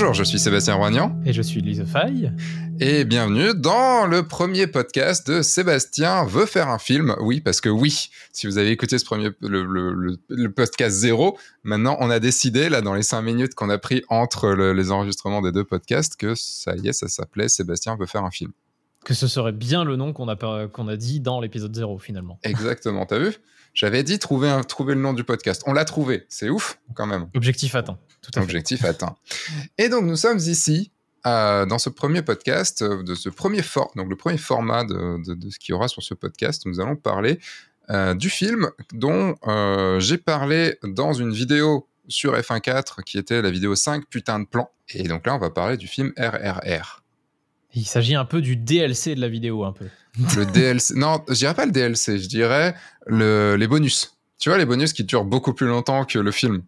Bonjour, je suis Sébastien Roignan. Et je suis Lise Faye. Et bienvenue dans le premier podcast de Sébastien veut faire un film. Oui, parce que oui, si vous avez écouté ce premier, le, podcast zéro, maintenant on a décidé, là, dans les cinq minutes qu'on a pris entre les enregistrements des deux podcasts, que ça y est, ça s'appelait Sébastien veut faire un film. Que ce serait bien le nom qu'on a, qu'on a dit dans l'épisode zéro, finalement. Exactement, t'as vu? J'avais dit trouver, un, trouver le nom du podcast. On l'a trouvé, c'est ouf quand même. Objectif atteint. Objectif atteint. Et donc nous sommes ici euh, dans ce premier podcast, euh, de ce premier for donc le premier format de, ce qu'il y aura sur ce podcast, nous allons parler euh, du film dont j'ai parlé dans une vidéo sur F1.4 qui était la vidéo 5 putain de plan. Et donc là, on va parler du film RRR. Il s'agit un peu du DLC de la vidéo, un peu. Le DLC. Non, je dirais pas le DLC, je dirais le... les bonus. Tu vois, les bonus qui durent beaucoup plus longtemps que le film.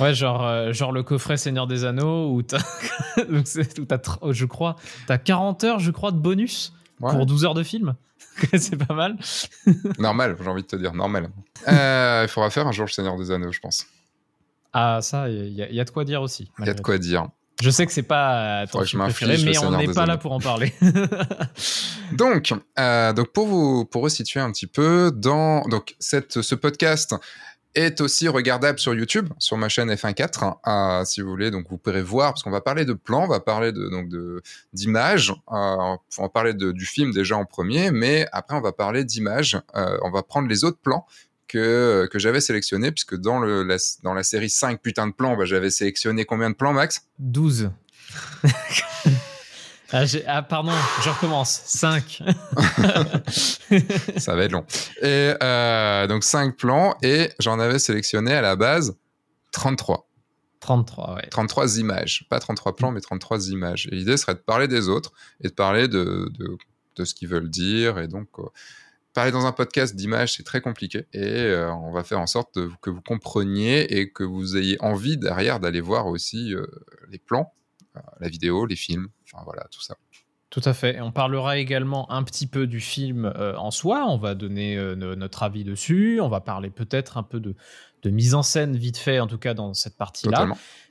Ouais, genre, euh, genre le coffret Seigneur des Anneaux, où t'as, je crois, t'as 40 heures, je crois, de bonus pour 12 heures de film. c'est pas mal. normal, j'ai envie de te dire, normal. Euh, il faudra faire un jour le Seigneur des Anneaux, je pense. Ah, ça, il y, a de quoi dire aussi. Il y a de quoi dire. Je sais que c'est pas ton film préféré, mais on n'est pas là pour en parler. donc, euh, donc pour vous pour resituer un petit peu, dans donc cette, ce podcast est aussi regardable sur YouTube, sur ma chaîne F1.4, hein, si vous voulez. Donc, vous pourrez voir, parce qu'on va parler de plans, on va parler de, donc de, d'images, euh, on va parler de, du film déjà en premier, mais après, on va parler d'images. Euh, on va prendre les autres plans que, que j'avais sélectionnés, puisque dans, le, la, dans la série 5 putain de plans, bah, j'avais sélectionné combien de plans, Max? 12. Ah, ah, pardon, je recommence. 5. Ça va être long. Et euh, donc 5 plans et j'en avais sélectionné à la base 33. 33, ouais. 33 images. Pas 33 plans, mais 33 images. Et l'idée serait de parler des autres et de parler de, de, de ce qu'ils veulent dire. Et donc, euh, parler dans un podcast d'images, c'est très compliqué. Et euh, on va faire en sorte que vous compreniez et que vous ayez envie derrière d'aller voir aussi les plans la vidéo, les films, enfin voilà, tout ça. Tout à fait. on parlera également un petit peu du film euh, en soi. On va donner euh, notre avis dessus. On va parler peut-être un peu de, mise en scène vite fait, en tout cas dans cette partie-là.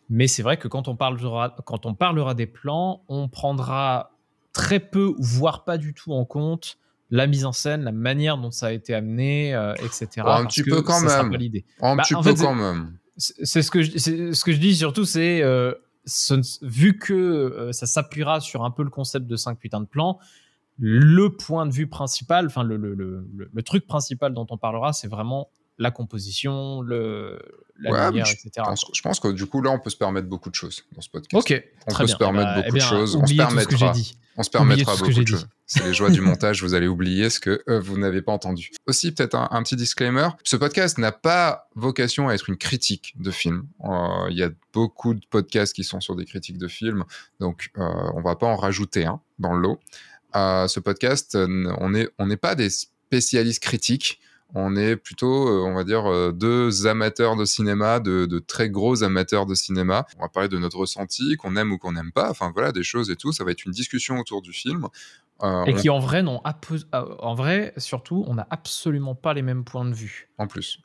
Mais c'est vrai que quand on, parlera, quand on parlera des plans, on prendra très peu, voire pas du tout en compte la mise en scène, la manière dont ça a été amené, euh, etc. un petit peu quand même. Un bah, petit peu quand même. C'est ce que je, ce que je dis surtout, c'est vu que euh, ça s'appuiera sur un peu le concept de 5 putains de plans, le point de vue principal, enfin le, le, le, le, truc principal dont on parlera, c'est vraiment la composition, le, la lumière, etc. Je pense, que du coup, là, on peut se permettre beaucoup de choses dans ce podcast. Ok, on peut se permettre bah, beaucoup eh de choses. On se permettra. On se permettra beaucoup de choses. C'est les joies du montage, vous allez oublier ce que euh, vous n'avez pas entendu. Aussi, peut-être un, petit disclaimer. Ce podcast n'a pas vocation à être une critique de film. Euh, il y a beaucoup de podcasts qui sont sur des critiques de films, donc euh, on va pas en rajouter un dans le lot. ce podcast, on n'est on pas des spécialistes critiques on est plutôt, euh, on va dire, euh, deux amateurs de cinéma, de, très gros amateurs de cinéma. On va parler de notre ressenti, qu'on aime ou qu'on n'aime pas, enfin voilà, des choses et tout. Ça va être une discussion autour du film. Euh, et qui en vrai, non, en vrai, surtout, on n'a absolument pas les mêmes points de vue. En plus.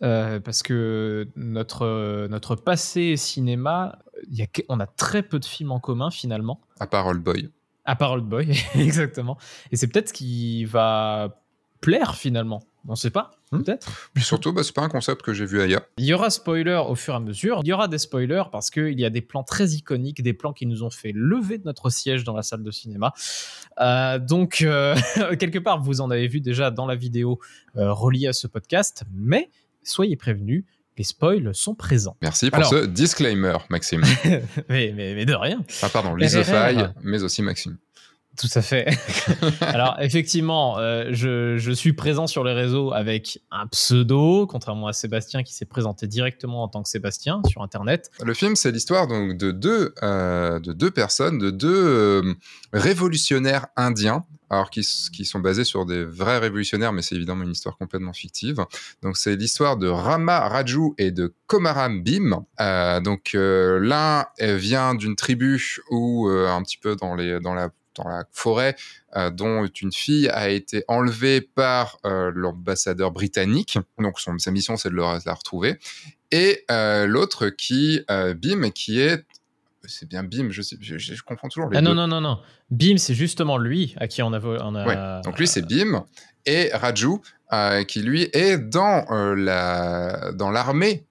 parce que notre, notre passé cinéma, y a, on a très peu de films en commun finalement. À part Old Boy. À part Old Boy, exactement. Et c'est peut-être ce qui va plaire finalement on sait pas, hmm. peut-être. Puis surtout, bah, c'est pas un concept que j'ai vu ailleurs. Il y aura spoiler au fur et à mesure. Il y aura des spoilers parce qu'il y a des plans très iconiques, des plans qui nous ont fait lever de notre siège dans la salle de cinéma. Euh, donc, euh, quelque part, vous en avez vu déjà dans la vidéo euh, reliée à ce podcast, mais soyez prévenus. Les spoils sont présents. Merci pour ce disclaimer, Maxime. mais, mais, de rien. Ah, pardon, Lisophile, mais aussi Maxime. Tout à fait. Alors effectivement, euh, je, suis présent sur les réseaux avec un pseudo, contrairement à Sébastien qui s'est présenté directement en tant que Sébastien sur Internet. Le film, c'est l'histoire donc de deux, euh, de deux personnes, de deux euh, révolutionnaires indiens. Alors qui, qui, sont basés sur des vrais révolutionnaires, mais c'est évidemment une histoire complètement fictive. Donc c'est l'histoire de Rama Raju et de Komaram Bim. donc l'un vient d'une tribu où un petit peu dans les dans la dans la forêt, euh, dont une fille a été enlevée par euh, l'ambassadeur britannique. Donc son, sa mission, c'est de la retrouver. Et euh, l'autre qui, Bim, qui est c'est bien Bim, je, sais, je, confonds toujours les ah, deux. Non, non, non, non. Bim, c'est justement lui à qui on a. On a... Donc lui, c'est Bim. Et Raju, qui lui est dans la dans l'armée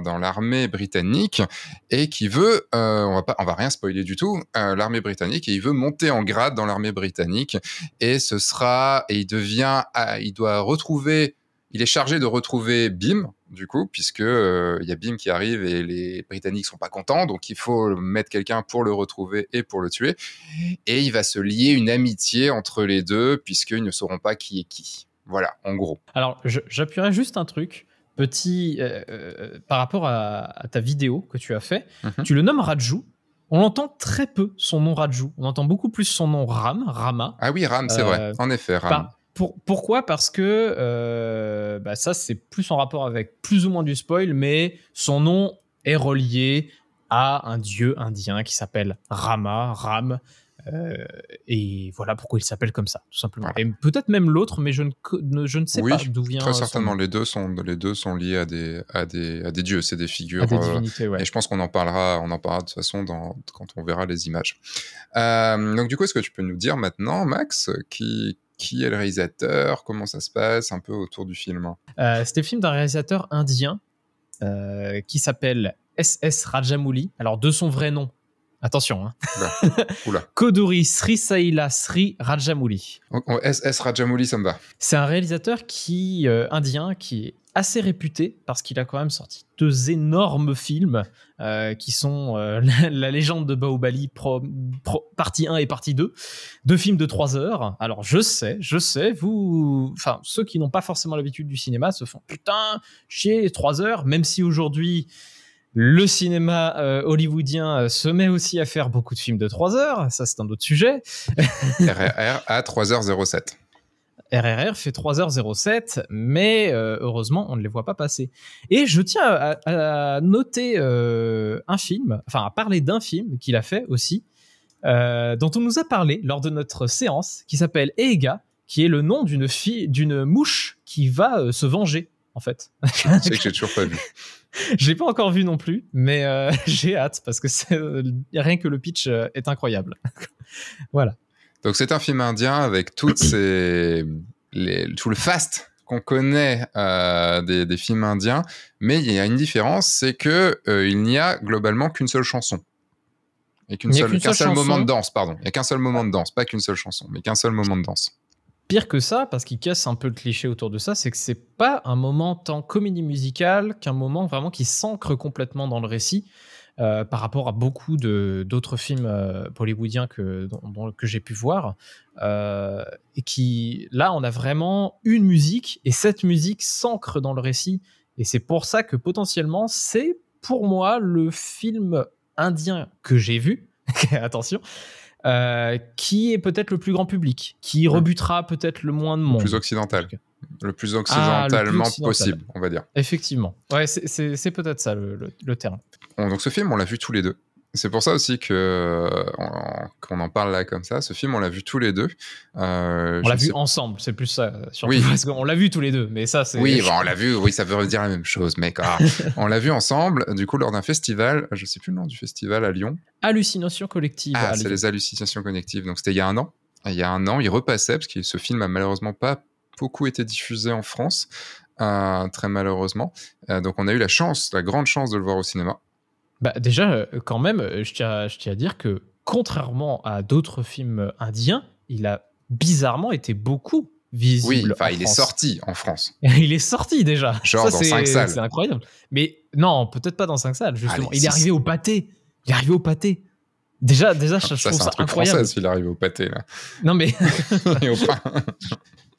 dans l'armée britannique et qui veut, on va pas, on va rien spoiler du tout, l'armée britannique et il veut monter en grade dans l'armée britannique et ce sera et il devient, ah, il doit retrouver, il est chargé de retrouver Bim, du coup, puisque euh, il y a Bim qui arrive et les Britanniques sont pas contents, donc il faut mettre quelqu'un pour le retrouver et pour le tuer. Et il va se lier une amitié entre les deux, puisqu'ils ne sauront pas qui est qui. Voilà, en gros. Alors, j'appuierai juste un truc petit euh, euh, par rapport à, ta vidéo que tu as fait. Mhm. Tu le nommes Raju. On entend très peu son nom Raju. On entend beaucoup plus son nom Ram, Rama. Ah oui, Ram, c'est vrai. En effet, Ram pourquoi? Parce que euh, bah, ça, c'est plus en rapport avec plus ou moins du spoil, mais son nom est relié à un dieu indien qui s'appelle Rama, Ram. Euh, et voilà pourquoi il s'appelle comme ça, tout simplement. Et peut-être même l'autre, mais je ne, je ne sais pas d'où vient. Très certainement, les deux sont les deux sont liés à des à des, à des dieux, c'est des figures. des euh, divinités, ouais. Et je pense qu'on en parlera, on en parlera de toute façon dans, quand on verra les images. donc du coup, est-ce que tu peux nous dire maintenant, Max, qui qui est le réalisateur, comment ça se passe un peu autour du film? Euh, C'était le film d'un réalisateur indien euh, qui s'appelle S.S. Rajamouli. Alors, de son vrai nom, attention, hein. Koduri Sri Saila Sri Rajamouli. S.S. Rajamouli, ça me va. C'est un réalisateur qui, euh, indien qui est assez réputé parce qu'il a quand même sorti deux énormes films euh, qui sont euh, la, légende de Baobali partie 1 et partie 2 deux films de 3 heures alors je sais je sais vous enfin ceux qui n'ont pas forcément l'habitude du cinéma se font putain chier 3 heures même si aujourd'hui le cinéma euh, hollywoodien se met aussi à faire beaucoup de films de 3 heures. Ça c'est un autre sujet. RRR à 3h07 RRR fait 3h07, mais euh, heureusement, on ne les voit pas passer. Et je tiens à, noter euh, un film, enfin à parler d'un film qu'il a fait aussi, euh, dont on nous a parlé lors de notre séance, qui s'appelle Ega, qui est le nom d'une fille, d'une mouche qui va se venger, en fait. C'est que j'ai toujours pas vu. j'ai pas encore vu non plus, mais j'ai hâte parce que rien que le pitch est incroyable. voilà. Donc c'est un film indien avec toutes ces, les, tout le fast qu'on connaît euh, des, des, films indiens, mais il y a une différence, c'est que euh, il n'y a globalement qu'une seule chanson et qu'un seul, seul moment de danse, pardon. Il n'y a qu'un seul moment de danse, pas qu'une seule chanson, mais qu'un seul moment de danse. Pire que ça, parce qu'il casse un peu le cliché autour de ça, c'est que c'est pas un moment tant comédie musicale qu'un moment vraiment qui s'ancre complètement dans le récit. Euh, par rapport à beaucoup d'autres films euh, bollywoodiens que, que j'ai pu voir. Euh, et qui, là, on a vraiment une musique, et cette musique s'ancre dans le récit. Et c'est pour ça que potentiellement, c'est pour moi le film indien que j'ai vu. Attention. Qui est peut-être le plus grand public, qui rebutera peut-être le moins de monde. Le plus occidental le plus ah, occidentalement possible, on va dire. Effectivement. Ouais, c'est peut-être ça le, terme. donc ce film, on l'a vu tous les deux. C'est pour ça aussi que qu'on en parle là comme ça. Ce film, on l'a vu tous les deux. Euh, on l'a vu ensemble, c'est plus ça. oui. Parce qu'on l'a vu tous les deux, mais ça c'est. Oui, on l'a vu. Oui, ça veut dire la même chose, mec. Ah, on l'a vu ensemble. Du coup, lors d'un festival, je sais plus le nom du festival à Lyon. Hallucination collective. Ah, c'est les hallucinations collectives. Donc c'était il y a un an. Il y a un an, il repassait parce que ce film a malheureusement pas beaucoup été diffusé en France, euh, très malheureusement. Euh, donc on a eu la chance, la grande chance de le voir au cinéma. Bah déjà, euh, quand même, je tiens, je tiens à dire que contrairement à d'autres films indiens, il a bizarrement été beaucoup visible. Oui, enfin, il est sorti en France. il est sorti déjà. Genre dans 5 salles. C'est incroyable. Mais non, peut-être pas dans 5 salles, justement. il est arrivé au pâté. Il est arrivé au pâté. Déjà, déjà, ah, je ça, trouve ça incroyable. s'il est arrivé au pâté, là. Non, mais.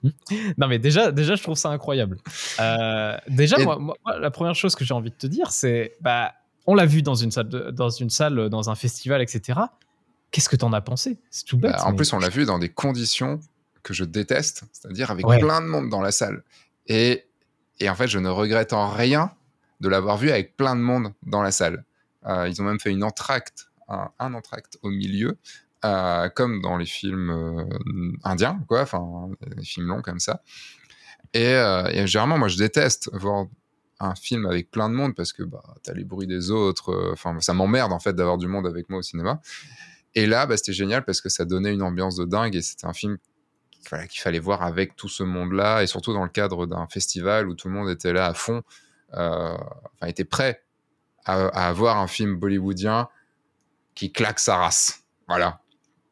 non mais déjà, déjà je trouve ça incroyable. Euh, déjà moi, la première chose que j'ai envie de te dire c'est bah on l'a vu dans une salle, dans une salle, dans un festival, etc. Qu'est-ce que t'en as pensé? C'est tout bête. Bah, en plus on l'a vu dans des conditions que je déteste, c'est-à-dire avec plein de monde dans la salle. Et, et en fait je ne regrette en rien de l'avoir vu avec plein de monde dans la salle. Euh, ils ont même fait une entracte, un, un entracte au milieu euh, comme dans les films euh, indiens, quoi, enfin, les films longs comme ça. Et, généralement, moi, je déteste voir un film avec plein de monde parce que bah, t'as les bruits des autres. Euh, enfin, ça m'emmerde en fait d'avoir du monde avec moi au cinéma. Et là, bah, c'était génial parce que ça donnait une ambiance de dingue et c'était un film qu'il fallait voir avec tout ce monde-là et surtout dans le cadre d'un festival où tout le monde était là à fond, euh, enfin, était prêt à, avoir un film bollywoodien qui claque sa race. Voilà.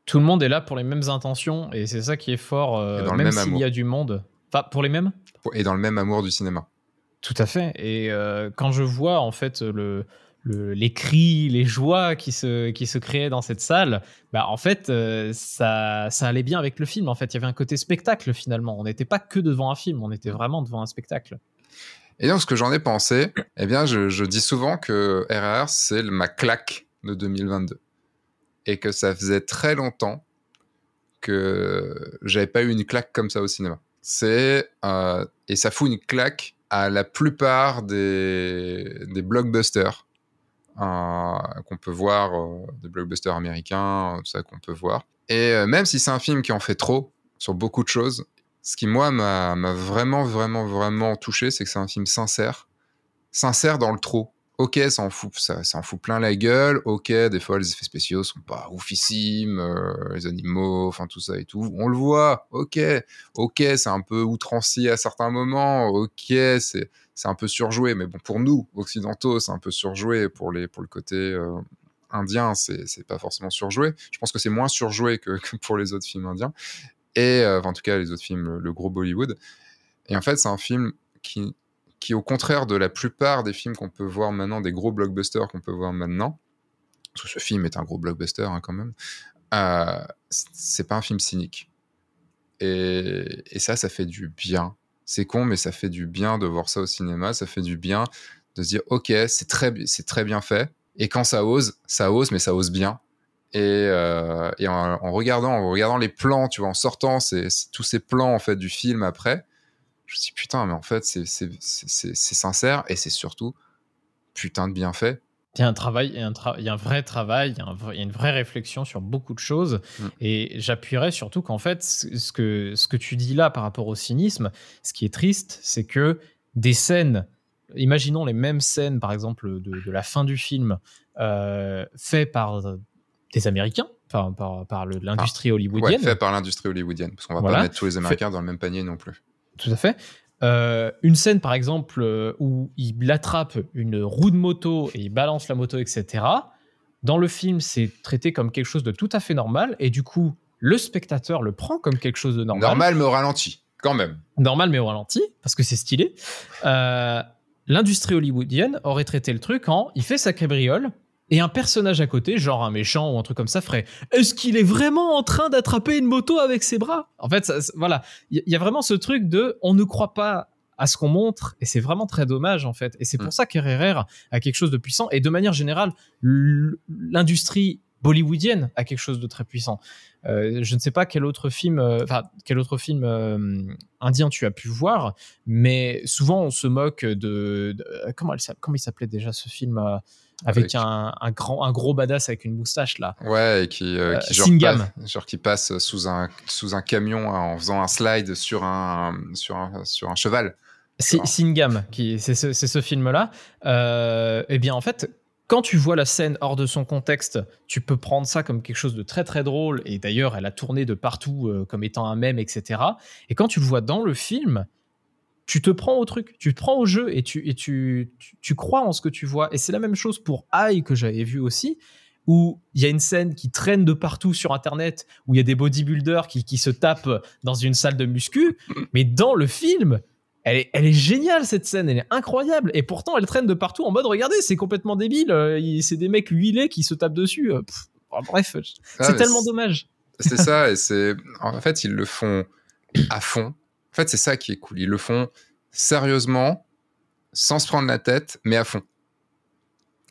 Tout le monde est là pour les mêmes intentions et c'est ça qui est fort, euh, même s'il y a du monde. Enfin, pour les mêmes? Et dans le même amour du cinéma. Tout à fait. Et euh, quand je vois en fait le, les cris, les joies qui se, créaient dans cette salle, bah en fait, euh, ça, allait bien avec le film. En fait, il y avait un côté spectacle finalement. On n'était pas que devant un film, on était vraiment devant un spectacle. Et donc, ce que j'en ai pensé, eh bien, je, dis souvent que RRR, c'est ma claque de 2022. Et que ça faisait très longtemps que j'avais pas eu une claque comme ça au cinéma. C'est, euh, et ça fout une claque à la plupart des, des blockbusters. Euh, qu'on peut voir, euh, des blockbusters américains, tout ça qu'on peut voir. Et euh, même si c'est un film qui en fait trop sur beaucoup de choses, ce qui moi m'a vraiment, vraiment, vraiment touché, c'est que c'est un film sincère, sincère dans le trop ok, ça en fout, ça, en fout plein la gueule. Ok, des fois les effets spéciaux sont pas oufissimes, euh, les animaux, enfin tout ça et tout. On le voit. Ok, ok, c'est un peu outrancier à certains moments. Ok, c'est un peu surjoué, mais bon pour nous occidentaux, c'est un peu surjoué pour les pour le côté euh, indien, c'est pas forcément surjoué. Je pense que c'est moins surjoué que, pour les autres films indiens et euh, en tout cas les autres films, le gros Bollywood. Et en fait, c'est un film qui qui, au contraire de la plupart des films qu'on peut voir maintenant, des gros blockbusters qu'on peut voir maintenant, parce que ce film est un gros blockbuster hein, quand même, euh, c'est pas un film cynique. Et, ça, ça fait du bien. C'est con, mais ça fait du bien de voir ça au cinéma. Ça fait du bien de se dire, ok, c'est très, bien fait. Et quand ça ose, ça ose, mais ça ose bien. Et, euh, en, regardant, en regardant les plans, tu vois, en sortant tous ces plans en fait du film après, je me dis putain, mais en fait, c'est sincère et c'est surtout putain de bien fait. Il y a un travail, il y a un, il y a un vrai travail, il y, a il y, a une vraie réflexion sur beaucoup de choses. Mm. Et j'appuierais surtout qu'en fait, ce que, ce que tu dis là par rapport au cynisme, ce qui est triste, c'est que des scènes, imaginons les mêmes scènes, par exemple, de, de la fin du film, euh, fait par des Américains, par, par, par l'industrie hollywoodienne. Ouais, fait par l'industrie hollywoodienne, parce qu'on va pas mettre tous les Américains dans le même panier non plus. Tout à fait. Euh, une scène, par exemple, euh, où il attrape une roue de moto et il balance la moto, etc. Dans le film, c'est traité comme quelque chose de tout à fait normal. Et du coup, le spectateur le prend comme quelque chose de normal. Normal, mais au ralenti, quand même. Normal, mais au ralenti, parce que c'est stylé. Euh, l'industrie hollywoodienne aurait traité le truc en il fait sa cabriole, et un personnage à côté, genre un méchant ou un truc comme ça, ferait Est-ce qu'il est vraiment en train d'attraper une moto avec ses bras? En fait, voilà, il y, a vraiment ce truc de on ne croit pas à ce qu'on montre et c'est vraiment très dommage en fait. Et c'est pour mm. ça qu'RRR a quelque chose de puissant et de manière générale, l'industrie bollywoodienne a quelque chose de très puissant. Euh, je ne sais pas quel autre film, euh, enfin quel autre film euh, indien tu as pu voir, mais souvent on se moque de, comment, comment il s'appelait déjà ce film avec, un, un, grand, un gros badass avec une moustache là. Ouais, et qui, qui genre, passe, genre, qui passe sous un, sous un camion en faisant un slide sur un, sur un, sur un cheval. Singam, c'est ce, ce film-là. eh bien, en fait, quand tu vois la scène hors de son contexte, tu peux prendre ça comme quelque chose de très très drôle. Et d'ailleurs, elle a tourné de partout euh, comme étant un mème, etc. Et quand tu le vois dans le film, tu te prends au truc, tu te prends au jeu et tu, et tu, tu, crois en ce que tu vois. Et c'est la même chose pour Aïe que j'avais vu aussi, où il y a une scène qui traîne de partout sur Internet, où il y a des bodybuilders qui, qui se tapent dans une salle de muscu. Mais dans le film, elle est, géniale cette scène, elle est incroyable. Et pourtant, elle traîne de partout en mode regardez, c'est complètement débile. Euh, c'est des mecs huilés qui se tapent dessus. Euh, bref, ah, c'est tellement dommage. C'est ça, et c'est en fait ils le font à fond. En fait, c'est ça qui est cool. Ils le font sérieusement, sans se prendre la tête, mais à fond.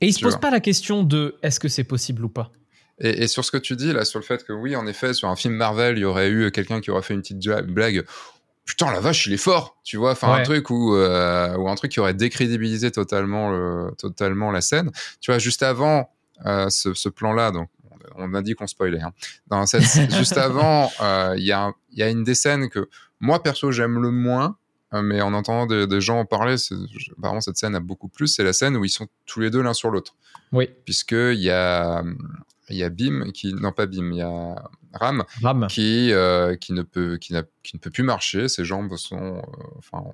Et ils se posent pas la question de est-ce que c'est possible ou pas? Et, et, sur ce que tu dis là, sur le fait que oui, en effet, sur un film Marvel, il y aurait eu quelqu'un qui aurait fait une petite blague putain la vache il est fort tu vois enfin un truc euh, ou un truc qui aurait décrédibilisé totalement le, totalement la scène tu vois juste avant euh, ce, ce, plan là donc on a dit qu'on spoilait hein. dans cette juste avant euh, y il y a une des scènes que moi perso j'aime le moins mais en entendant des, gens en parler, apparemment cette scène a beaucoup plus. C'est la scène où ils sont tous les deux l'un sur l'autre. Oui. Puisqu'il y a, il y a Bim, qui, non pas Bim, il y a Ram, Qui, euh, qui, ne peut, qui, qui, ne peut plus marcher. Ses jambes sont. Euh, enfin,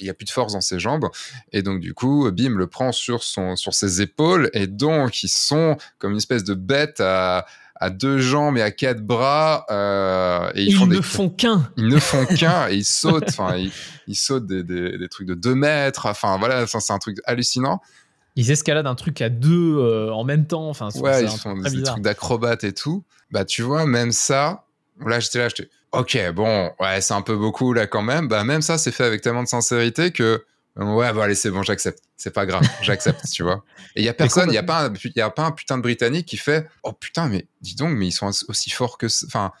il n'y a plus de force dans ses jambes. Et donc, du coup, Bim le prend sur, son, sur ses épaules. Et donc, ils sont comme une espèce de bête à, à deux jambes et à quatre bras. Euh, et ils, ne font qu'un. Ils ne font qu'un et ils sautent. Enfin, ils, sautent des, des, trucs de deux mètres. Enfin, voilà, c'est un truc hallucinant. Ils escaladent un truc à deux euh, en même temps. Enfin, ouais, ils font des, trucs d'acrobates et tout. Bah, tu vois, même ça. Là, j'étais là, j'étais. Ok, bon, ouais, c'est un peu beaucoup là quand même. Bah, même ça, c'est fait avec tellement de sincérité que Ouais, bon, allez, c'est bon, j'accepte. C'est pas grave, j'accepte, tu vois. Et il y a personne, il y a pas, un, y a pas un putain de Britannique qui fait, oh putain, mais dis donc, mais ils sont aussi forts que, enfin,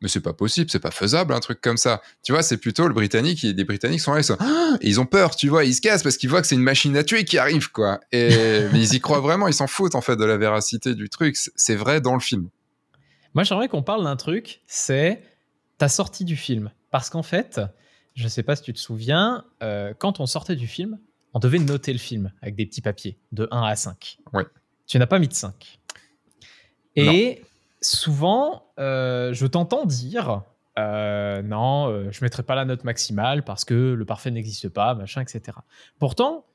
mais c'est pas possible, c'est pas faisable, un truc comme ça. Tu vois, c'est plutôt le Britannique, les Britanniques sont là, ils sont, ah et ils ont peur, tu vois, ils se cassent parce qu'ils voient que c'est une machine à tuer qui arrive, quoi. Et, mais ils y croient vraiment, ils s'en foutent, en fait, de la véracité du truc. C'est vrai dans le film. Moi, j'aimerais qu'on parle d'un truc, c'est ta sortie du film. Parce qu'en fait, je ne sais pas si tu te souviens, euh, quand on sortait du film, on devait noter le film avec des petits papiers de 1 à 5. Ouais. Tu n'as pas mis de 5. Et souvent, euh, je t'entends dire euh, non, je ne mettrai pas la note maximale parce que le parfait n'existe pas, machin, etc. Pourtant,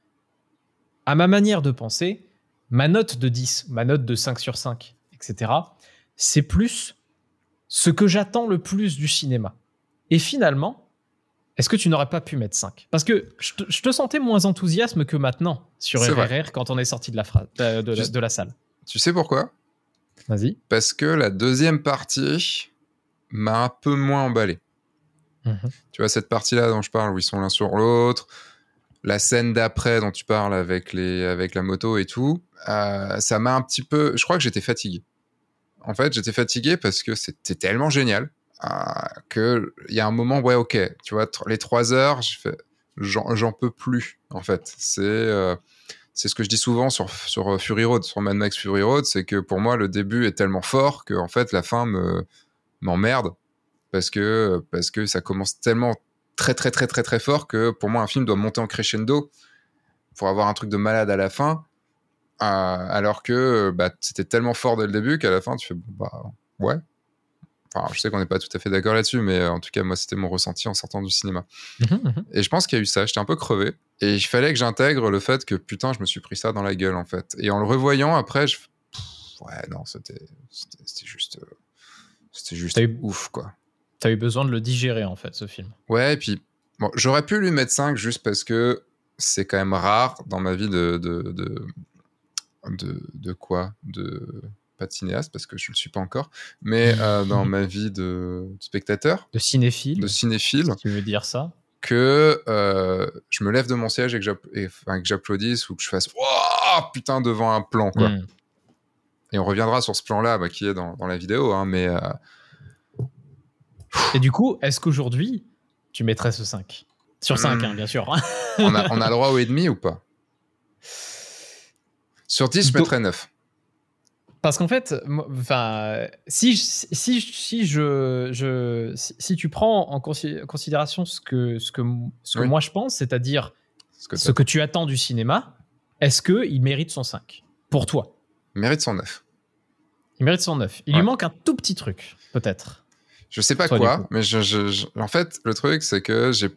à ma manière de penser, ma note de 10, ma note de 5 sur 5, etc., c'est plus ce que j'attends le plus du cinéma. Et finalement, est-ce que tu n'aurais pas pu mettre 5 Parce que je te, sentais moins enthousiasme que maintenant sur RRR quand on est sorti de la, de, la, salle. Tu sais pourquoi? Vas-y. Parce que la deuxième partie m'a un peu moins emballé. Mhm. Tu vois, cette partie-là dont je parle, où ils sont l'un sur l'autre, la scène d'après dont tu parles avec, les, avec la moto et tout, euh, ça m'a un petit peu. Je crois que j'étais fatigué. En fait, j'étais fatigué parce que c'était tellement génial que il y a un moment, ouais, ok, tu vois, les trois heures, j'en peux plus, en fait. C'est euh, c'est ce que je dis souvent sur, sur Fury Road, sur Mad Max Fury Road, c'est que pour moi, le début est tellement fort que, en fait, la fin me m'emmerde parce que, parce que ça commence tellement très, très, très, très, très fort que pour moi, un film doit monter en crescendo pour avoir un truc de malade à la fin. Euh, alors que bah, c'était tellement fort dès le début qu'à la fin, tu fais, bah, ouais, Enfin, je sais qu'on n'est pas tout à fait d'accord là-dessus, mais euh, en tout cas, moi, c'était mon ressenti en sortant du cinéma. Mhm, mhm. Et je pense qu'il y a eu ça. J'étais un peu crevé. Et il fallait que j'intègre le fait que, putain, je me suis pris ça dans la gueule, en fait. Et en le revoyant, après, je. ouais, non, c'était juste. Euh, c'était juste ouf, quoi. T'as eu besoin de le digérer, en fait, ce film. Ouais, et puis, bon, j'aurais pu lui mettre 5 juste parce que c'est quand même rare dans ma vie de. de, de, de, de quoi? De pas de cinéaste parce que je ne le suis pas encore, mais euh, dans ma vie de, spectateur. De cinéphile. De cinéphile. tu veux dire ça Que euh, je me lève de mon siège et que j'applaudisse ou que je fasse oh, putain devant un plan, quoi. Hmm. Et on reviendra sur ce plan-là bah, qui est dans, la vidéo, hein, mais. Euh, et du coup, est-ce qu'aujourd'hui, tu mettrais ce 5 Sur 5, hein, hmm. bien sûr. on, a, on a le droit au et demi ou pas? Sur 10, je mettrais 9. Parce qu'en fait, enfin, si, si, si, je, je, si, tu prends en considération ce que, ce que, ce que moi je pense, c'est-à-dire ce, que, tu attends du cinéma, est-ce qu'il mérite son 5 Pour toi? Il mérite son 9. Il mérite son 9. Il lui manque un tout petit truc, peut-être. Je sais pas quoi, mais je, en fait, le truc, c'est que j'ai.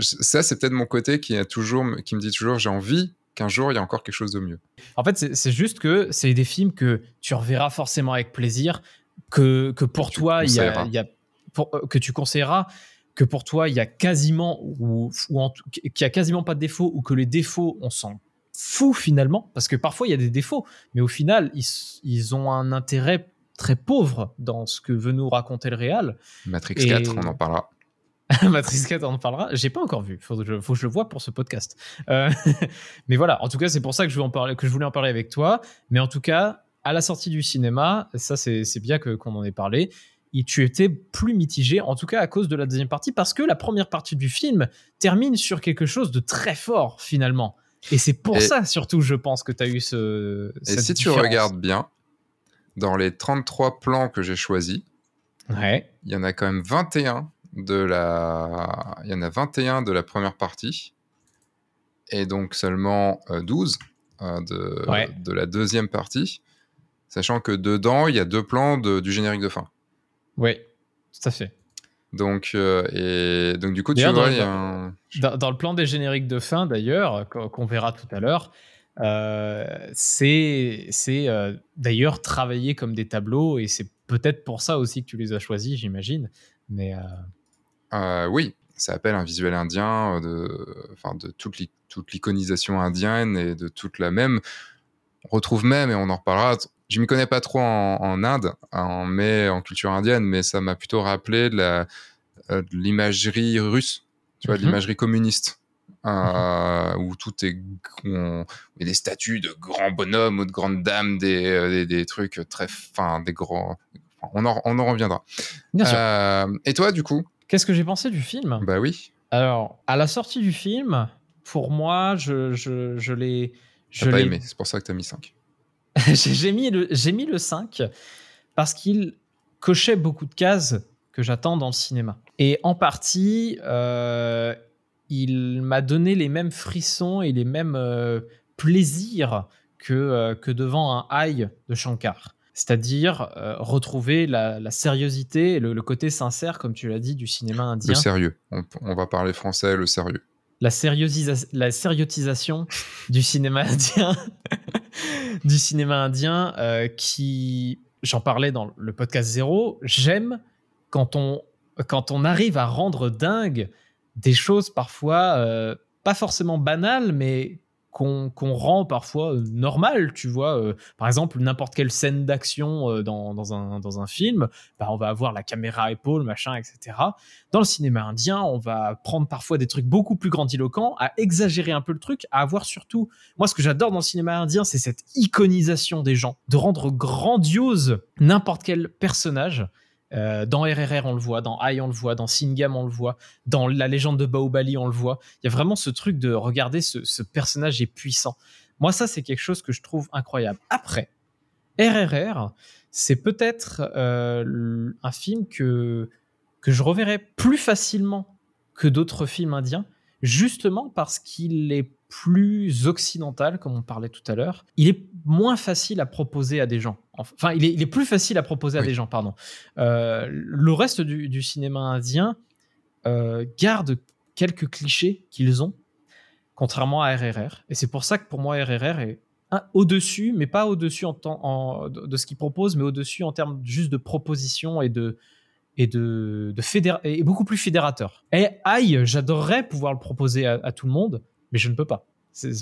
Ça, c'est peut-être mon côté qui, a toujours, qui me dit toujours j'ai envie qu'un jour il y a encore quelque chose de mieux. En fait, c'est juste que c'est des films que tu reverras forcément avec plaisir, que, que pour toi, il y a, y a pour, euh, que tu conseilleras, que pour toi, il y a quasiment, ou, ou qu'il y a quasiment pas de défauts, ou que les défauts, on s'en fout finalement, parce que parfois il y a des défauts, mais au final, ils, ils ont un intérêt très pauvre dans ce que veut nous raconter le réal. Matrix 4, on en parlera. Matrix 4, on en parlera. J'ai pas encore vu. Faut que je, faut que je le vois pour ce podcast. Euh, mais voilà. En tout cas, c'est pour ça que je, en parler, que je voulais en parler avec toi. Mais en tout cas, à la sortie du cinéma, ça, c'est bien qu'on en ait parlé. Et tu étais plus mitigé, en tout cas à cause de la deuxième partie, parce que la première partie du film termine sur quelque chose de très fort, finalement. Et c'est pour ça, surtout, je pense que tu as eu ce. Et si tu regardes bien, dans les 33 plans que j'ai choisis, ouais. il y en a quand même 21 de la. Il y en a 21 de la première partie. Et donc seulement 12 de, de la deuxième partie. Sachant que dedans, il y a deux plans du générique de fin. Oui, tout à fait. Donc, et donc du coup, tu vois, dans, il y a un... dans, le plan des génériques de fin, d'ailleurs, qu'on verra tout à l'heure, euh, c'est euh, d'ailleurs travailler comme des tableaux et c'est peut-être pour ça aussi que tu les as choisis, j'imagine. Mais euh, oui, ça appelle un visuel indien de, enfin, de toute l'iconisation indienne et de toute la même. On retrouve même, et on en reparlera. Je m'y connais pas trop en, Inde, en, mais en culture indienne, mais ça m'a plutôt rappelé de l'imagerie russe, tu vois, de mhm. l'imagerie communiste. Euh, où tout est on, des statues de grands bonhommes ou de grandes dames, des, euh, des, trucs très fins, des grands. on, en, on en reviendra. Bien sûr. Euh, et toi, du coup Qu'est-ce que j'ai pensé du film? Bah oui. Alors, à la sortie du film, pour moi, je, je, je l'ai. Je pas aimé, c'est pour ça que tu as mis 5. j'ai mis, le, mis le 5 parce qu'il cochait beaucoup de cases que j'attends dans le cinéma. Et en partie, euh, il m'a donné les mêmes frissons et les mêmes euh, plaisirs que, euh, que devant un aïe de Shankar. C'est-à-dire euh, retrouver la, sériosité et le, côté sincère, comme tu l'as dit, du cinéma indien. Le sérieux. On, va parler français, le sérieux. La, la sériotisation du cinéma indien, du cinéma indien qui, j'en parlais dans le podcast zéro, j'aime quand on, quand on arrive à rendre dingue des choses parfois euh, pas forcément banales, mais qu'on rend parfois euh, normales, tu vois. Euh, par exemple, n'importe quelle scène d'action dans, un, dans un film, bah, on va avoir la caméra épaule, machin, etc. Dans le cinéma indien, on va prendre parfois des trucs beaucoup plus grandiloquents, à exagérer un peu le truc, à avoir surtout... Moi, ce que j'adore dans le cinéma indien, c'est cette iconisation des gens, de rendre grandiose n'importe quel personnage. Euh, dans RRR, on le voit, dans AI, on le voit, dans Singam, on le voit, dans La légende de Baobali, on le voit. Il y a vraiment ce truc de regarder ce, personnage est puissant. Moi, ça, c'est quelque chose que je trouve incroyable. Après, RRR, c'est peut-être euh, un film que, que je reverrai plus facilement que d'autres films indiens, justement parce qu'il est plus occidental, comme on parlait tout à l'heure. Il est moins facile à proposer à des gens. Enfin, il est, plus facile à proposer à des gens, pardon. Euh, le reste du, cinéma indien euh, garde quelques clichés qu'ils ont, contrairement à RRR. Et c'est pour ça que pour moi, RRR est au-dessus, mais pas au-dessus en, de ce qu'il propose, mais au-dessus en termes juste de proposition et de, et de, et beaucoup plus fédérateur. Et aïe, j'adorerais pouvoir le proposer à, tout le monde, mais je ne peux pas.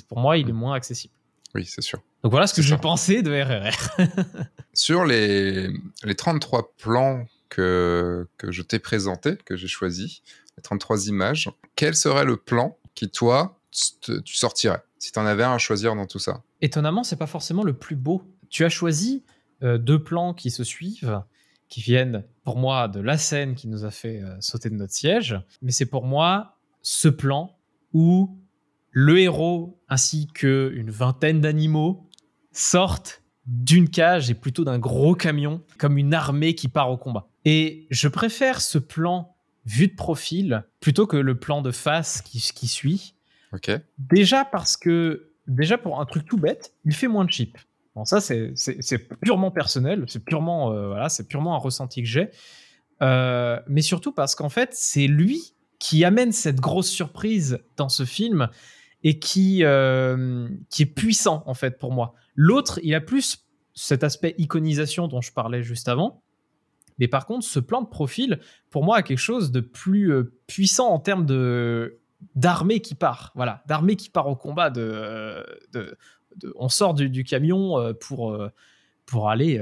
pour moi, il est moins accessible. Oui, c'est sûr. Donc voilà ce que je pensais de RRR. Sur les, les 33 plans que, que je t'ai présentés, que j'ai choisis, les 33 images, quel serait le plan qui, toi, tu sortirais si tu en avais un à choisir dans tout ça? Étonnamment, c'est pas forcément le plus beau. Tu as choisi euh, deux plans qui se suivent, qui viennent pour moi de la scène qui nous a fait euh, sauter de notre siège, mais c'est pour moi ce plan où le héros ainsi qu'une vingtaine d'animaux sortent d'une cage et plutôt d'un gros camion, comme une armée qui part au combat. Et je préfère ce plan vu de profil plutôt que le plan de face qui, suit. Ok. Déjà parce que, déjà pour un truc tout bête, il fait moins de chips. Bon, ça, c'est purement personnel, c'est purement, euh, voilà, purement un ressenti que j'ai. Euh, mais surtout parce qu'en fait, c'est lui qui amène cette grosse surprise dans ce film et qui, euh, qui est puissant en fait pour moi. L'autre, il a plus cet aspect iconisation dont je parlais juste avant. Mais par contre, ce plan de profil, pour moi, a quelque chose de plus euh, puissant en termes de d'armée qui part. Voilà, d'armée qui part au combat. De, de, on sort du, camion euh, pour, pour aller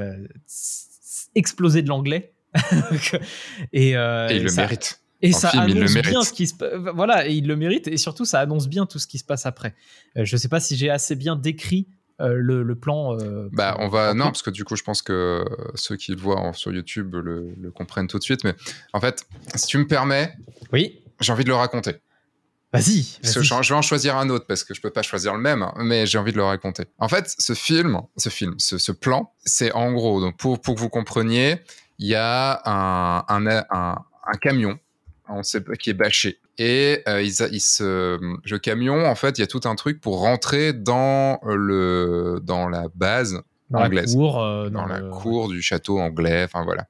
exploser de l'anglais. et, il le mérite. Et ça annonce bien ce qui se euh, voilà et il le mérite et surtout ça annonce bien tout ce qui se passe après. Euh, je sais pas si j'ai assez bien décrit euh, le, plan. bah on va non parce que du coup je pense que ceux qui le voient sur YouTube le, comprennent tout de suite mais en fait si tu me permets oui j'ai envie de le raconter. Vas-y. je, vais en choisir un autre parce que je peux pas choisir le même, mais j'ai envie de le raconter. En fait, ce film, ce film, ce, plan, c'est en gros, donc pour, pour que vous compreniez, il y a un, un, un, un camion on sait pas qui est bâché. Et euh, il, se, le camion, en fait, il y a tout un truc pour rentrer dans le dans la base dans anglaise, la cour, euh, dans, la cour du château anglais, enfin voilà,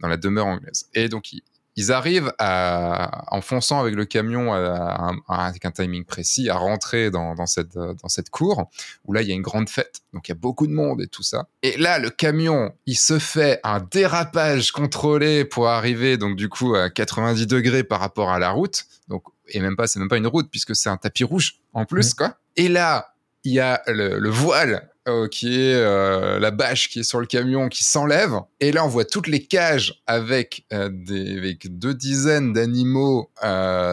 dans la demeure anglaise. Et donc ils arrivent à, en fonçant avec le camion avec un timing précis, à rentrer dans, dans, cette, dans cette cour où là il y a une grande fête, donc il y a beaucoup de monde et tout ça. Et là le camion, il se fait un dérapage contrôlé pour arriver donc du coup à 90 degrés par rapport à la route, donc et même pas c'est même pas une route puisque c'est un tapis rouge en plus quoi. Et là il y a le voile euh, qui est euh, la bâche qui est sur le camion qui s'enlève. Et là, on voit toutes les cages avec, euh, des, avec deux dizaines d'animaux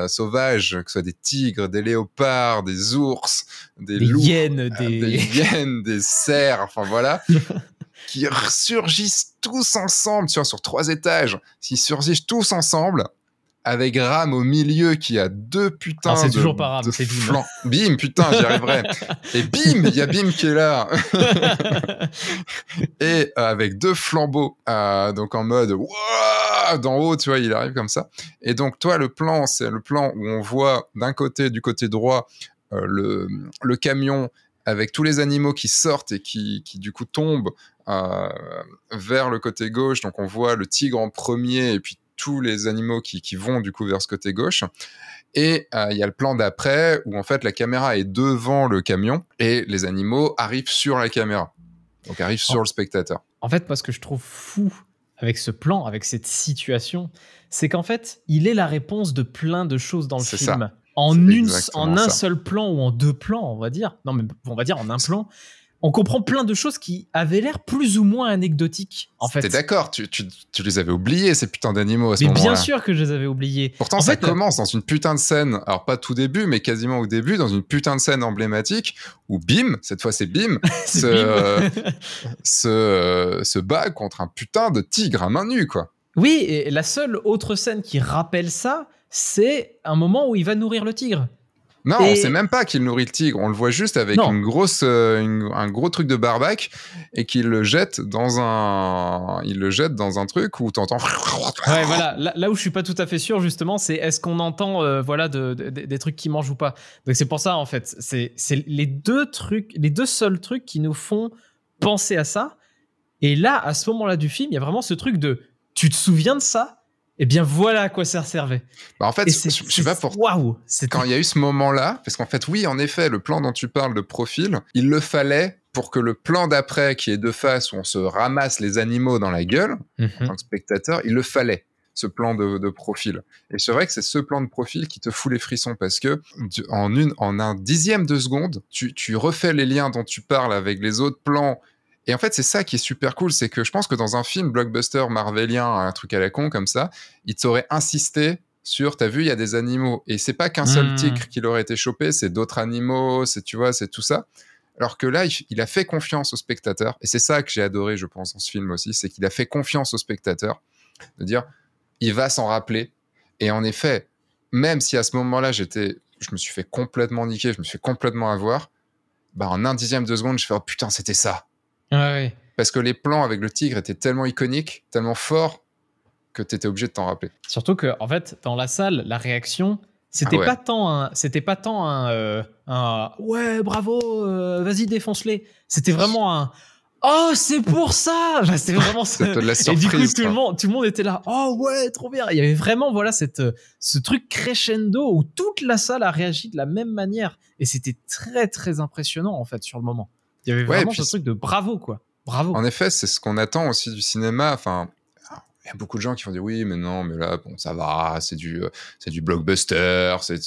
sauvages, que ce soit des tigres, des léopards, des ours, des, loups, hyènes, des... des hyènes, des cerfs, enfin voilà. qui surgissent tous ensemble sur, sur trois étages, qui surgissent tous ensemble avec Ram au milieu qui a deux putains c'est toujours pas Ram, c'est Bim. Bim, putain, j'y arriverai. Et bim, il y a Bim qui est là. et euh, avec deux flambeaux, euh, donc en mode d'en haut, tu vois, il arrive comme ça. Et donc toi, le plan, c'est le plan où on voit d'un côté, du côté droit, euh, le, le camion avec tous les animaux qui sortent et qui, qui du coup tombent vers le côté gauche. Donc on voit le tigre en premier et puis tous les animaux qui, vont du coup vers ce côté gauche. Et euh, il y a le plan d'après où en fait la caméra est devant le camion et les animaux arrivent sur la caméra. Donc arrivent sur le spectateur. En fait, parce que je trouve fou avec ce plan, avec cette situation, c'est qu'en fait, il est la réponse de plein de choses dans le film. En, une, en un seul plan ou en deux plans, on va dire. Non, mais on va dire en un plan on comprend plein de choses qui avaient l'air plus ou moins anecdotiques. En fait, t'es d'accord tu, les avais oubliés ces putains d'animaux à ce bien sûr que je les avais oubliés. Pourtant, ça commence dans une putain de scène. Alors pas tout début, mais quasiment au début, dans une putain de scène emblématique où Bim, cette fois c'est Bim, se, bat contre un putain de tigre à main nue, quoi. Oui, et la seule autre scène qui rappelle ça, c'est un moment où il va nourrir le tigre. Non, on sait même pas qu'il nourrit le tigre. On le voit juste avec une grosse, euh, un gros truc de barbac et qu'il le jette dans un, il le jette dans un truc où t'entends. Ouais, voilà. Là, où je suis pas tout à fait sûr justement, c'est est-ce qu'on entend, euh, voilà, des trucs qui mangent ou pas. Donc c'est pour ça en fait, c'est les deux trucs, les deux seuls trucs qui nous font penser à ça. Et là, à ce moment-là du film, il y a vraiment ce truc de, tu te souviens de ça? Eh bien, voilà à quoi ça servait. Bah en fait, je, je sais pas pour. Waouh Quand il y a eu ce moment-là, parce qu'en fait, oui, en effet, le plan dont tu parles de profil, il le fallait pour que le plan d'après, qui est de face, où on se ramasse les animaux dans la gueule, en mhm. tant que spectateur, il le fallait ce plan de, profil. Et c'est vrai que c'est ce plan de profil qui te fout les frissons parce que en, une, en un dixième de seconde, tu, tu refais les liens dont tu parles avec les autres plans et en fait, c'est ça qui est super cool, c'est que je pense que dans un film blockbuster marvelien, un truc à la con comme ça, il t'aurait insisté sur, t'as vu, il y a des animaux. Et c'est pas qu'un seul hmm. tigre qui l'aurait été chopé, c'est d'autres animaux, c'est, tu vois, c'est tout ça. Alors que là, il, a fait confiance au spectateur. Et c'est ça que j'ai adoré, je pense, dans ce film aussi, c'est qu'il a fait confiance au spectateur. De dire, il va s'en rappeler. Et en effet, même si à ce moment-là, j'étais, je me suis fait complètement niquer, je me suis fait complètement avoir, bah, en un dixième de seconde, je fais, oh putain, c'était ça. Parce que les plans avec le tigre étaient tellement iconiques, tellement forts, que tu étais obligé de t'en rappeler. Surtout que, en fait, dans la salle, la réaction, c'était ah pas tant un, c'était pas tant un, euh, ouais, bravo, euh, vas-y, défonce-les. C'était vraiment un, oh, c'est pour ça. c'était vraiment ça. Et du coup, tout le monde, tout le monde était là, oh ouais, trop bien. Il y avait vraiment, voilà, cette, ce truc crescendo où toute la salle a réagi de la même manière. Et c'était très, très impressionnant, en fait, sur le moment. Il y avait vraiment ce truc de bravo, quoi. Bravo. En effet, c'est ce qu'on attend aussi du cinéma. Enfin, il y a beaucoup de gens qui vont dire oui, mais non, mais là, bon, ça va, c'est du, euh, c'est du blockbuster. C'est,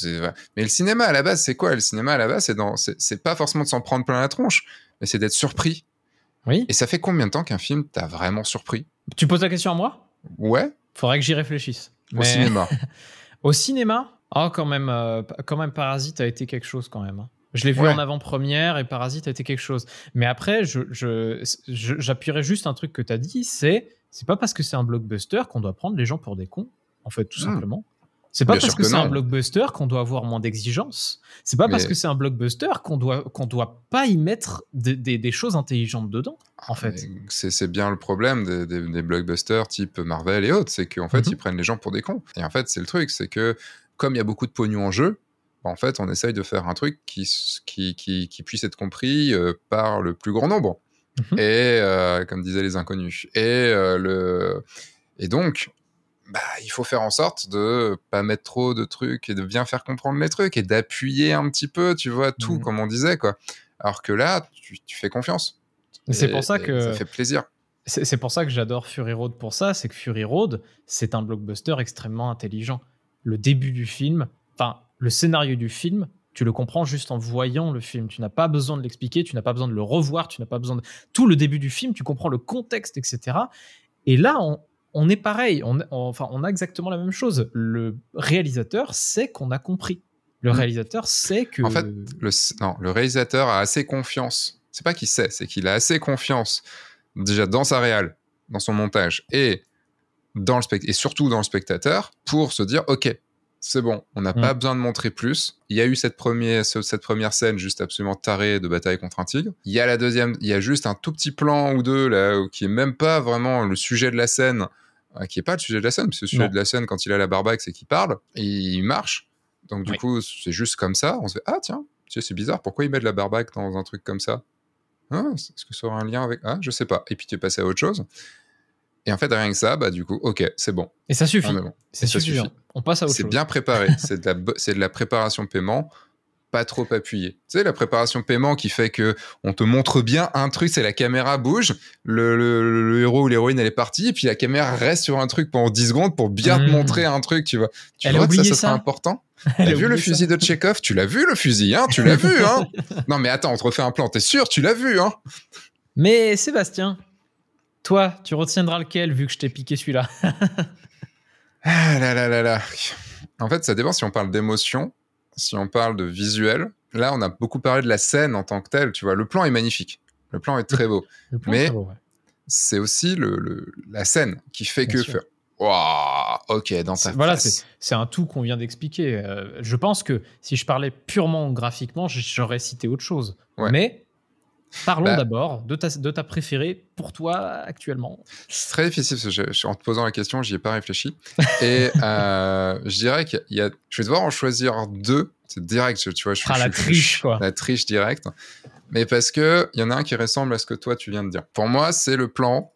mais le cinéma à la base, c'est quoi? Le cinéma à la base, c'est dans, c'est, pas forcément de s'en prendre plein la tronche, mais c'est d'être surpris. Oui. Et ça fait combien de temps qu'un film t'a vraiment surpris? Tu poses la question à moi? Ouais. Faudrait que j'y réfléchisse. Au cinéma. Au cinéma? Oh, quand même, euh, quand même, Parasite a été quelque chose quand même. Hein. Je l'ai vu en avant-première et Parasite a été quelque chose. Mais après, j'appuierai je, juste un truc que tu as dit, c'est c'est pas parce que c'est un blockbuster qu'on doit prendre les gens pour des cons, en fait, tout hmm. simplement. C'est pas parce que, c'est un blockbuster qu'on doit avoir moins d'exigences. C'est pas parce que c'est un blockbuster qu'on doit qu'on doit pas y mettre des, choses intelligentes dedans. En fait, c'est bien le problème des, blockbusters type Marvel et autres, c'est qu'en fait mhm. ils prennent les gens pour des cons. Et en fait c'est le truc, c'est que comme il y a beaucoup de pognon en jeu, en fait on essaye de faire un truc qui qui, qui, puisse être compris euh, par le plus grand nombre. Mhm. Et euh, comme disaient les inconnus. Et euh, le et donc bah, il faut faire en sorte de pas mettre trop de trucs et de bien faire comprendre les trucs et d'appuyer un petit peu, tu vois, tout, mmh. comme on disait, quoi. Alors que là, tu, fais confiance. C'est pour ça que. Ça fait plaisir. C'est pour ça que j'adore Fury Road pour ça, c'est que Fury Road, c'est un blockbuster extrêmement intelligent. Le début du film, enfin, le scénario du film, tu le comprends juste en voyant le film. Tu n'as pas besoin de l'expliquer, tu n'as pas besoin de le revoir, tu n'as pas besoin de. Tout le début du film, tu comprends le contexte, etc. Et là, on, on est pareil, on, enfin, on a exactement la même chose. Le réalisateur sait qu'on a compris. Le hmm. réalisateur sait que. En fait, le, non, le réalisateur a assez confiance. C'est pas qu'il sait, c'est qu'il a assez confiance déjà dans sa réal, dans son montage et dans le et surtout dans le spectateur pour se dire ok, c'est bon, on n'a pas hmm. besoin de montrer plus. Il y a eu cette première, cette première scène juste absolument tarée de bataille contre un tigre. Il y a la deuxième, il y a juste un tout petit plan ou deux là qui est même pas vraiment le sujet de la scène euh, qui est pas le sujet de la scène, parce que le sujet de la scène, quand il a la barbaque, c'est qu'il parle et il marche. Donc, du coup, c'est juste comme ça. On se fait Ah, tiens, c'est bizarre, pourquoi il met de la barbaque dans un truc comme ça? Ah, Est-ce que ça aura un lien avec. Ah, je sais pas. Et puis, tu es passé à autre chose. Et en fait, rien que ça, bah, du coup, ok, c'est bon. Et ça suffit. C'est suffisant. On passe à autre chose. C'est bien préparé. c'est de, de, la préparation paiement pas trop appuyé. Tu sais, la préparation paiement qui fait que on te montre bien un truc, c'est la caméra bouge, le, héros ou l'héroïne elle est partie, et puis la caméra reste sur un truc pendant 10 secondes pour bien te mmh. montrer un truc, tu vois. Tu elle vois que ça, ça sera important? T'as vu le fusil de Tchekhov Tu l'as vu le fusil, hein? Tu l'as vu, hein? Non mais attends, on te refait un plan, t'es sûr? Tu l'as vu, hein? Mais Sébastien, toi, tu retiendras lequel vu que je t'ai piqué celui-là Ah là là là là. En fait, ça dépend si on parle d'émotion si on parle de visuel, là, on a beaucoup parlé de la scène en tant que telle. Tu vois, le plan est magnifique. Le plan est très beau. Mais c'est aussi le, la scène qui fait que. ok, dans ta Voilà, c'est un tout qu'on vient d'expliquer. Euh, je pense que si je parlais purement graphiquement, j'aurais cité autre chose. Mais Parlons bah, d'abord de ta, de ta préférée pour toi actuellement. C'est très difficile parce que je, en te posant la question, j'y ai pas réfléchi. Et euh, je dirais qu'il y a, je vais devoir en choisir deux. C'est direct, tu vois. Je, ah, la triche, quoi. La triche directe. Mais parce que il y en a un qui ressemble à ce que toi tu viens de dire. Pour moi, c'est le plan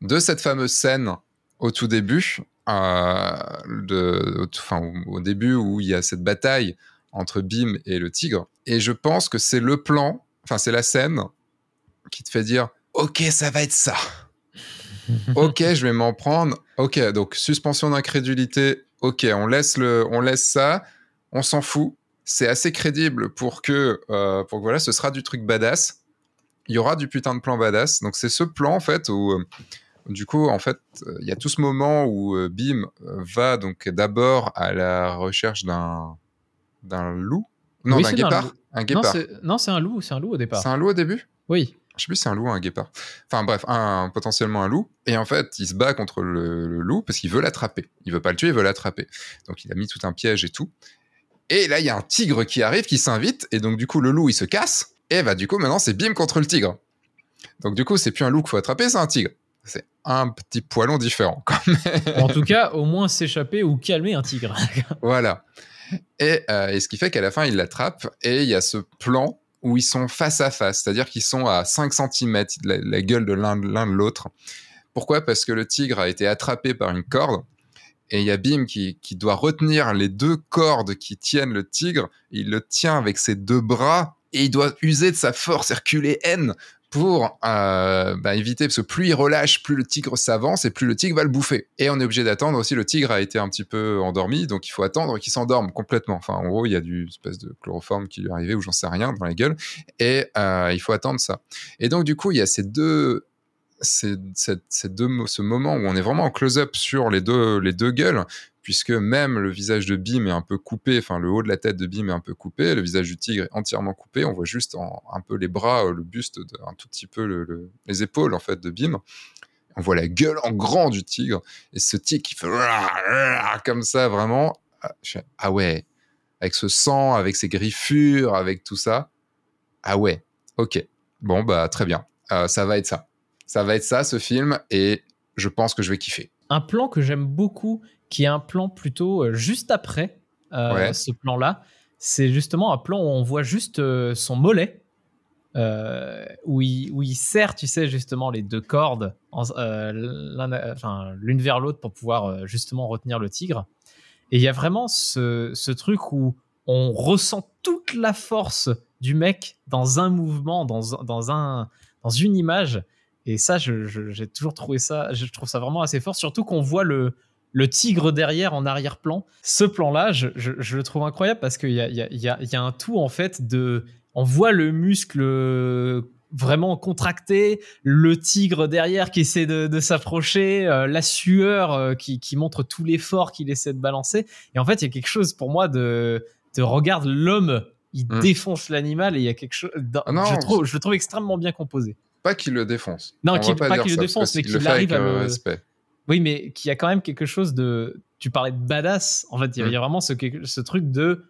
de cette fameuse scène au tout début, euh, de, enfin, au début où il y a cette bataille entre Bim et le tigre. Et je pense que c'est le plan enfin, c'est la scène qui te fait dire Ok, ça va être ça. ok, je vais m'en prendre. Ok, donc suspension d'incrédulité. Ok, on laisse, le, on laisse ça. On s'en fout. C'est assez crédible pour que, euh, pour que voilà, ce sera du truc badass. Il y aura du putain de plan badass. Donc c'est ce plan en fait où, euh, du coup, en fait, il y a tout ce moment où euh, Bim va donc d'abord à la recherche d'un d'un loup non, d'un guépard. Un guépard. Non, c'est un loup. C'est un loup au départ. C'est un loup au début? Oui. Je sais plus si c'est un loup ou un guépard. Enfin bref, un, potentiellement un loup. Et en fait, il se bat contre le, loup parce qu'il veut l'attraper. Il veut pas le tuer, il veut l'attraper. Donc il a mis tout un piège et tout. Et là, il y a un tigre qui arrive, qui s'invite. Et donc du coup, le loup, il se casse. Et bah du coup, maintenant, c'est bim contre le tigre. Donc du coup, c'est plus un loup qu'il faut attraper, c'est un tigre. C'est un petit poilon différent. Quand même. En tout cas, au moins s'échapper ou calmer un tigre. voilà. Euh, et, ce qui fait qu'à la fin, il l'attrape et il y a ce plan où ils sont face à face, c'est-à-dire qu'ils sont à 5 cm de la, gueule de l'un de l'autre. Pourquoi? Parce que le tigre a été attrapé par une corde et il y a Bim qui, qui, doit retenir les deux cordes qui tiennent le tigre. Il le tient avec ses deux bras et il doit user de sa force herculéenne pour euh, bah, éviter, parce que plus il relâche, plus le tigre s'avance et plus le tigre va le bouffer. Et on est obligé d'attendre aussi, le tigre a été un petit peu endormi, donc il faut attendre qu'il s'endorme complètement. Enfin, en gros, il y a du espèce de chloroforme qui lui est arrivé ou j'en sais rien dans la gueule, et euh, il faut attendre ça. Et donc, du coup, il y a ces deux, ces, deux, ce moment où on est vraiment en close-up sur les deux, les deux gueules, puisque même le visage de Bim est un peu coupé, enfin le haut de la tête de Bim est un peu coupé, le visage du tigre est entièrement coupé, on voit juste un peu les bras, euh, le buste, un tout petit peu les épaules en fait de Bim. On voit la gueule en grand du tigre et ce tigre qui fait comme ça vraiment. ah ouais, avec ce sang, avec ces griffures, avec tout ça. Ah ouais, ok. Bon, bah très bien. Euh, ça va être ça. Ça va être ça, ce film, et je pense que je vais kiffer. Un plan que j'aime beaucoup, qui est un plan plutôt euh, juste après euh, ce plan-là, c'est justement un plan où on voit juste son mollet, où, il, où il serre, tu sais, justement les deux cordes l'une vers l'autre pour pouvoir justement retenir le tigre. Et il y a vraiment ce, ce, truc où on ressent toute la force du mec dans un mouvement, dans, dans, un, dans une image. Et ça, j'ai toujours trouvé ça, je trouve ça vraiment assez fort, surtout qu'on voit le, le tigre derrière en arrière-plan. Ce plan-là, je, je, le trouve incroyable parce qu'il y a, y, a, y a, un tout en fait de. On voit le muscle vraiment contracté, le tigre derrière qui essaie de, s'approcher, euh, la sueur euh, qui, qui, montre tout l'effort qu'il essaie de balancer. Et en fait, il y a quelque chose pour moi de, de regarde l'homme, il hmm. défonce l'animal et il y a quelque chose. Ah je, trouve, je le trouve extrêmement bien composé. Pas qu'il le défonce. Non, pas, qu'il le défonce, mais qu'il arrive à le. Respect. Oui, mais qu'il y a quand même quelque chose de. Tu parlais de badass. En fait, il y, a hmm. vraiment ce, ce truc de.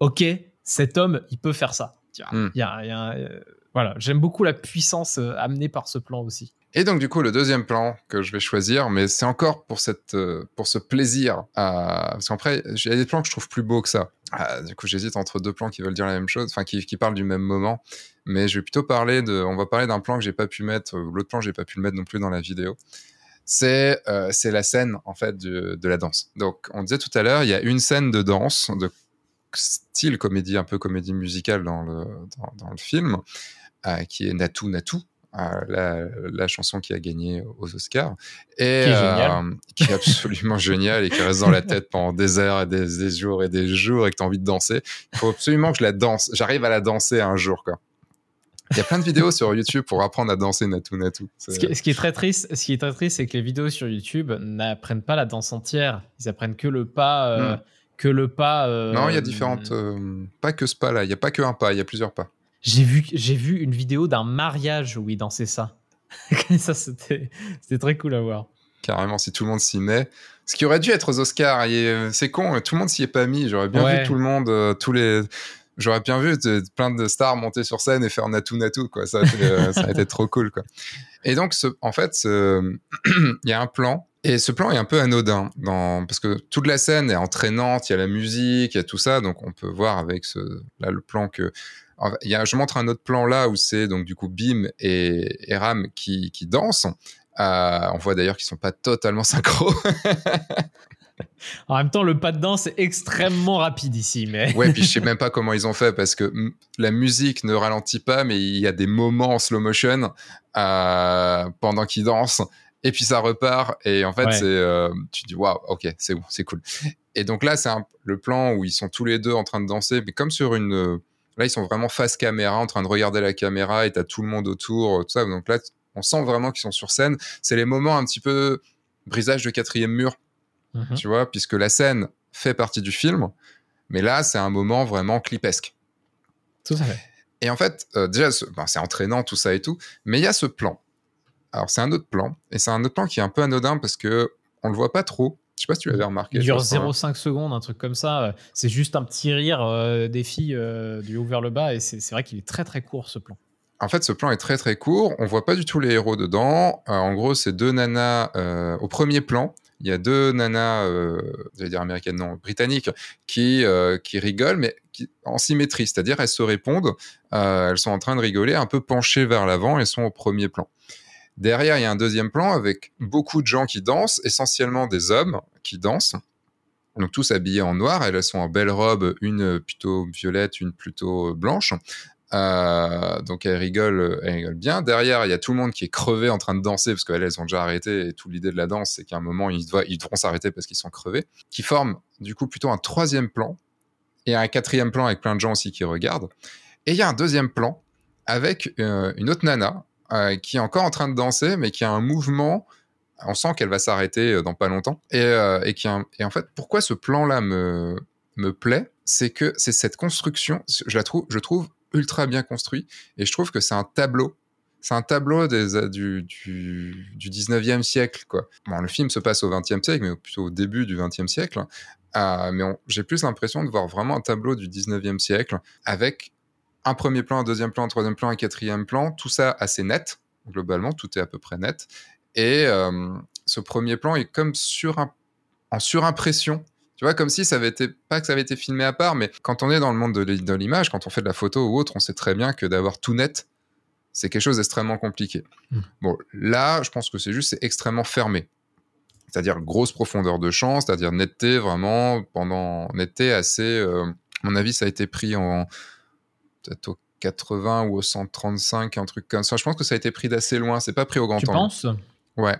Ok, cet homme, il peut faire ça. Y a, il y a euh, voilà, j'aime beaucoup la puissance euh, amenée par ce plan aussi. Et donc du coup, le deuxième plan que je vais choisir, mais c'est encore pour cette, euh, pour ce plaisir, parce qu'après, il y a des plans que je trouve plus beaux que ça. Ah, du coup, j'hésite entre deux plans qui veulent dire la même chose, enfin qui, qui, parlent du même moment. Mais je vais plutôt parler de, on va parler d'un plan que j'ai pas pu mettre, l'autre plan j'ai pas pu le mettre non plus dans la vidéo. C'est euh, la scène en fait de, de la danse. Donc on disait tout à l'heure, il y a une scène de danse de style comédie, un peu comédie musicale dans le, dans le film. Euh, qui est Natou Natou, euh, la, chanson qui a gagné aux Oscars. Et, qui est, euh, qui est absolument génial et qui reste dans la tête pendant des heures et des, jours et des jours et que tu as envie de danser. Il faut absolument que je la danse. J'arrive à la danser un jour, quoi. Il y a plein de vidéos sur YouTube pour apprendre à danser Natou Natou. Ce qui, est très triste, ce qui est très triste, c'est que les vidéos sur YouTube n'apprennent pas la danse entière. Ils apprennent que le pas, hmm. que le pas. non, il y a différentes, pas que ce pas là. Il y a pas que un pas, il y a plusieurs pas. J'ai vu, j'ai vu une vidéo d'un mariage où il dansait ça. ça, c'était, c'était très cool à voir. Carrément, si tout le monde s'y met. Ce qui aurait dû être aux Oscars, euh, c'est con, tout le monde s'y est pas mis. J'aurais bien vu tout le monde, euh, tous les. J'aurais bien vu plein de stars monter sur scène et faire natou natou, quoi. Ça, euh, ça a été trop cool, quoi. Et donc, ce, en fait, il y a un plan et ce plan est un peu anodin dans, parce que toute la scène est entraînante, il y a la musique, il y a tout ça, donc on peut voir avec ce, là, le plan que il y a, je montre un autre plan là où c'est donc du coup Bim et, Ram qui, qui dansent. Euh, on voit d'ailleurs qu'ils sont pas totalement synchro. en même temps, le pas de danse est extrêmement rapide ici. Mais... ouais, puis je sais même pas comment ils ont fait parce que la musique ne ralentit pas, mais il y a des moments en slow motion euh, pendant qu'ils dansent. Et puis ça repart et en fait c'est euh, tu dis waouh ok c'est bon c'est cool et donc là c'est le plan où ils sont tous les deux en train de danser mais comme sur une Là, ils sont vraiment face caméra, en train de regarder la caméra et t'as tout le monde autour, tout ça. Donc là, on sent vraiment qu'ils sont sur scène. C'est les moments un petit peu brisage de quatrième mur, mhm. tu vois, puisque la scène fait partie du film. Mais là, c'est un moment vraiment clipesque. Tout à fait. Et en fait, euh, déjà, ben, c'est entraînant, tout ça et tout. Mais il y a ce plan. Alors, c'est un autre plan. Et c'est un autre plan qui est un peu anodin parce que on le voit pas trop. Je sais pas si tu l'avais remarqué. Il dure 0,5 secondes, un truc comme ça. C'est juste un petit rire euh, des filles euh, du haut vers le bas et c'est vrai qu'il est très très court ce plan. En fait, ce plan est très très court. On voit pas du tout les héros dedans. Euh, en gros, c'est deux nanas au premier plan. Il y a deux nanas, j'allais dire américaines, non, britanniques, qui, qui rigolent, mais en symétrie, c'est-à-dire elles se répondent. elles sont en train de rigoler, un peu penchées vers l'avant, elles sont au premier plan. Derrière, il y a un deuxième plan avec beaucoup de gens qui dansent, essentiellement des hommes qui dansent. Donc tous habillés en noir, elles sont en belle robe, une plutôt violette, une plutôt blanche. Euh, donc elles rigolent, elles rigolent bien. Derrière, il y a tout le monde qui est crevé en train de danser parce qu'elles elles ont déjà arrêté. Et toute l'idée de la danse, c'est qu'à un moment ils, doivent, devront s'arrêter parce qu'ils sont crevés. Qui forment du coup plutôt un troisième plan et un quatrième plan avec plein de gens aussi qui regardent. Et il y a un deuxième plan avec euh, une autre nana euh, qui est encore en train de danser, mais qui a un mouvement. On sent qu'elle va s'arrêter euh, dans pas longtemps. Et, euh, et, qui et en fait, pourquoi ce plan-là me, me plaît, c'est que c'est cette construction, je la trouve, je trouve ultra bien construit, et je trouve que c'est un tableau c'est un tableau des, du, du, du, 19e siècle. Quoi. Bon, le film se passe au 20e siècle, mais plutôt au début du 20e siècle. mais j'ai plus l'impression de voir vraiment un tableau du 19e siècle avec un premier plan, un deuxième plan, un troisième plan, un quatrième plan, tout ça assez net, globalement, tout est à peu près net. Et ce premier plan est comme sur en surimpression. Tu vois, comme si ça avait été, pas que ça avait été filmé à part, mais quand on est dans le monde de l'image, quand on fait de la photo ou autre, on sait très bien que d'avoir tout net, c'est quelque chose d'extrêmement compliqué. Hmm. Bon, là, je pense que c'est juste, c'est extrêmement fermé. C'est-à-dire grosse profondeur de champ, c'est-à-dire netteté vraiment pendant netteté assez. Euh, à mon avis, ça a été pris en peut-être au 80 ou au 135, un truc comme ça. Je pense que ça a été pris d'assez loin. C'est pas pris au grand tu angle. Tu penses? Ouais.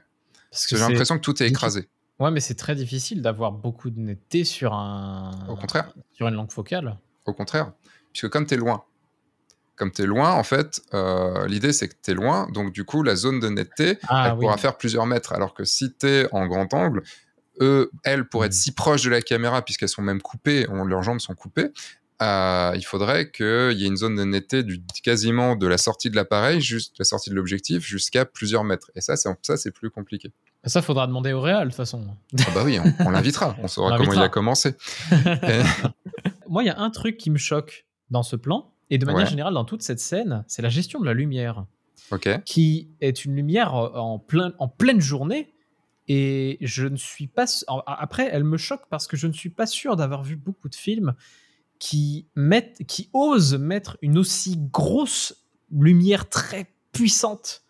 Parce que j'ai l'impression que tout est écrasé. Ouais, mais c'est très difficile d'avoir beaucoup de netteté sur un. Au contraire. Sur une langue focale. Au contraire. Puisque comme tu es loin, comme tu es loin, en fait, euh, l'idée c'est que tu es loin, donc du coup, la zone de netteté, ah elle pourra faire plusieurs mètres. Alors que si tu es en grand angle, eux, elles, pour être hmm. si proches de la caméra, puisqu'elles sont même coupées, leurs jambes sont coupées, euh, il faudrait qu'il y ait une zone de netteté du, quasiment de la sortie de l'appareil, juste la sortie de l'objectif, jusqu'à plusieurs mètres. Et ça, c'est, ça, c'est plus compliqué. Ça, faudra demander au Réal, de toute façon. Ah bah oui, on, l'invitera, on saura comment il a commencé. Moi, il y a un truc qui me choque dans ce plan, et de manière générale dans toute cette scène, c'est la gestion de la lumière. Qui est une lumière en, plein, en pleine journée. Et je ne suis pas. Après, elle me choque parce que je ne suis pas sûr d'avoir vu beaucoup de films qui, mettent, qui osent mettre une aussi grosse lumière très puissante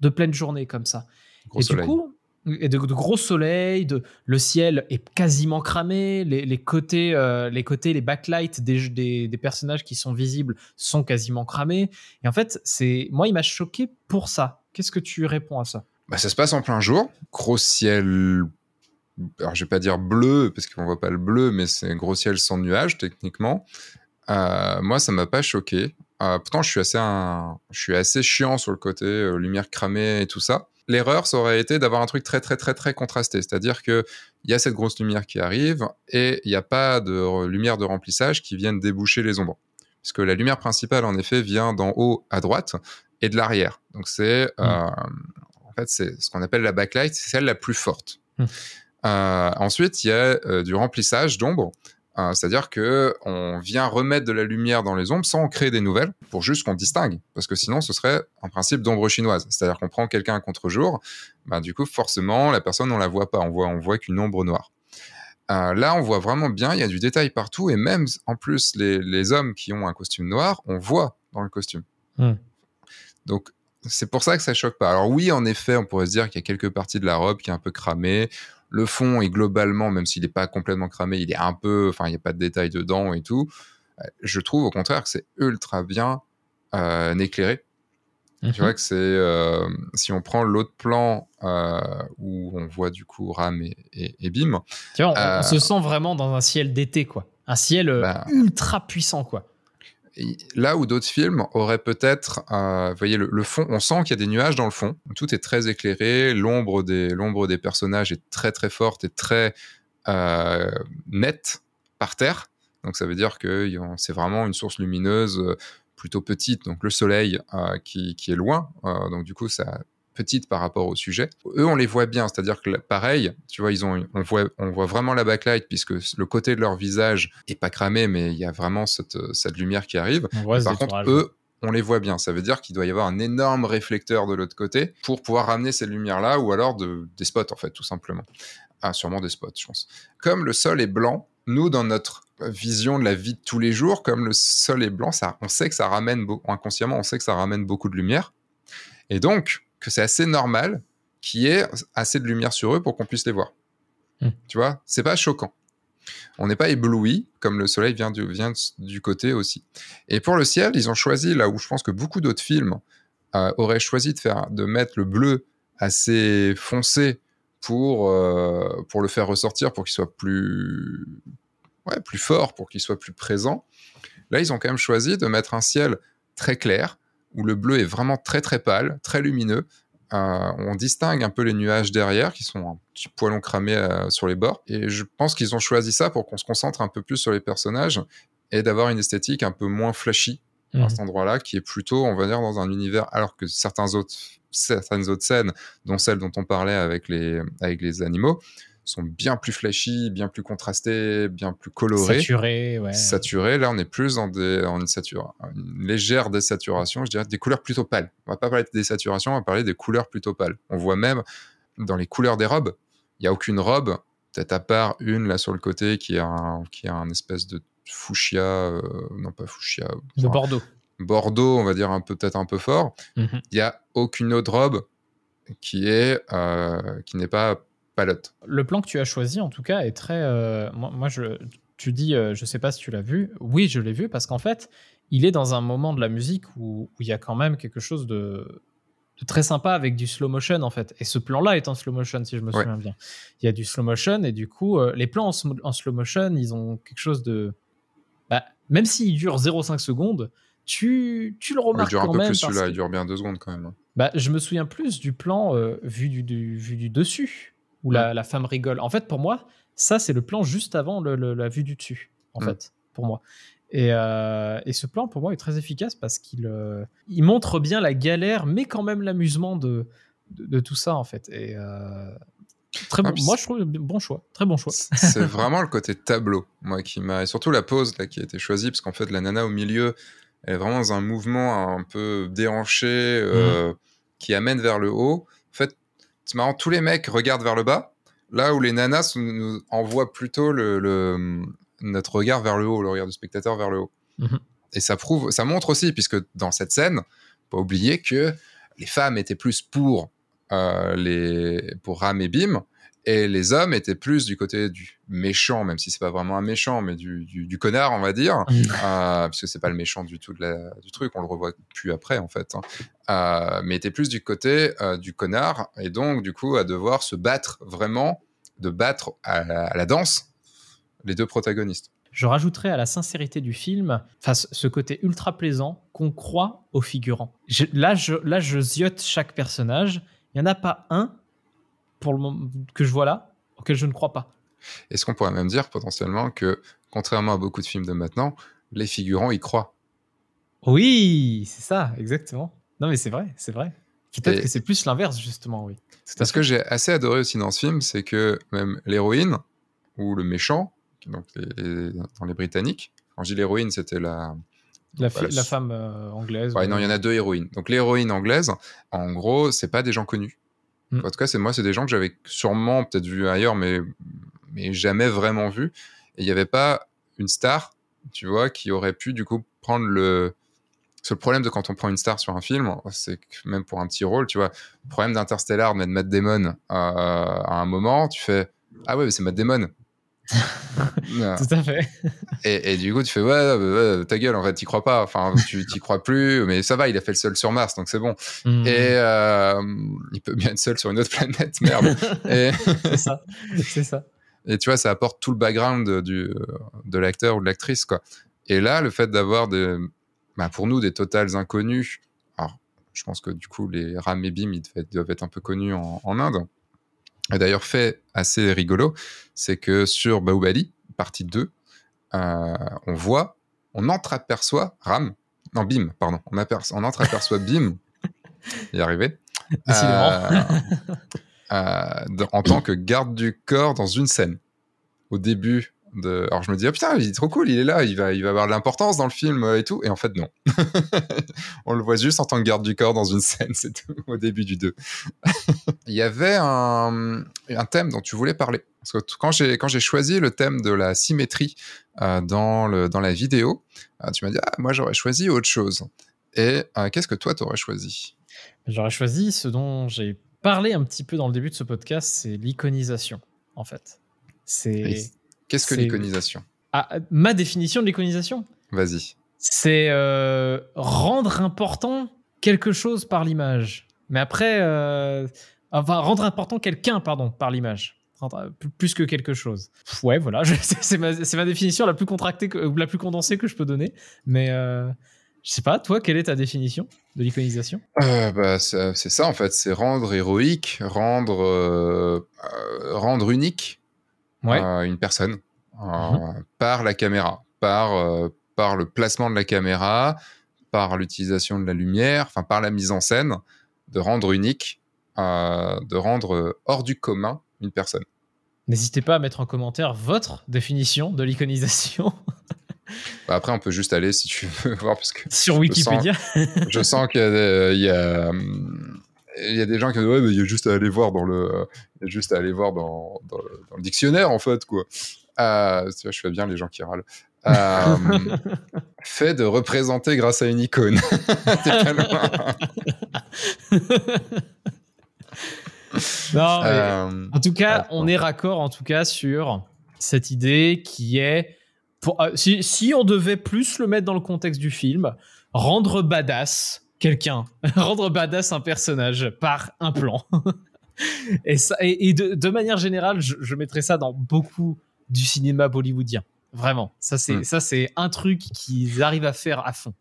de pleine journée comme ça. et du coup, et de, gros soleils, de, le ciel est quasiment cramé, les, côtés, euh, les côtés, les backlights des, des, personnages qui sont visibles sont quasiment cramés. Et en fait, c'est moi, il m'a choqué pour ça. Qu'est-ce que tu réponds à ça? Bah, Ça se passe en plein jour, gros ciel. Alors, je vais pas dire bleu parce qu'on voit pas le bleu, mais c'est un gros ciel sans nuages techniquement. Euh, moi, ça m'a pas choqué. Euh, pourtant, je suis assez, je suis assez chiant sur le côté lumière cramée et tout ça l'erreur, ça aurait été d'avoir un truc très, très, très, très contrasté. C'est-à-dire qu'il y a cette grosse lumière qui arrive et il n'y a pas de lumière de remplissage qui vienne déboucher les ombres. Puisque la lumière principale, en effet, vient d'en haut à droite et de l'arrière. Donc, c'est mmh. euh, en fait, c'est ce qu'on appelle la backlight, c'est celle la plus forte. Mmh. Euh, ensuite, il y a euh, du remplissage d'ombre euh, c'est-à-dire que on vient remettre de la lumière dans les ombres sans en créer des nouvelles, pour juste qu'on distingue, parce que sinon ce serait un principe d'ombre chinoise. C'est-à-dire qu'on prend quelqu'un à contre-jour, bah, du coup forcément la personne on la voit pas, on voit on voit qu'une ombre noire. Euh, là, on voit vraiment bien, il y a du détail partout, et même en plus les, hommes qui ont un costume noir, on voit dans le costume. Hmm. Donc c'est pour ça que ça choque pas. Alors oui, en effet, on pourrait se dire qu'il y a quelques parties de la robe qui est un peu cramée. Le fond est globalement, même s'il n'est pas complètement cramé, il est un peu, enfin, il n'y a pas de détails dedans et tout. Euh, je trouve au contraire que c'est ultra bien euh, éclairé. Tu mhm. vois que c'est, euh, si on prend l'autre plan où on voit du coup Ram et, Bim. Tu vois, on, se sent vraiment dans un ciel d'été, quoi. Un ciel bah, ultra puissant, quoi là où d'autres films auraient peut-être, euh, vous voyez, le, fond, on sent qu'il y a des nuages dans le fond. Tout est très éclairé, l'ombre des, l'ombre des personnages est très très forte et très euh, nette par terre. Donc ça veut dire que c'est vraiment une source lumineuse euh, plutôt petite, donc le soleil qui, qui, est loin. donc du coup, ça petite par rapport au sujet. Eux, on les voit bien, c'est-à-dire que pareil, tu vois, ils ont, on voit, on voit vraiment la backlight puisque le côté de leur visage est pas cramé, mais il y a vraiment cette, cette lumière qui arrive. par contre, eux, on les voit bien. Ça veut dire qu'il doit y avoir un énorme réflecteur de l'autre côté pour pouvoir ramener ces lumières-là, ou alors de, des spots, en fait, tout simplement. Ah, sûrement des spots, je pense. Comme le sol est blanc, nous, dans notre vision de la vie de tous les jours, comme le sol est blanc, ça, on sait que ça ramène, inconsciemment, on sait que ça ramène beaucoup de lumière. Et donc, que c'est assez normal qu'il y ait assez de lumière sur eux pour qu'on puisse les voir. Hmm. Tu vois, c'est pas choquant. On n'est pas ébloui, comme le soleil vient du, vient du côté aussi. Et pour le ciel, ils ont choisi, là où je pense que beaucoup d'autres films euh, auraient choisi de, faire, de mettre le bleu assez foncé pour, euh, pour le faire ressortir, pour qu'il soit plus, ouais, plus fort, pour qu'il soit plus présent. Là, ils ont quand même choisi de mettre un ciel très clair, où le bleu est vraiment très très pâle, très lumineux. Euh, on distingue un peu les nuages derrière qui sont un petit poilon cramé euh, sur les bords. Et je pense qu'ils ont choisi ça pour qu'on se concentre un peu plus sur les personnages et d'avoir une esthétique un peu moins flashy à mhm. cet endroit-là, qui est plutôt, on va dire, dans un univers, alors que certains autres, certaines autres scènes, dont celle dont on parlait avec les, avec les animaux, sont bien plus flashy, bien plus contrastés, bien plus colorés. Saturés, ouais. Saturés. Là, on est plus dans, des, une, une légère désaturation, je dirais des couleurs plutôt pâles. On va pas parler de désaturation, on va parler des couleurs plutôt pâles. On voit même dans les couleurs des robes, il n'y a aucune robe, peut-être à part une là sur le côté qui a un, qui a un espèce de fuchsia, euh, non pas fuchsia. De Bordeaux. Bordeaux, on va dire un peut-être un peu fort. Mhm. Il n'y a aucune autre robe qui est euh, qui n'est pas palote. Le plan que tu as choisi, en tout cas, est très. Euh, moi, je, tu dis, je sais pas si tu l'as vu. Oui, je l'ai vu parce qu'en fait, il est dans un moment de la musique où, il y a quand même quelque chose de, très sympa avec du slow motion en fait. Et ce plan-là est en slow motion si je me souviens bien. Il y a du slow motion et du coup, les plans en, slow motion, ils ont quelque chose de bah, même s'il dure 0,5 secondes, tu, tu le remarques il dure un peu plus celui-là, il dure bien 2 secondes quand même. Hein. Bah, je me souviens plus du plan euh, vu, du, vu du dessus, où la, la, femme rigole. En fait, pour moi, ça, c'est le plan juste avant le, la vue du dessus, en mm. fait, pour moi. Et, euh, et, ce plan, pour moi, est très efficace parce qu'il euh, il montre bien la galère, mais quand même l'amusement de, de, tout ça, en fait. Et Très bon. moi, je trouve bon choix. Très bon choix. c'est vraiment le côté tableau, moi, qui m'a. Et surtout la pose là, qui a été choisie, parce qu'en fait, la nana au milieu, elle est vraiment dans un mouvement un peu déhanché euh, mhm. qui amène vers le haut. C'est marrant, tous les mecs regardent vers le bas, là où les nanas nous envoient plutôt le, notre regard vers le haut, le regard du spectateur vers le haut. Mhm. Et ça prouve, ça montre aussi, puisque dans cette scène, pas oublier que les femmes étaient plus pour euh, les, pour Ram et Bim. Et les hommes étaient plus du côté du méchant, même si c'est pas vraiment un méchant, mais du, du, connard, on va dire, mm. euh, puisque c'est pas le méchant du tout de la, du truc, on le revoit plus après en fait, hein. euh, mais était plus du côté euh, du connard, et donc du coup à devoir se battre vraiment, de battre à la, danse les deux protagonistes. Je rajouterais à la sincérité du film, face ce côté ultra plaisant qu'on croit aux figurants. là, je, là, je ziote chaque personnage il n'y en a pas un pour le que je vois là auquel je ne crois pas. Est-ce qu'on pourrait même dire potentiellement que, contrairement à beaucoup de films de maintenant, les figurants y croient? Oui, c'est ça, exactement. Non, mais c'est vrai, c'est vrai. Peut-être que c'est plus l'inverse, justement, oui. Ce que j'ai assez adoré aussi dans ce film, c'est que même l'héroïne, ou le méchant, donc dans les Britanniques, quand je dis l'héroïne, c'était la, la, femme euh, anglaise. non, il y en a deux héroïnes. Donc l'héroïne anglaise, en gros, c'est pas des gens connus. Mm. En tout cas, c'est moi, c'est des gens que j'avais sûrement peut-être vu ailleurs, mais, mais jamais vraiment vu. Et il n'y avait pas une star, tu vois, qui aurait pu du coup prendre le. Ce problème de quand on prend une star sur un film, c'est que même pour un petit rôle, tu vois, le problème d'Interstellar, de mettre Matt Damon euh, à un moment, tu fais Ah ouais, mais c'est Matt Damon. Tout à fait. Et, du coup, tu fais ouais, ta gueule, en fait, t'y crois pas. Enfin, tu t'y crois plus, mais ça va, il a fait le seul sur Mars, donc c'est bon. Hmm. Et euh, il peut bien être seul sur une autre planète, merde. c'est ça, c'est ça. Et tu vois, ça apporte tout le background de, du, de l'acteur ou de l'actrice, quoi. Et là, le fait d'avoir des, bah, pour nous, des totales inconnus. Alors, je pense que du coup, les Ram et Bim, ils doivent être un peu connus en, en Inde d'ailleurs fait assez rigolo, c'est que sur Baobali, partie 2, euh, on voit, on entreaperçoit Ram, non Bim, pardon, on, on entreaperçoit Bim, y arrivé, euh, euh, en tant que garde du corps dans une scène. Au début alors je me dis, ah, putain, il est trop cool, il est là, il va, il va avoir de l'importance dans le film et tout. Et en fait, non. On le voit juste en tant que garde du corps dans une scène, c'est tout, au début du 2. il y avait un, un, thème dont tu voulais parler. Parce que quand j'ai, quand j'ai choisi le thème de la symétrie euh, dans, le, dans la vidéo, euh, tu m'as dit, ah, moi j'aurais choisi autre chose. Et euh, qu'est-ce que toi t'aurais choisi? J'aurais choisi ce dont j'ai parlé un petit peu dans le début de ce podcast, c'est l'iconisation, en fait. C'est. Qu'est-ce que l'iconisation? Ah, Ma définition de l'iconisation? Vas-y. C'est euh, rendre important quelque chose par l'image. Mais après, euh, enfin, rendre important quelqu'un, pardon, par l'image. Plus que quelque chose. Ouais, voilà, c'est ma, ma, définition la plus contractée, ou la plus condensée que je peux donner. Mais euh, je sais pas, toi, quelle est ta définition de l'iconisation? Bah, C'est ça, en fait. C'est rendre héroïque, rendre, rendre unique une personne mhm. par la caméra, par, euh, par le placement de la caméra, par l'utilisation de la lumière, enfin par la mise en scène, de rendre unique, euh, de rendre hors du commun une personne. N'hésitez pas à mettre en commentaire votre définition de l'iconisation. Bah, après, on peut juste aller si tu veux voir parce que sur Wikipédia. Je sens, qu'il y a, il y a des gens qui disent ouais, mais il y a juste à aller voir dans le, juste à aller voir dans, dans, le, dictionnaire en fait quoi. Euh, je fais bien les gens qui râlent. Euh, fait de représenter grâce à une icône. non, euh, en tout cas, on est raccord en tout cas sur cette idée qui est pour, euh, si, si, on devait plus le mettre dans le contexte du film, rendre badass quelqu'un, rendre badass un personnage par un plan. et, ça, et, de, manière générale, je, je, mettrais ça dans beaucoup du cinéma bollywoodien. Vraiment, ça c'est hmm. ça c'est un truc qu'ils arrivent à faire à fond.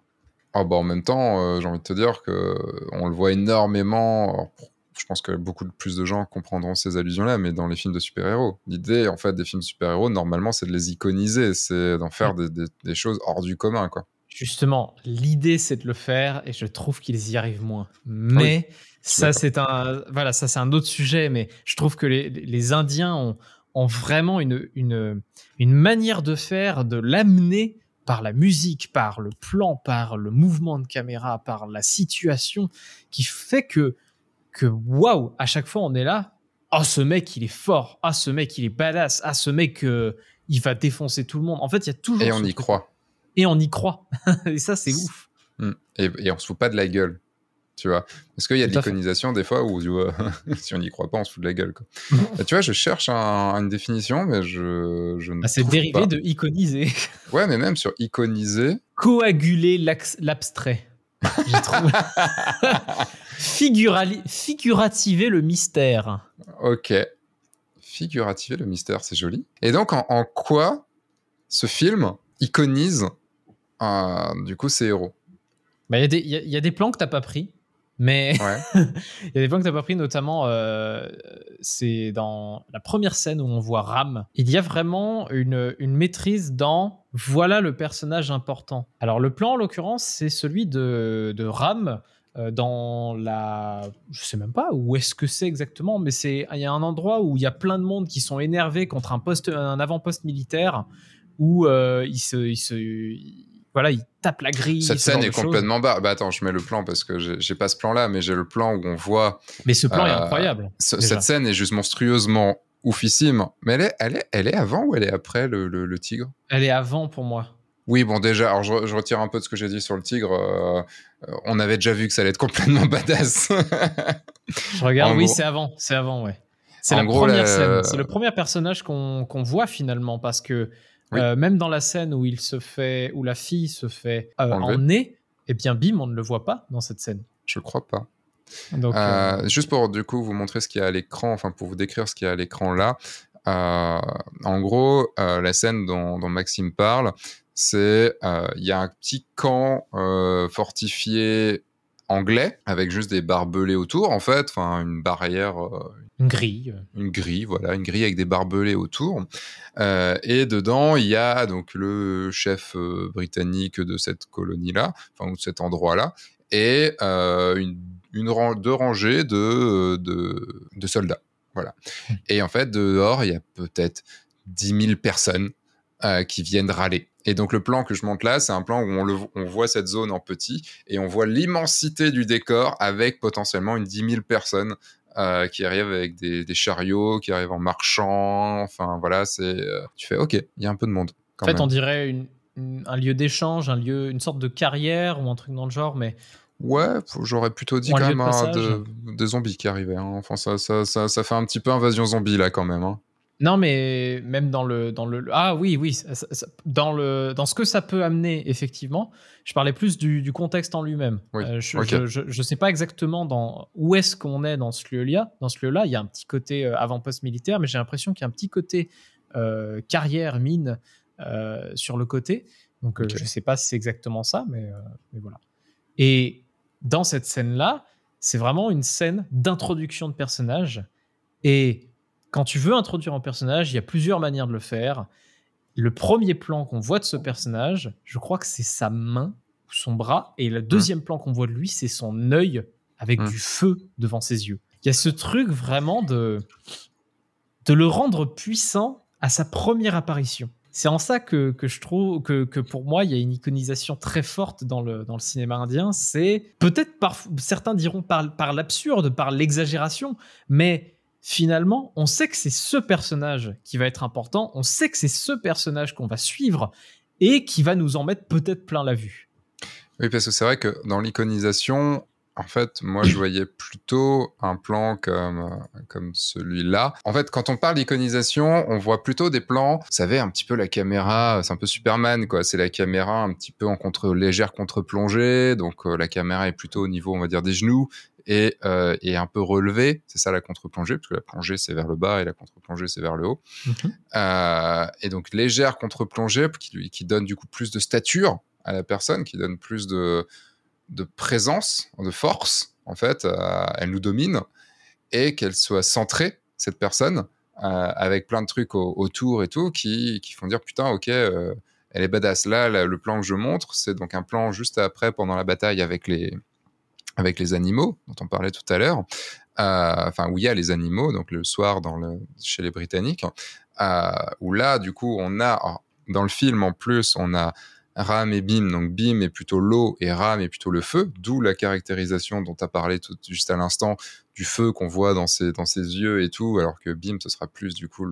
Ah bah en même temps, euh, j'ai envie de te dire que on le voit énormément. je pense que beaucoup plus de gens comprendront ces allusions-là, mais dans les films de super-héros, l'idée en fait des films de super-héros, normalement, c'est de les iconiser, c'est d'en faire des, des, choses hors du commun, quoi. Justement, l'idée c'est de le faire et je trouve qu'ils y arrivent moins. Mais ça c'est un voilà, ça c'est un autre sujet mais je trouve que les, les Indiens ont, ont vraiment une, une, une manière de faire, de l'amener par la musique, par le plan, par le mouvement de caméra, par la situation qui fait que que waouh, à chaque fois on est là, ah ce mec il est fort, ah ce mec il est badass, ah ce mec euh, il va défoncer tout le monde. En fait, il y a toujours Et on y croit et on y croit. et ça, c'est ouf. Hmm. Et, et, on se fout pas de la gueule. Tu vois Parce qu'il y a de l'iconisation des fois où, si on n'y croit pas, on se fout de la gueule. Quoi. tu vois, je cherche une définition, mais je, je ne. Ah, c'est dérivé de iconiser. ouais, mais même sur iconiser. Coaguler l'abstrait. J'ai trouvé. Figurativer le mystère. Ok. Figurativer le mystère, c'est joli. Et donc, en quoi ce film iconise du coup ces héros. Bah, il y, y, a des plans que t'as pas pris, mais il y a des plans que t'as pas pris, notamment euh, c'est dans la première scène où on voit Ram. Il y a vraiment une, une maîtrise dans voilà le personnage important. Alors le plan en l'occurrence c'est celui de, de Ram euh, dans la je sais même pas où est-ce que c'est exactement mais c'est il y a un endroit où il y a plein de monde qui sont énervés contre un poste un avant-poste militaire où euh, il se, il se voilà, il tape la grille. Cette scène est complètement barre. Bah attends, je mets le plan parce que j'ai pas ce plan-là, mais j'ai le plan où on voit. Mais ce plan est euh, incroyable. cette scène est juste monstrueusement oufissime. Mais elle est, elle est, elle est avant ou elle est après le, le, tigre? Elle est avant pour moi. Oui, bon, déjà, alors je, retire un peu de ce que j'ai dit sur le tigre. Euh, on avait déjà vu que ça allait être complètement badass. je regarde, oui, c'est avant, c'est avant, ouais. C'est la première scène, c'est le premier personnage qu'on voit finalement parce que euh, même dans la scène où il se fait, où la fille se fait euh, en nez, eh bien, bim, on ne le voit pas dans cette scène. Je crois pas. Donc, euh, Juste pour du coup vous montrer ce qu'il y a à l'écran, enfin pour vous décrire ce qu'il y a à l'écran là. en gros, la scène dont, dont Maxime parle, c'est il y a un petit camp fortifié anglais avec juste des barbelés autour en fait, enfin une barrière, une grille. Une grille, voilà, une grille avec des barbelés autour. Euh, et dedans, il y a donc le chef euh, britannique de cette colonie-là, enfin, ou de cet endroit-là, et euh, une, une deux rangées de, de, de, soldats. Voilà. Hmm. Et en fait, dehors, il y a peut-être 10 000 personnes qui viennent râler. Et donc le plan que je monte là, c'est un plan où on, le, on, voit cette zone en petit et on voit l'immensité du décor avec potentiellement une 10 000 personnes euh, qui arrivent avec des, chariots, qui arrivent en marchant. Enfin, voilà, c'est. Euh, tu fais, ok, il y a un peu de monde. en fait, on dirait un lieu d'échange, un lieu, une sorte de carrière ou un truc dans le genre, mais. Ouais, j'aurais plutôt dit quand même des zombies qui arrivaient. Hein. Enfin, ça, ça, ça, ça, fait un petit peu invasion zombie là quand même. Hein. Non, mais même dans le, dans le. Ah oui, oui. dans, le, dans ce que ça peut amener, effectivement, je parlais plus du, contexte en lui-même. Euh, je ne sais pas exactement dans, où est-ce qu'on est dans ce lieu-là. Dans ce lieu-là, il y a un petit côté euh, avant-poste militaire, mais j'ai l'impression qu'il y a un petit côté euh, carrière, mine sur le côté. Donc, je ne sais pas si c'est exactement ça, mais, mais voilà. Et dans cette scène-là, c'est vraiment une scène d'introduction de personnage. Et quand tu veux introduire un personnage, il y a plusieurs manières de le faire. Le premier plan qu'on voit de ce personnage, je crois que c'est sa main ou son bras, et le deuxième plan qu'on voit de lui, c'est son œil avec mmh. du feu devant ses yeux. Il y a ce truc vraiment de de le rendre puissant à sa première apparition. C'est en ça que, je trouve que, pour moi, il y a une iconisation très forte dans le, dans le cinéma indien. C'est peut-être, par, certains diront par, par l'absurde, par l'exagération, mais finalement, on sait que c'est ce personnage qui va être important, on sait que c'est ce personnage qu'on va suivre et qui va nous en mettre peut-être plein la vue. Oui, parce que c'est vrai que dans l'iconisation, en fait, moi, je voyais plutôt un plan comme, comme celui-là. En fait, quand on parle d'iconisation, on voit plutôt des plans, vous savez, un petit peu la caméra, c'est un peu Superman, quoi. C'est la caméra un petit peu en contre, légère contre-plongée. Donc, euh, la caméra est plutôt au niveau, on va dire, des genoux et, euh, et un peu relevée. C'est ça la contre-plongée, parce que la plongée, c'est vers le bas et la contre-plongée, c'est vers le haut. Mhm. Euh, et donc, légère contre-plongée qui, qui donne du coup plus de stature à la personne, qui donne plus de de présence, de force, en fait, elle nous domine, et qu'elle soit centrée, cette personne, euh, avec plein de trucs autour et tout, qui, font dire putain, ok, elle est badass. Là, le plan que je montre, c'est donc un plan juste après, pendant la bataille avec les, avec les animaux, dont on parlait tout à l'heure. enfin, où il y a les animaux, donc le soir chez les Britanniques, où là, du coup, on a, dans le film en plus, on a Ram et Bim, donc Bim est plutôt l'eau et Ram est plutôt le feu, d'où la caractérisation dont tu as parlé tout, juste à l'instant du feu qu'on voit dans ses, dans ses yeux et tout, alors que Bim, ce sera plus du coup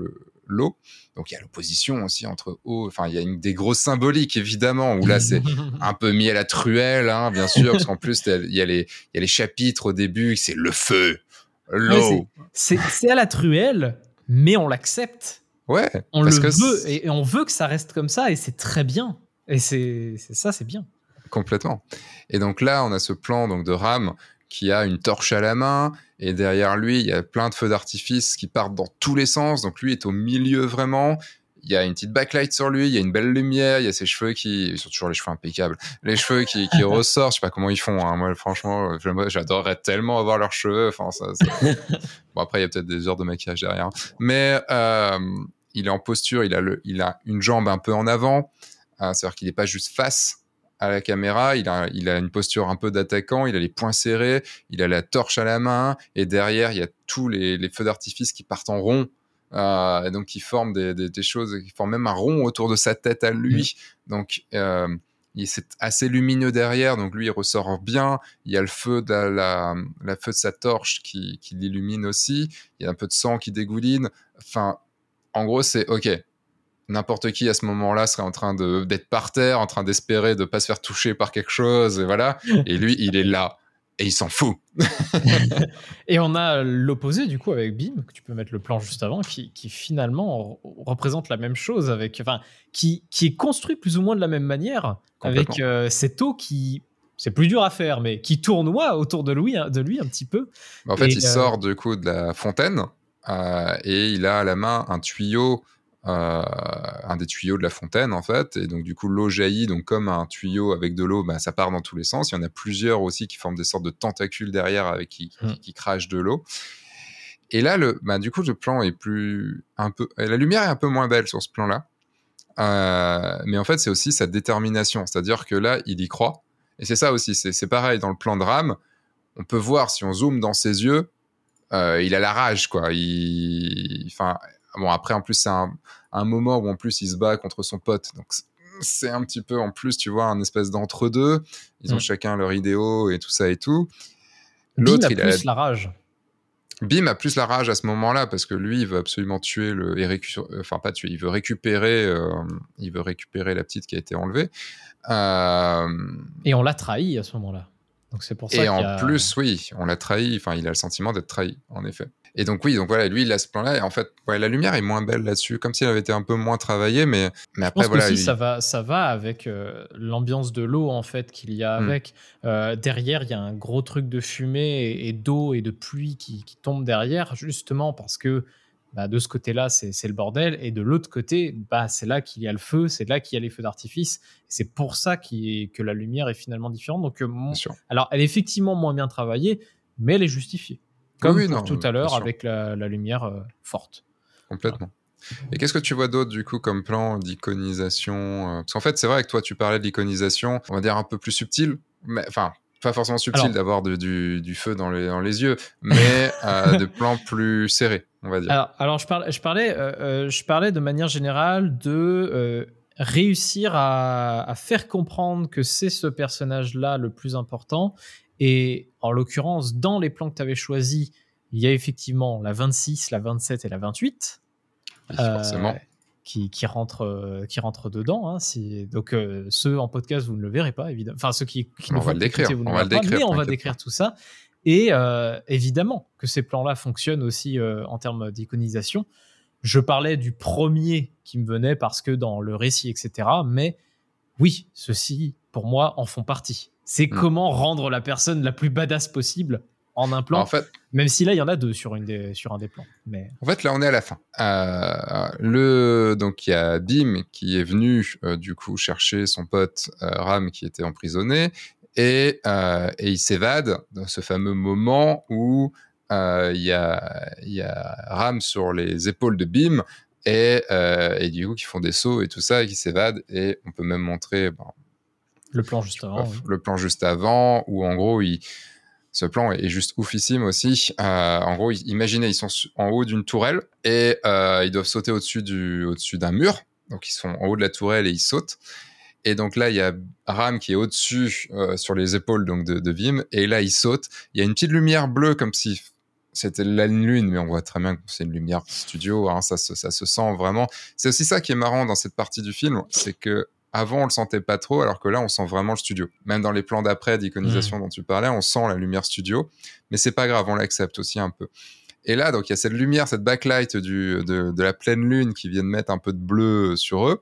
l'eau. Donc il y a l'opposition aussi entre eau, enfin il y a une, des grosses symboliques évidemment, où là c'est un peu mis à la truelle, hein, bien sûr, parce qu'en plus il y, a les, y a les chapitres au début, c'est le feu, l'eau. c'est à la truelle, mais on l'accepte. Ouais, on le veut et on veut que ça reste comme ça et c'est très bien. Et c'est ça, c'est bien. Complètement. Et donc là, on a ce plan donc de Ram qui a une torche à la main et derrière lui, il y a plein de feux d'artifice qui partent dans tous les sens. Donc lui est au milieu vraiment. Il y a une petite backlight sur lui, il y a une belle lumière, il y a ses cheveux qui, ils sont toujours les cheveux impeccables, les cheveux qui, qui ressortent. Je sais pas comment ils font. Hein. Moi, franchement, j'adorerais tellement avoir leurs cheveux. Enfin, ça, bon après, il y a peut-être des heures de maquillage derrière, mais euh, il est en posture, il a le, il a une jambe un peu en avant. Hein, c'est-à-dire qu'il n'est pas juste face à la caméra, il a, il a une posture un peu d'attaquant, il a les poings serrés, il a la torche à la main, et derrière, il y a tous les, feux d'artifice qui partent en rond, euh, et donc qui forment des, choses, qui forment même un rond autour de sa tête à lui. Mmh. Donc, euh, c'est assez lumineux derrière, donc lui, il ressort bien. Il y a le feu de la, la, feu de sa torche qui, qui l'illumine aussi. Il y a un peu de sang qui dégouline. Enfin, en gros, c'est OK n'importe qui à ce moment-là serait en train d'être par terre, en train d'espérer de pas se faire toucher par quelque chose, et voilà. Et lui, il est là. Et il s'en fout. et on a l'opposé du coup avec Bim, que tu peux mettre le plan juste avant, qui, finalement représente la même chose, avec, enfin, qui, qui est construit plus ou moins de la même manière, avec euh, cette eau qui, c'est plus dur à faire, mais qui tournoie autour de lui, de lui un petit peu. En fait, il euh, sort du coup de la fontaine euh, et il a à la main un tuyau euh, un des tuyaux de la fontaine en fait, et donc du coup l'eau jaillit, donc comme un tuyau avec de l'eau, bah, ça part dans tous les sens. Il y en a plusieurs aussi qui forment des sortes de tentacules derrière avec qui, qui, mmh. crachent de l'eau. Et là, le, bah, du coup, le plan est plus un peu, la lumière est un peu moins belle sur ce plan-là, euh, mais en fait, c'est aussi sa détermination, c'est-à-dire que là, il y croit. Et c'est ça aussi, c'est pareil dans le plan de rame. On peut voir si on zoome dans ses yeux, euh, il a la rage, quoi. Il, enfin, Bon, après, en plus, c'est un, moment où en plus il se bat contre son pote. Donc, c'est un petit peu en plus, tu vois, un espèce d'entre-deux. Ils ont mm. chacun leur idéaux et tout ça et tout. L'autre, il a plus la rage. Bim a plus la rage à ce moment-là parce que lui, il veut absolument tuer le, et enfin pas tuer, il veut récupérer, euh, il veut récupérer la petite qui a été enlevée. Euh, et on l'a trahi à ce moment-là. Donc c'est pour ça. Et en plus, oui, on l'a trahi. Enfin, il a le sentiment d'être trahi, en effet. Et donc oui, donc voilà, lui il a ce plan-là et en fait, la lumière est moins belle là-dessus, comme s'il avait été un peu moins travaillé, mais mais après Je pense voilà. ça va, ça va avec euh, l'ambiance de l'eau en fait qu'il y a hmm. avec. Euh, derrière, il y a un gros truc de fumée et, d'eau et de pluie qui, qui, tombe derrière, justement parce que bah, de ce côté-là, c'est le bordel, et de l'autre côté, bah, c'est là qu'il y a le feu, c'est là qu'il y a les feux d'artifice. C'est pour ça que la lumière est finalement différente. Donc, euh, alors, elle est effectivement moins bien travaillée, mais elle est justifiée. Comme tout à l'heure avec la, lumière euh, forte. Complètement. Et qu'est-ce que tu vois d'autre du coup comme plan d'iconisation euh, Parce qu'en fait, c'est vrai que toi, tu parlais de l'iconisation, on va dire un peu plus subtile, mais enfin, pas forcément subtil d'avoir du, feu dans les, dans les, yeux, mais euh, de plans plus serrés, on va dire. Alors, alors je, parlais, je, parlais, je parlais de manière générale de réussir à, faire comprendre que c'est ce personnage-là le plus important. Et en l'occurrence, dans les plans que tu avais choisis, il y a effectivement la 26, la 27 et la 28. forcément. Euh, qui, qui, rentrent, euh, qui rentrent dedans. Hein, donc, euh, ceux en podcast, vous ne le verrez pas, évidemment. Enfin, ceux qui, qui on va le décrire. on va le décrire, mais on va décrire tout ça. Et évidemment que ces plans-là fonctionnent aussi en termes d'iconisation. Je parlais du premier qui me venait parce que dans le récit, etc. Mais oui, ceux-ci, pour moi, en font partie. C'est hmm. comment rendre la personne la plus badass possible en un plan. En fait, même si là, il y en a deux sur, une des, sur un des plans. Mais... En fait, là, on est à la fin. Euh, le, donc, il y a Bim qui est venu, euh, du coup, chercher son pote euh, Ram qui était emprisonné. Et, et il s'évade dans ce fameux moment où euh, il y, a, y a Ram sur les épaules de Bim et, euh, et, du coup qui font des sauts et tout ça et qui s'évadent et on peut même montrer le plan juste avant le plan juste avant où en gros il, ce plan est juste oufissime aussi euh, en gros imaginez ils sont en haut d'une tourelle et ils doivent sauter au-dessus du au-dessus d'un mur donc ils sont en haut de la tourelle et ils sautent et donc là, il y a Ram qui est au-dessus sur les épaules donc de, de Vim. Et là, il saute. Il y a une petite lumière bleue comme si c'était la lune, mais on voit très bien que c'est une lumière studio, hein, ça, se, ça se sent vraiment. C'est aussi ça qui est marrant dans cette partie du film, c'est que avant on le sentait pas trop, alors que là on sent vraiment le studio. Même dans les plans d'après d'iconisation mmh. dont tu parlais, on sent la lumière studio, mais c'est pas grave, on l'accepte aussi un peu. Et là, donc il y a cette lumière, cette backlight du, de, de, la pleine lune qui vient de mettre un peu de bleu sur eux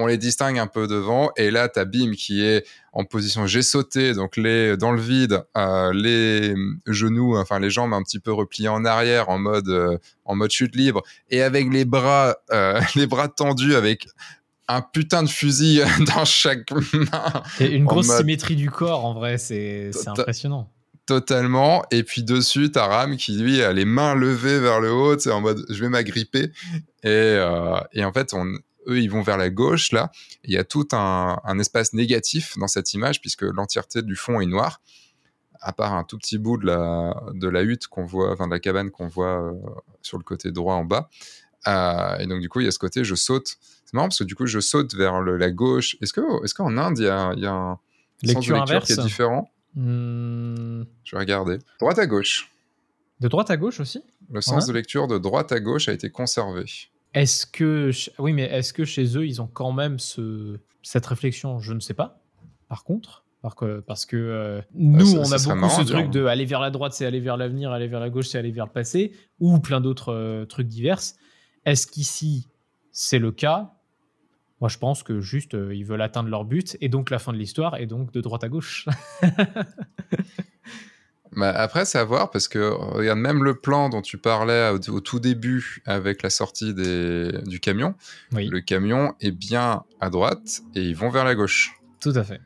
on les distingue un peu devant. Et là, tu as Bim qui est en position j'ai sauté, donc les dans le vide, euh, les genoux, enfin les jambes un petit peu repliées en arrière, en mode euh, en mode chute libre, et avec les bras euh, les bras tendus avec un putain de fusil dans chaque main. Et une grosse symétrie du corps, en vrai, c'est impressionnant. Totalement. Et puis dessus, t'as Ram qui lui a les mains levées vers le haut, c'est en mode je vais m'agripper. Et, et en fait, on, eux, ils vont vers la gauche, là. Il y a tout un, espace négatif dans cette image, puisque l'entièreté du fond est noire, à part un tout petit bout de la, de la hutte qu'on voit, enfin de la cabane qu'on voit euh, sur le côté droit en bas. Euh, et donc, du coup, il y a ce côté, je saute. C'est marrant parce que du coup, je saute vers la gauche. Est-ce qu'en est qu'en Inde, il y a, y a un lecture sens de lecture qui est différent hmm. Je vais regarder. Droite à gauche. De droite à gauche aussi? Le sens de lecture de droite à gauche a été conservé. Est-ce que oui, mais est-ce que chez eux ils ont quand même ce, cette réflexion? Je ne sais pas. Par contre, parce que euh, nous, on a beaucoup ce truc de aller vers la droite, c'est aller vers l'avenir, aller vers la gauche, c'est aller vers le passé, ou plein d'autres euh, trucs divers. Est-ce qu'ici c'est le cas? Moi, je pense que juste euh, ils veulent atteindre leur but et donc la fin de l'histoire et donc de droite à gauche. Bah après, c'est à voir parce que regarde même le plan dont tu parlais au, tout début avec la sortie des, du camion. Le camion est bien à droite et ils vont vers la gauche. Tout à fait.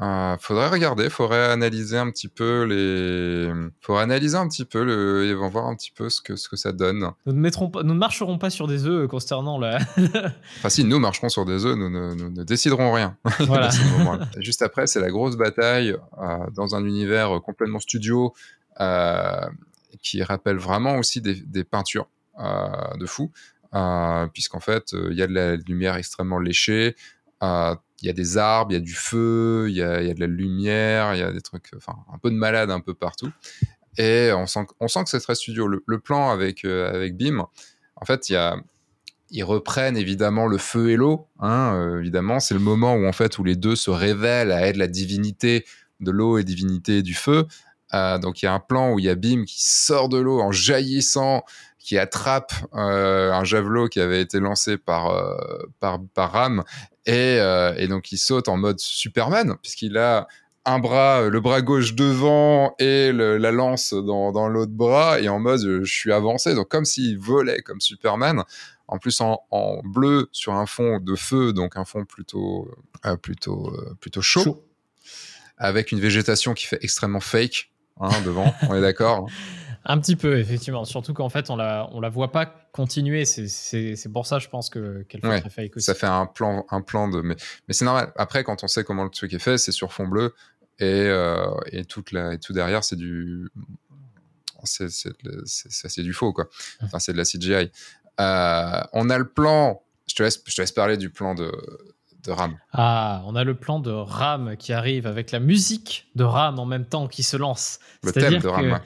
Euh, faudrait regarder, faudrait analyser un petit peu les, faudrait analyser un petit peu le, et voir un petit peu ce que ce que ça donne. Nous ne mettrons pas, nous ne marcherons pas sur des œufs concernant la. enfin si, nous marcherons sur des œufs, nous ne, déciderons rien. Voilà. Juste après, c'est la grosse bataille euh, dans un univers complètement studio euh, qui rappelle vraiment aussi des, des peintures euh, de fou. Euh, puisqu'en fait, il y a de la lumière extrêmement léchée, il y a des arbres, il y a du feu, il y a, de la lumière, il y a des trucs, enfin, un peu de malade un peu partout. Et on sent, on sent que c'est très studio. Le, plan avec, euh, avec Bim, en fait, il y a, ils reprennent évidemment le feu et l'eau. Hein, euh, évidemment, c'est le moment où en fait où les deux se révèlent à être la divinité de l'eau et divinité du feu. Euh, donc il y a un plan où il y a Bim qui sort de l'eau en jaillissant, qui attrape un javelot qui avait été lancé par, par, par Ram euh, et, donc il saute en mode Superman, puisqu'il a un bras, le bras gauche devant et la lance dans, l'autre bras, et en mode je suis avancé. Donc comme s'il volait comme Superman, en plus en, bleu sur un fond de feu, donc un fond plutôt, euh, plutôt, euh, plutôt chaud, avec une végétation qui fait extrêmement fake hein, devant, on est d'accord hein. Un petit peu, effectivement. Surtout qu'en fait, on la, on la voit pas continuer. C'est pour ça, je pense, qu'elle fait très fake aussi. Ça fait un plan, un plan de. Mais, mais c'est normal. Après, quand on sait comment le truc est fait, c'est sur fond bleu. Et, euh, et, toute la, et tout derrière, c'est du. c'est du faux quoi. Enfin, c'est de la CGI. Euh, on a le plan. Je te laisse, je te laisse parler du plan de, de Ram. Ah, on a le plan de Ram qui arrive avec la musique de Ram en même temps qui se lance. Le thème de Ram.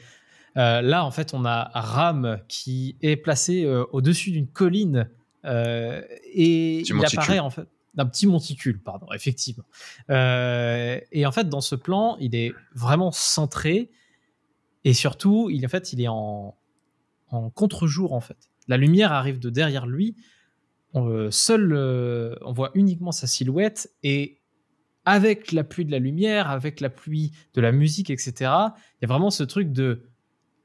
Euh, là, en fait, on a Ram qui est placé euh, au-dessus d'une colline euh, et il apparaît en fait d'un petit monticule, pardon, effectivement. et en fait, dans ce plan, il est vraiment centré et surtout, il en fait, il est en, en contre-jour en fait. La lumière arrive de derrière lui. On, seul, on voit uniquement sa silhouette et avec la pluie de la lumière, avec la pluie de la musique, etc. Il y a vraiment ce truc de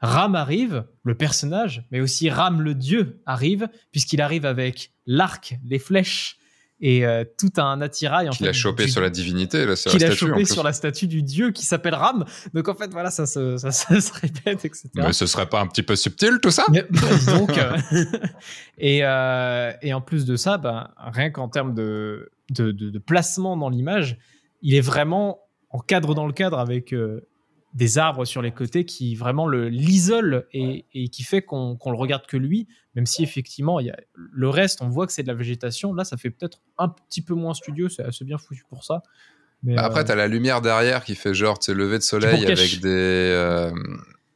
Ram arrive, le personnage, mais aussi Ram le dieu arrive, puisqu'il arrive avec l'arc, les flèches et euh, tout un attirail. Qu'il a chopé sur la divinité, là, Qu'il a chopé sur la statue du dieu qui s'appelle Ram. Donc en fait, voilà, ça, se, répète, etc. Mais ce serait pas un petit peu subtil tout ça? Donc, euh, et, euh, et, en plus de ça, ben, rien qu'en termes de, de, placement dans l'image, il est vraiment en cadre dans le cadre avec des arbres sur les côtés qui vraiment le l'isolent et, qui fait qu'on le regarde que lui, même si effectivement il y a, le reste, on voit que c'est de la végétation. Là, ça fait peut-être un petit peu moins studio, c'est assez bien foutu pour ça. Mais, bah, après, euh, tu as la lumière derrière qui fait genre, tu lever de soleil avec des, euh,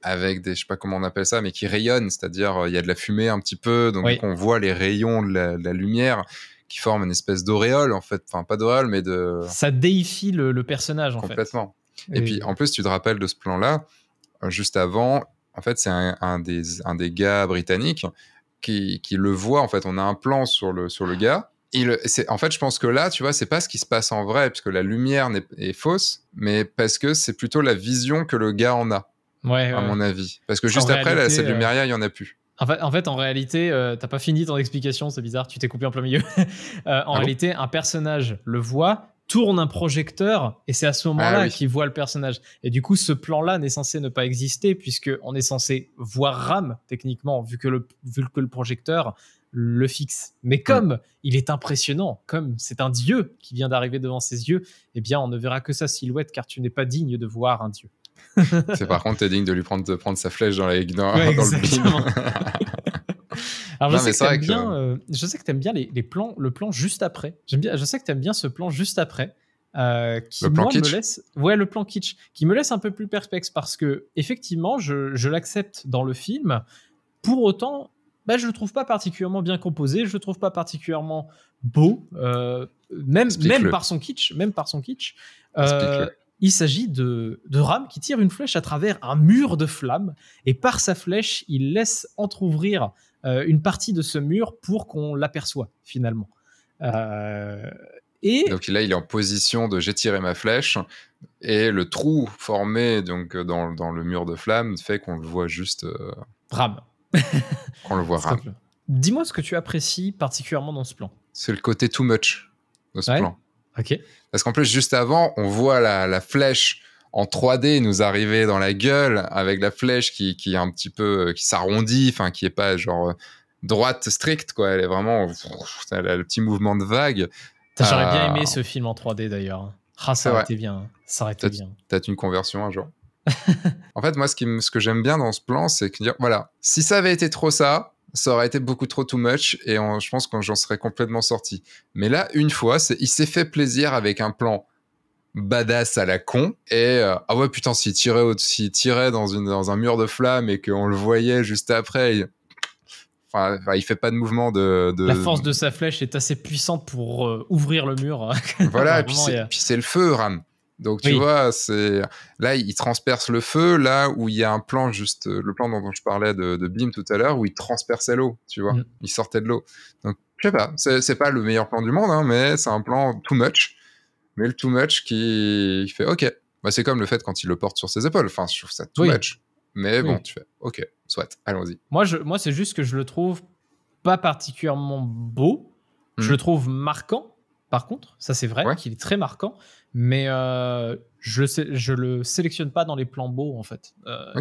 avec des, je sais pas comment on appelle ça, mais qui rayonne, c'est-à-dire il y a de la fumée un petit peu, donc on voit les rayons de la, lumière qui forment une espèce d'auréole en fait, enfin pas d'auréole, mais de. Ça déifie le, personnage en fait. Complètement. Et, puis, en plus, tu te rappelles de ce plan-là, euh, juste avant, en fait, c'est un, des, un des gars britanniques qui, qui, le voit. En fait, on a un plan sur le, sur le gars. Il, en fait, je pense que là, tu vois, c'est pas ce qui se passe en vrai, puisque la lumière est, est fausse, mais parce que c'est plutôt la vision que le gars en a, ouais, à mon avis. Parce que juste après, cette lumière, il y en a plus. En fait, en, fait, en réalité, euh, t'as pas fini ton explication, c'est bizarre, tu t'es coupé en plein milieu. Euh, en ah réalité, un personnage le voit, tourne un projecteur et c'est à ce moment-là ah qu'il voit le personnage. Et du coup, ce plan-là n'est censé ne pas exister puisque on est censé voir Ram techniquement vu que le, vu que le projecteur le fixe. Mais comme il est impressionnant, comme c'est un dieu qui vient d'arriver devant ses yeux, eh bien, on ne verra que sa silhouette car tu n'es pas digne de voir un dieu. c'est par contre, t'es digne de lui prendre, de prendre sa flèche dans, la, dans, dans le Alors, je, sais que t'aimes bien, euh, je sais que tu aimes bien les, plans, le plan juste après. J'aime bien, je sais que tu aimes bien ce plan juste après. Euh, qui le plan kitsch. me laisse ouais le plan kitsch qui me laisse un peu plus perplexe parce que effectivement je, je l'accepte dans le film pour autant bah, je le trouve pas particulièrement bien composé je le trouve pas particulièrement beau euh, même même par son kitsch même par son kitsch il s'agit de, de Ram qui tire une flèche à travers un mur de flammes et par sa flèche, il laisse entr'ouvrir euh, une partie de ce mur pour qu'on l'aperçoit finalement. Euh, et donc là, il est en position de j'ai tiré ma flèche et le trou formé donc dans, dans le mur de flammes fait qu'on le voit juste euh, Ram. qu'on le voit Ram. Dis-moi ce que tu apprécies particulièrement dans ce plan. C'est le côté too much de ce plan. Ok. Parce qu'en plus, juste avant, on voit la, flèche en 3D nous arriver dans la gueule avec la flèche qui, qui est un petit peu, qui s'arrondit, enfin, qui est pas genre droite stricte, quoi. Elle est vraiment, elle a le petit mouvement de vague. J'aurais bien aimé euh, ce film en 3D d'ailleurs. Ah, ça aurait été bien. Ça aurait été bien. Peut-être une conversion un jour. en fait, moi, ce, qui, ce que j'aime bien dans ce plan, c'est que, voilà, si ça avait été trop ça, ça aurait été beaucoup trop too much et je pense que j'en serais complètement sorti. Mais là, une fois, il s'est fait plaisir avec un plan badass à la con et euh, ah ouais putain s'il tirait s'il tirait dans une dans un mur de flammes et qu'on le voyait juste après il... Enfin, il fait pas de mouvement de, La force de sa flèche est assez puissante pour euh, ouvrir le mur. voilà, et puis c'est le feu, Ram. Donc tu vois, c'est là il transperce le feu, là où il y a un plan juste le plan dont, je parlais de, de Beam tout à l'heure où il transperçait l'eau, tu vois, mm. il sortait de l'eau. Donc je sais pas, c'est pas le meilleur plan du monde, hein, mais c'est un plan too much, mais le too much qui fait ok. Bah, c'est comme le fait quand il le porte sur ses épaules. Enfin, je trouve ça too much. Mais bon, tu fais ok, soit, allons-y. Moi, je, moi c'est juste que je le trouve pas particulièrement beau. Je le trouve marquant par contre, ça c'est vrai qu'il est très marquant, mais euh, je le je le sélectionne pas dans les plans beaux en fait. Euh,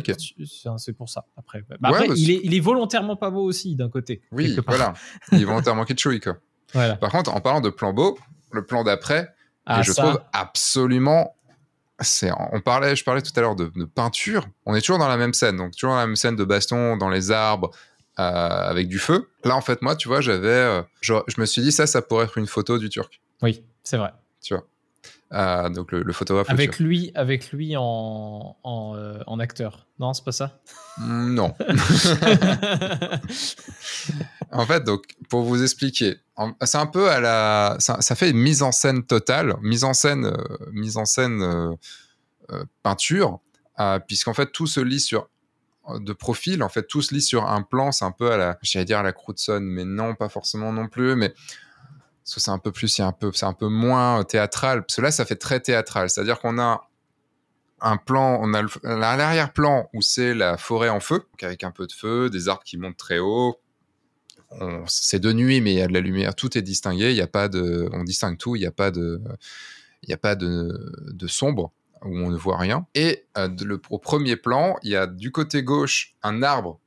c'est pour ça. Après, bah, bah, il, est, il, est, volontairement pas beau aussi d'un côté. Oui, voilà. il est volontairement kitschouille quoi. Par contre, en parlant de plans beaux, le plan d'après, ah, je trouve absolument c'est, on parlait, je parlais tout à l'heure de, peinture. On est toujours dans la même scène, donc toujours dans la même scène de baston dans les arbres euh, avec du feu. Là, en fait, moi, tu vois, j'avais, euh, je, me suis dit ça, ça pourrait être une photo du Turc. Oui, c'est vrai. Tu vois. Euh, donc le, photographe. Avec lui, avec lui en, en, acteur. Non, c'est pas ça? Mm, non. en fait, donc pour vous expliquer, c'est un peu à la, ça, fait une mise en scène totale, mise en scène, mise en scène peinture, puisqu'en fait tout se lit sur de profil. En fait, tout se lit sur un plan. C'est un peu à la, j'allais dire à la Crutzen, mais non, pas forcément non plus. Mais c'est un peu plus, c'est un peu, c'est un peu moins théâtral. Parce que là, ça fait très théâtral. C'est-à-dire qu'on a un plan, on a l'arrière-plan où c'est la forêt en feu, avec un peu de feu, des arbres qui montent très haut. C'est de nuit, mais il y a de la lumière. Tout est distingué. Il y a pas de, on distingue tout. Il n'y a pas de, il y a pas de, de sombre où on ne voit rien. Et euh, le, au premier plan, il y a du côté gauche un arbre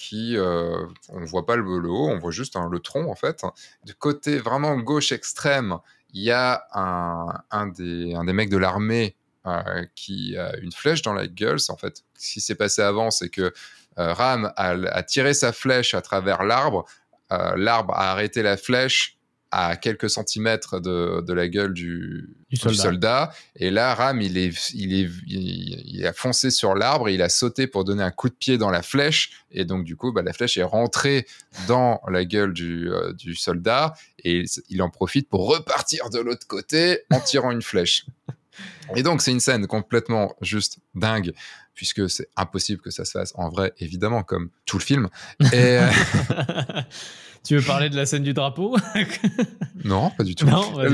qui, euh, on voit pas le, haut, on voit juste le tronc en fait. Du côté vraiment gauche extrême, il y a un, des, mecs de l'armée euh, qui a une flèche dans la gueule. En fait, ce qui s'est passé avant, c'est que Ram a, tiré sa flèche à travers l'arbre. l'arbre a arrêté la flèche à quelques centimètres de, de la gueule du, soldat. Et là, Ram, il, est, il, est, il, a foncé sur l'arbre, il a sauté pour donner un coup de pied dans la flèche. Et donc, du coup, bah, la flèche est rentrée dans la gueule du, euh, du soldat. Et il en profite pour repartir de l'autre côté en tirant une flèche. Et donc, c'est une scène complètement juste dingue, puisque c'est impossible que ça se fasse en vrai, évidemment, comme tout le film. Et. Euh, Tu veux parler de la scène du drapeau Non, pas du tout. Non, on n'a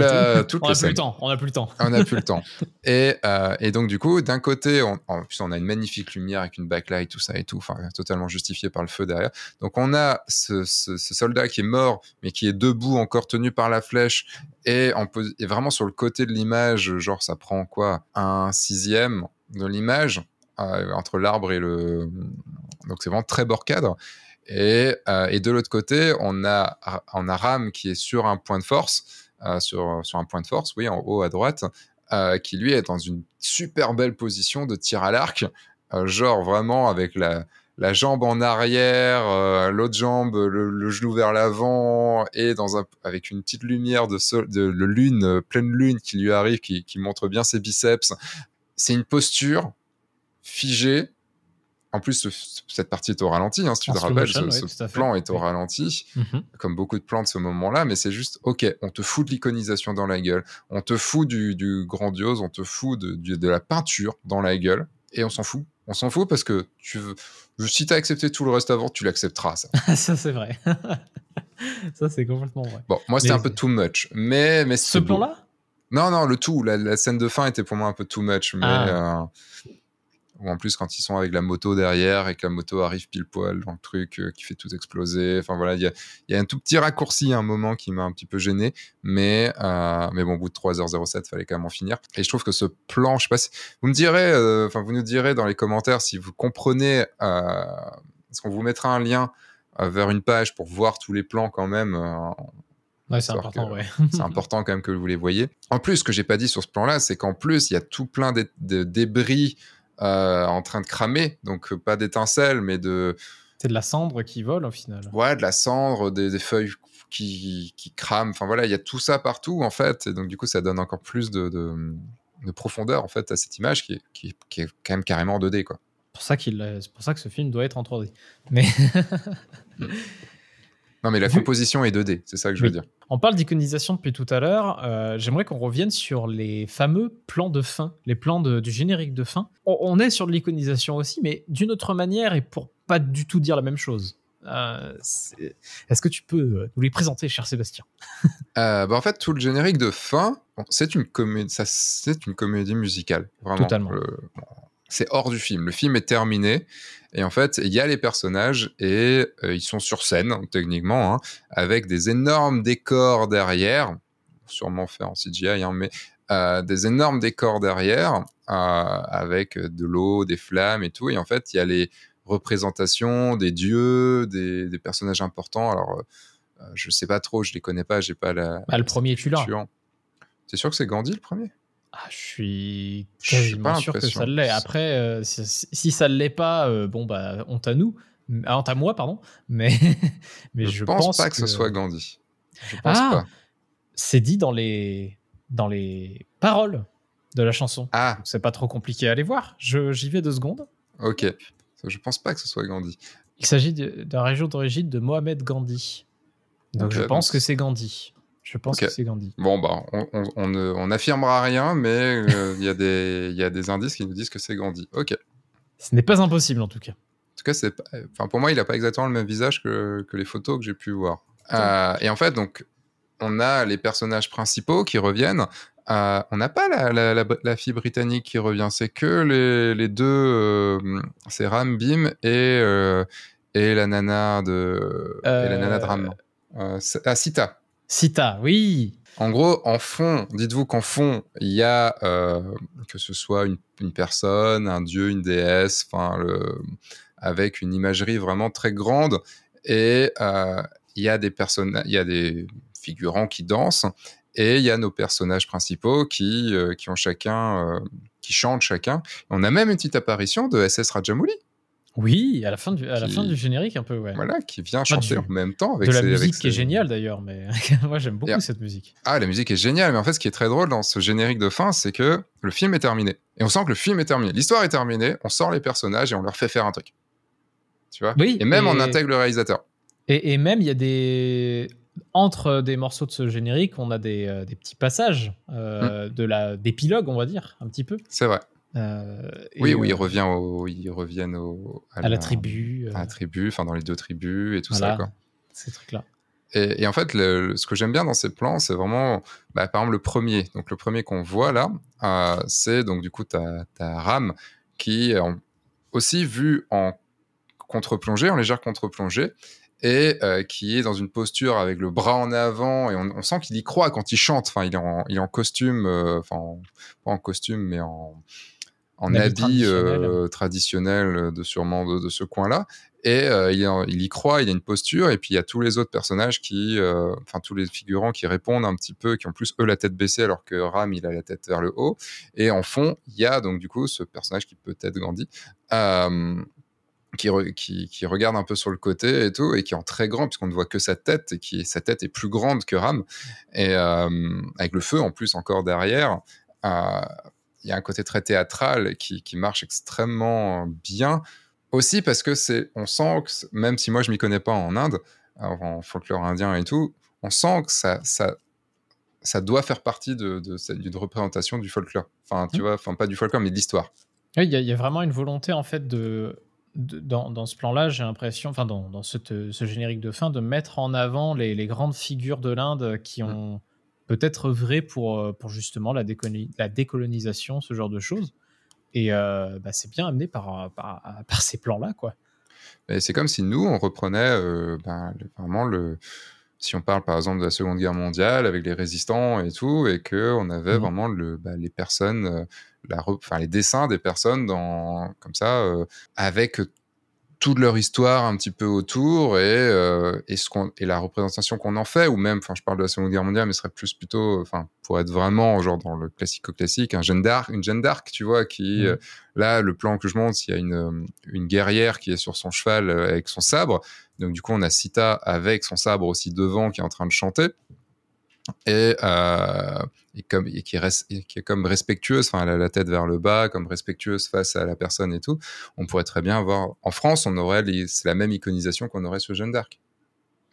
plus le temps. On n'a plus le temps. on n'a plus le temps. Et, euh, et donc du coup, d'un côté, on, en plus on a une magnifique lumière avec une backlight, tout ça et tout, enfin totalement justifié par le feu derrière. Donc on a ce, ce, soldat qui est mort, mais qui est debout, encore tenu par la flèche, et, en, et vraiment sur le côté de l'image, genre ça prend quoi, un sixième de l'image euh, entre l'arbre et le. Donc c'est vraiment très bord cadre. Et, euh, et de l'autre côté, on a, on a Ram qui est sur un point de force, euh, sur, sur un point de force, oui, en haut à droite, euh, qui lui est dans une super belle position de tir à l'arc, genre vraiment avec la, la jambe en arrière, l'autre jambe, le, genou vers l'avant, et dans un, avec une petite lumière de, sol, de, lune, pleine lune qui lui arrive, qui, qui montre bien ses biceps. C'est une posture figée en plus, cette partie est au ralenti, hein, si tu te rappelles, ce, plan est au ralenti, mhm. comme beaucoup de plans de ce moment-là, mais c'est juste, ok, on te fout de l'iconisation dans la gueule, on te fout du, grandiose, on te fout de, la peinture dans la gueule, et on s'en fout. On s'en fout parce que tu veux, si tu as accepté tout le reste avant, tu l'accepteras, ça. ça, c'est vrai. ça, c'est complètement vrai. Bon, moi, c'était un peu too much, mais... mais ce plan-là? Non, non, le tout. La, scène de fin était pour moi un peu too much, mais... Ah. Euh, ou en plus quand ils sont avec la moto derrière et que la moto arrive pile poil dans le truc euh, qui fait tout exploser. Enfin voilà, il y a, y a, un tout petit raccourci à un moment qui m'a un petit peu gêné, mais, euh, mais bon, au bout de 3h07, fallait quand même en finir. Et je trouve que ce plan, je sais pas si vous me direz, euh, enfin vous nous direz dans les commentaires si vous comprenez, est-ce qu'on vous mettra un lien vers une page pour voir tous les plans quand même. Ouais, c'est important, ouais. c'est important quand même que vous les voyez. En plus, ce que j'ai pas dit sur ce plan-là, c'est qu'en plus, il y a tout plein de débris euh, en train de cramer. Donc, euh, pas d'étincelles, mais de. C'est de la cendre qui vole au final. Ouais, de la cendre, des, feuilles qui, qui, crament. Enfin voilà, il y a tout ça partout en fait. Et donc, du coup, ça donne encore plus de, de, profondeur en fait à cette image qui est, qui, qui est quand même carrément en 2D. Quoi. Pour ça qu'il, c'est pour ça que ce film doit être en 3D. Mais. non, mais la composition est 2D, c'est ça que je veux dire. On parle d'iconisation depuis tout à l'heure. Euh, j'aimerais qu'on revienne sur les fameux plans de fin, les plans du générique de fin. On, est sur de l'iconisation aussi, mais d'une autre manière et pour pas du tout dire la même chose. Euh, est-ce que tu peux euh, nous les présenter, cher Sébastien? Bah En fait, tout le générique de fin, c'est une comédie, c'est une comédie musicale, vraiment. Totalement c'est hors du film. Le film est terminé et en fait, il y a les personnages et euh, ils sont sur scène techniquement hein, avec des énormes décors derrière, sûrement fait en CGI, hein, mais euh, des énormes décors derrière euh, avec de l'eau, des flammes et tout. Et en fait, il y a les représentations des dieux, des, personnages importants. Alors, je sais pas trop, je les connais pas, j'ai pas la. Bah, le premier, tu l'as. C'est sûr que c'est Gandhi le premier? Ah, je suis quasiment sûr que ça l'est. Après, si, ça ne l'est pas, bon, bah, honte à nous. Ah, honte à moi, pardon. Mais, mais je, pense, pas que, ce soit Gandhi. Je pense ah, pas. C'est dit dans les, dans les paroles de la chanson. Ah. C'est pas trop compliqué à aller voir. J'y vais deux secondes. Ok. Je pense pas que ce soit Gandhi. Il s'agit d'une région d'origine de Mohamed Gandhi. Donc je pense que c'est Gandhi. Je pense que c'est Gandhi. Bon, bah, on n'affirmera rien, mais euh, il y, a des indices qui nous disent que c'est Gandhi. Ok. Ce n'est pas impossible en tout cas. En tout cas, c'est, enfin, pour moi, il n'a pas exactement le même visage que, que les photos que j'ai pu voir. Euh, et en fait, donc, on a les personnages principaux qui reviennent. Euh, on n'a pas la, la, fille britannique qui revient, c'est que les, les deux, euh, c'est Ram Bim et, et la nana de, et la nana de Ram. ah, Sita. Sita, oui. En gros, en fond, dites-vous qu'en fond, il y a que ce soit une, personne, un dieu, une déesse, enfin, avec une imagerie vraiment très grande, et il y a des il y a des figurants qui dansent, et il y a nos personnages principaux qui, euh, qui ont chacun, euh, qui chantent chacun. On a même une petite apparition de SS Rajamouli. Oui, à la fin du, à la fin du générique un peu, ouais. Voilà, qui vient chanter en même temps avec de la musique qui est géniale d'ailleurs, mais moi j'aime beaucoup cette musique. Ah, la musique est géniale, mais en fait ce qui est très drôle dans ce générique de fin, c'est que le film est terminé et on sent que le film est terminé, l'histoire est terminée, on sort les personnages et on leur fait faire un truc. Tu vois? Oui. Et même on intègre le réalisateur. Et, et même il y a des entre des morceaux de ce générique, on a des, euh, petits passages euh, mm. de la d'épilogue, on va dire, un petit peu. C'est vrai. Euh, oui, oui, ils reviennent, au, ils reviennent à, la, tribu. À la tribu, enfin dans les deux tribus et tout ça. Quoi. Ces trucs-là. Et, en fait, ce que j'aime bien dans ces plans, c'est vraiment, bah, par exemple, le premier. Donc, le premier qu'on voit là, c'est donc du coup, tu as, Ram qui est aussi vu en contre-plongée, en légère contre-plongée, et euh, qui est dans une posture avec le bras en avant et on, sent qu'il y croit quand il chante. Enfin, il est en, il est en costume, euh, enfin pas en costume, mais en, en habit euh, traditionnel, de sûrement de, ce coin-là. Et il, il, y croit, il a une posture. Et puis il y a tous les autres personnages qui, enfin tous les figurants qui répondent un petit peu, qui ont plus eux la tête baissée alors que Ram il a la tête vers le haut. Et en fond, il y a donc du coup ce personnage qui peut être Gandhi qui, qui, regarde un peu sur le côté et tout, et qui est en très grand, puisqu'on ne voit que sa tête, et qui sa tête est plus grande que Ram, et euh, avec le feu en plus encore derrière. Euh, y a un côté très théâtral qui, qui, marche extrêmement bien. Aussi parce que c'est, on sent que, même si moi je m'y connais pas en Inde, en folklore indien et tout, on sent que ça, ça, ça doit faire partie de, de, d'une représentation du folklore. Enfin, tu mmh. vois, enfin pas du folklore, mais de l'histoire. Il y, y, a vraiment une volonté en fait de dans, ce plan-là, j'ai l'impression, enfin dans, dans ce, générique de fin, de mettre en avant les, grandes figures de l'Inde qui mm. ont peut-être œuvré pour, euh, pour justement la, la, décolonisation, ce genre de choses. Et euh, bah, c'est bien amené par, par, ces plans-là, quoi. C'est comme si nous, on reprenait euh, ben, vraiment le, si on parle par exemple de la Seconde Guerre mondiale avec les résistants et tout, et que on avait mm. vraiment le, bah, les personnes enfin, les dessins des personnes dans, comme ça, euh, avec toute leur histoire un petit peu autour et, euh, et, ce qu'on, et la représentation qu'on en fait, ou même, enfin, je parle de la Seconde Guerre mondiale, mais ce serait plus plutôt, enfin, pour être vraiment, genre, dans le classico-classique, un Jeanne d'Arc, une Jeanne d'Arc, tu vois, qui, mmh. euh, là, le plan que je montre, il y a une, une guerrière qui est sur son cheval avec son sabre. Donc, du coup, on a Sita avec son sabre aussi devant qui est en train de chanter et, euh, et, comme, et qui, reste, qui est comme respectueuse, enfin elle a la tête vers le bas, comme respectueuse face à la personne et tout, on pourrait très bien avoir, en France, on aurait c'est la même iconisation qu'on aurait sur Jeanne d'Arc.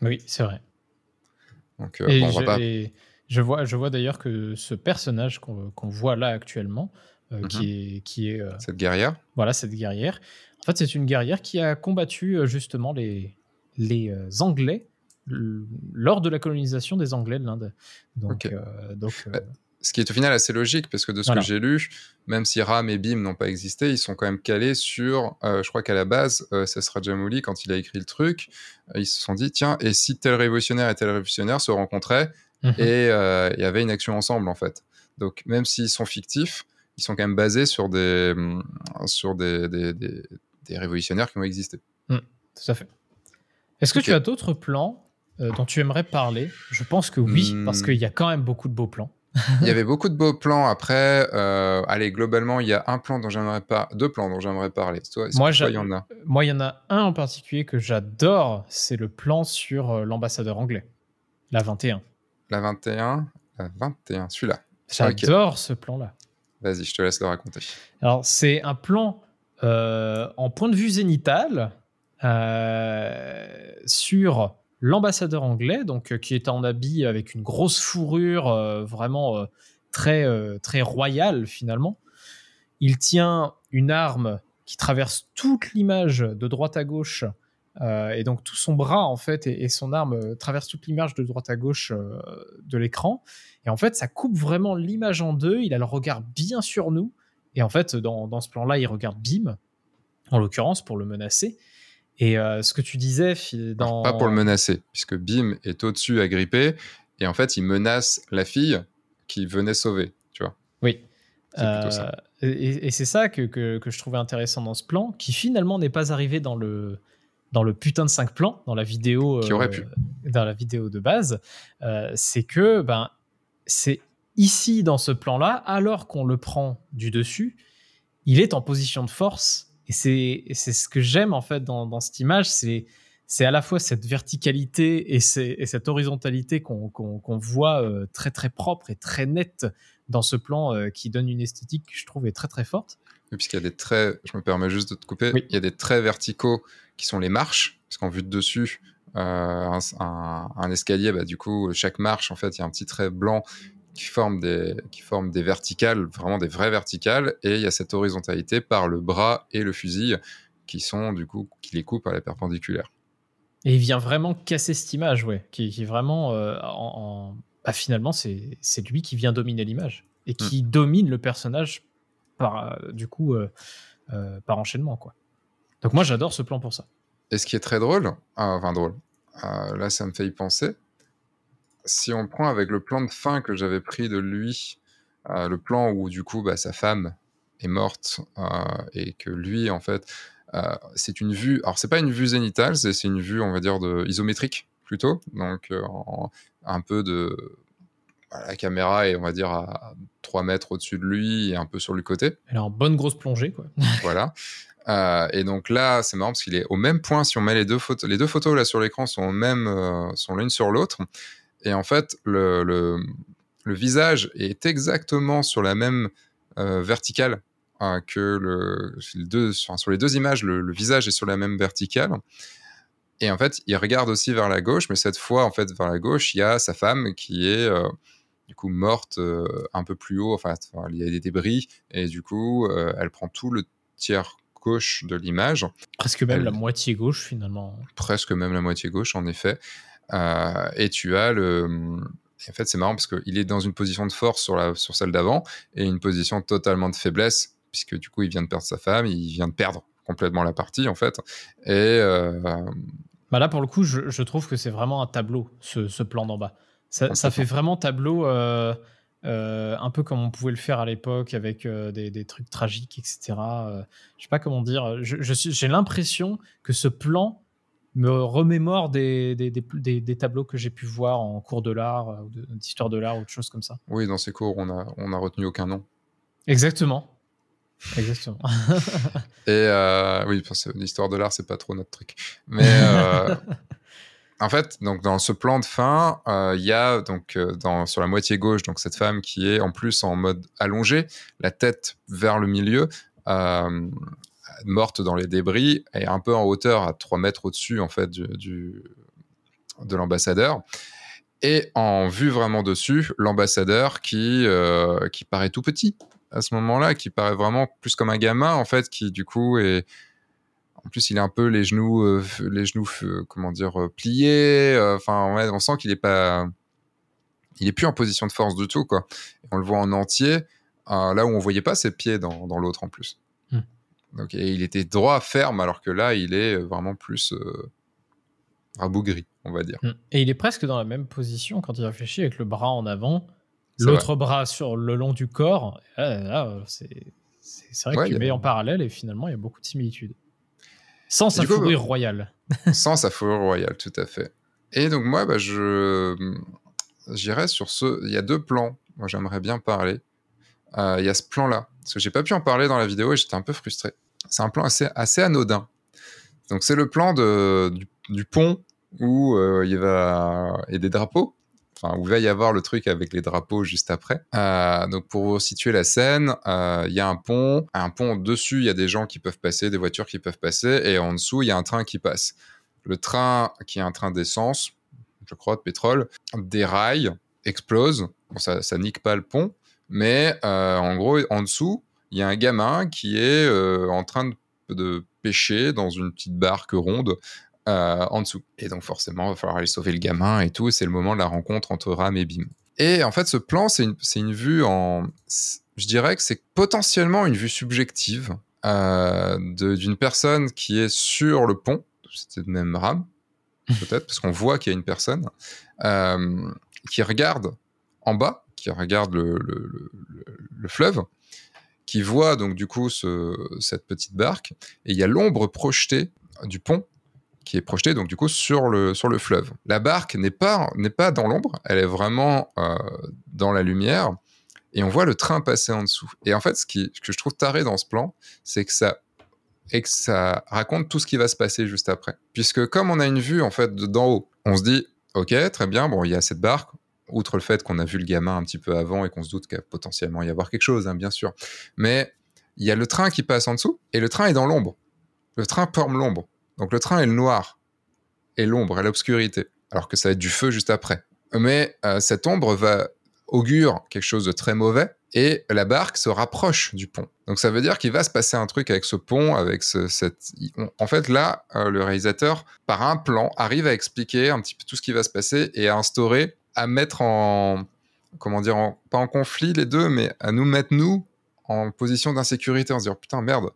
Oui, c'est vrai. Donc, euh, bon, on je, va pas... je vois, je vois d'ailleurs que ce personnage qu'on voit là actuellement, euh, mhm. qui est, qui est cette guerrière. Voilà, cette guerrière. En fait, c'est une guerrière qui a combattu justement les, les Anglais lors de la colonisation des Anglais de l'Inde. Donc, euh, donc bah, euh, ce qui est au final assez logique, parce que de ce que j'ai lu, même si Ram et Bim n'ont pas existé, ils sont quand même calés sur, euh, je crois qu'à la base, euh, Sesra Jamouli, quand il a écrit le truc, ils se sont dit, tiens, et si tel révolutionnaire et tel révolutionnaire se rencontraient mhm. et il y avait une action ensemble, en fait. Donc, même s'ils sont fictifs, ils sont quand même basés sur des, mm, sur des, des, des, révolutionnaires qui ont existé. Mm, tout à fait. Est-ce que tu as d'autres plans euh, dont tu aimerais parler Je pense que oui, parce hmm. qu'il y a quand même beaucoup de beaux plans. il y avait beaucoup de beaux plans. Après, euh, allez, globalement, il y a un plan dont j'aimerais pas, deux plans dont j'aimerais parler. Toi, moi, il y en a? Moi, il y en a un en particulier que j'adore. C'est le plan sur euh, l'ambassadeur anglais, la 21. La 21, la 21, celui-là. J'adore ce plan-là. Vas-y, je te laisse le raconter. Alors, c'est un plan en point de vue zénital sur l'ambassadeur anglais, donc euh, qui est en habit avec une grosse fourrure, euh, vraiment euh, très très royale finalement. Il tient une arme qui traverse toute l'image de droite à gauche. et donc tout son bras en fait et, son arme traverse toute l'image de droite à gauche de l'écran. Et en fait, ça coupe vraiment l'image en deux. Il a le regard bien sur nous. Et en fait, dans, dans ce plan-là, il regarde Bim, en l'occurrence, pour le menacer. Et euh, ce que tu disais, dans... pas pour le menacer, puisque Bim est au-dessus agrippé, et en fait, il menace la fille qui venait sauver, tu vois. Oui. Euh, et, c'est ça que, que, je trouvais intéressant dans ce plan, qui finalement n'est pas arrivé dans le, dans le putain de 5 plans, dans la vidéo, qui aurait pu. Euh, dans la vidéo de base, c'est que ben, c'est ici, dans ce plan-là, alors qu'on le prend du dessus, il est en position de force et c'est ce que j'aime en fait dans, dans cette image, c'est c'est à la fois cette verticalité et, et cette horizontalité qu'on voit euh, très très propre et très nette dans ce plan euh, qui donne une esthétique que je trouve est très très forte. puisqu'il y a des traits, je me permets juste de te couper, il y a des traits verticaux qui sont les marches, parce qu'en vue de dessus, euh, un, un, escalier, bah, du coup, chaque marche, en fait, il y a un petit trait blanc qui forment des, qui forment des verticales, vraiment des vraies verticales, et il y a cette horizontalité par le bras et le fusil qui sont du coup qui les coupent à la perpendiculaire. Et il vient vraiment casser cette image, ouais, qui, qui vraiment euh, en, bah, finalement c'est lui qui vient dominer l'image et qui hmm. domine le personnage par euh, du coup euh, par enchaînement quoi. Donc moi j'adore ce plan pour ça. Et ce qui est très drôle, ah, enfin drôle, là ça me fait y penser, si on prend avec le plan de fin que j'avais pris de lui, euh, le plan où du coup bah, sa femme est morte euh, et que lui en fait euh, c'est une vue alors c'est pas une vue zénitale c'est une vue on va dire de isométrique plutôt donc un peu de la caméra est on va dire à 3 mètres au-dessus de lui et un peu sur le côté elle est en bonne grosse plongée quoi voilà et donc là, c'est marrant parce qu'il est au même point. Si on met les deux photos, les deux photos là sur l'écran sont même, sont l'une sur l'autre. Et en fait, le, le, visage est exactement sur la même euh, verticale euh, que le, deux, sur les deux images, le, visage est sur la même verticale. Et en fait, il regarde aussi vers la gauche, mais cette fois, en fait, vers la gauche, il y a sa femme qui est euh, du coup morte un peu plus haut. Enfin, il y a des débris et du coup, elle prend tout le tiers gauche de l'image. Presque même la moitié gauche finalement. Presque même la moitié gauche, en effet. Euh, et tu as le. En fait, c'est marrant parce qu'il est dans une position de force sur, la, sur celle d'avant et une position totalement de faiblesse, puisque du coup, il vient de perdre sa femme, il vient de perdre complètement la partie, en fait. Et. Euh, bah là, pour le coup, je, trouve que c'est vraiment un tableau, ce, plan d'en bas. Ça, fait vraiment tableau. Euh, un peu comme on pouvait le faire à l'époque avec des, trucs tragiques, etc. je sais pas comment dire. J'ai l'impression que ce plan me remémore des, des, des, tableaux que j'ai pu voir en cours de l'art, euh, d'histoire de l'art, ou autre chose comme ça. Oui, dans ces cours, on a, on a retenu aucun nom. Exactement. Exactement. Et euh, oui, l'histoire de l'art, c'est pas trop notre truc. Mais euh, en fait, donc dans ce plan de fin, il y a donc dans, sur la moitié gauche donc cette femme qui est en plus en mode allongé, la tête vers le milieu morte dans les débris et un peu en hauteur, à 3 mètres au-dessus en fait du, de l'ambassadeur. Et en vue vraiment dessus, l'ambassadeur qui, euh, qui paraît tout petit à ce moment-là, qui paraît vraiment plus comme un gamin en fait, qui du coup est en plus, il a un peu les genoux, euh, les genoux, euh, comment dire, pliés. Enfin, on sent qu'il est pas, il est plus en position de force du tout, quoi. on le voit en entier, là où on voyait pas ses pieds dans l'autre en plus. Donc, il était droit, ferme, alors que là, il est euh, vraiment plus euh, rabougri, on va dire. Mm. Et il est presque dans la même position quand il réfléchit, avec le bras en avant, l'autre bras sur le long du corps. c'est vrai que tu mets en parallèle et finalement, il y a beaucoup de similitudes. Sans sa fourrure royale. sans sa fourrure royale, tout à fait. Et donc, moi, bah, je j'irais sur ce. Il y a deux plans. Moi, j'aimerais bien parler. Euh, il y a ce plan-là. Parce que j'ai pas pu en parler dans la vidéo et j'étais un peu frustré. C'est un plan assez, assez anodin. Donc, c'est le plan de, du, pont où euh, il va. a des drapeaux. Enfin, où va y avoir le truc avec les drapeaux juste après. Euh, donc, pour situer la scène, il y a un pont. Un pont dessus, il y a des gens qui peuvent passer, des voitures qui peuvent passer. Et en dessous, il y a un train qui passe. Le train, qui est un train d'essence, je crois, de pétrole, déraille, explose. Bon, ça, ça nique pas le pont, mais euh, en gros, en dessous, il y a un gamin qui est euh, en train de, pêcher dans une petite barque ronde euh, en dessous. Et donc forcément, il va falloir aller sauver le gamin et tout. C'est le moment de la rencontre entre Ram et Bim. Et en fait, ce plan, c'est une, vue en... Je dirais que c'est potentiellement une vue subjective d'une personne qui est sur le pont. C'était même Ram, peut-être, parce qu'on voit qu'il y a une personne qui regarde en bas, qui regarde le, fleuve, qui voit donc du coup cette petite barque, et il y a l'ombre projetée du pont qui est projetée donc du coup sur le, sur le fleuve. La barque n'est pas, n'est pas dans l'ombre, elle est vraiment euh, dans la lumière, et on voit le train passer en dessous. Et en fait, ce, qui, que je trouve taré dans ce plan, c'est que ça et que ça raconte tout ce qui va se passer juste après. Puisque comme on a une vue en fait d'en haut, on se dit ok très bien bon il y a cette barque, outre le fait qu'on a vu le gamin un petit peu avant et qu'on se doute qu'il va potentiellement y avoir quelque chose, hein, bien sûr. Mais il y a le train qui passe en dessous et le train est dans l'ombre. Le train forme l'ombre. Donc le train est le noir et l'ombre et l'obscurité, alors que ça va être du feu juste après. Mais euh, cette ombre va augure quelque chose de très mauvais et la barque se rapproche du pont. Donc ça veut dire qu'il va se passer un truc avec ce pont, avec ce, cette... En fait, là, euh, le réalisateur, par un plan, arrive à expliquer un petit peu tout ce qui va se passer et à instaurer à mettre en, comment dire, pas en conflit les deux, mais à nous mettre, nous, en position d'insécurité, en se dire, putain, merde,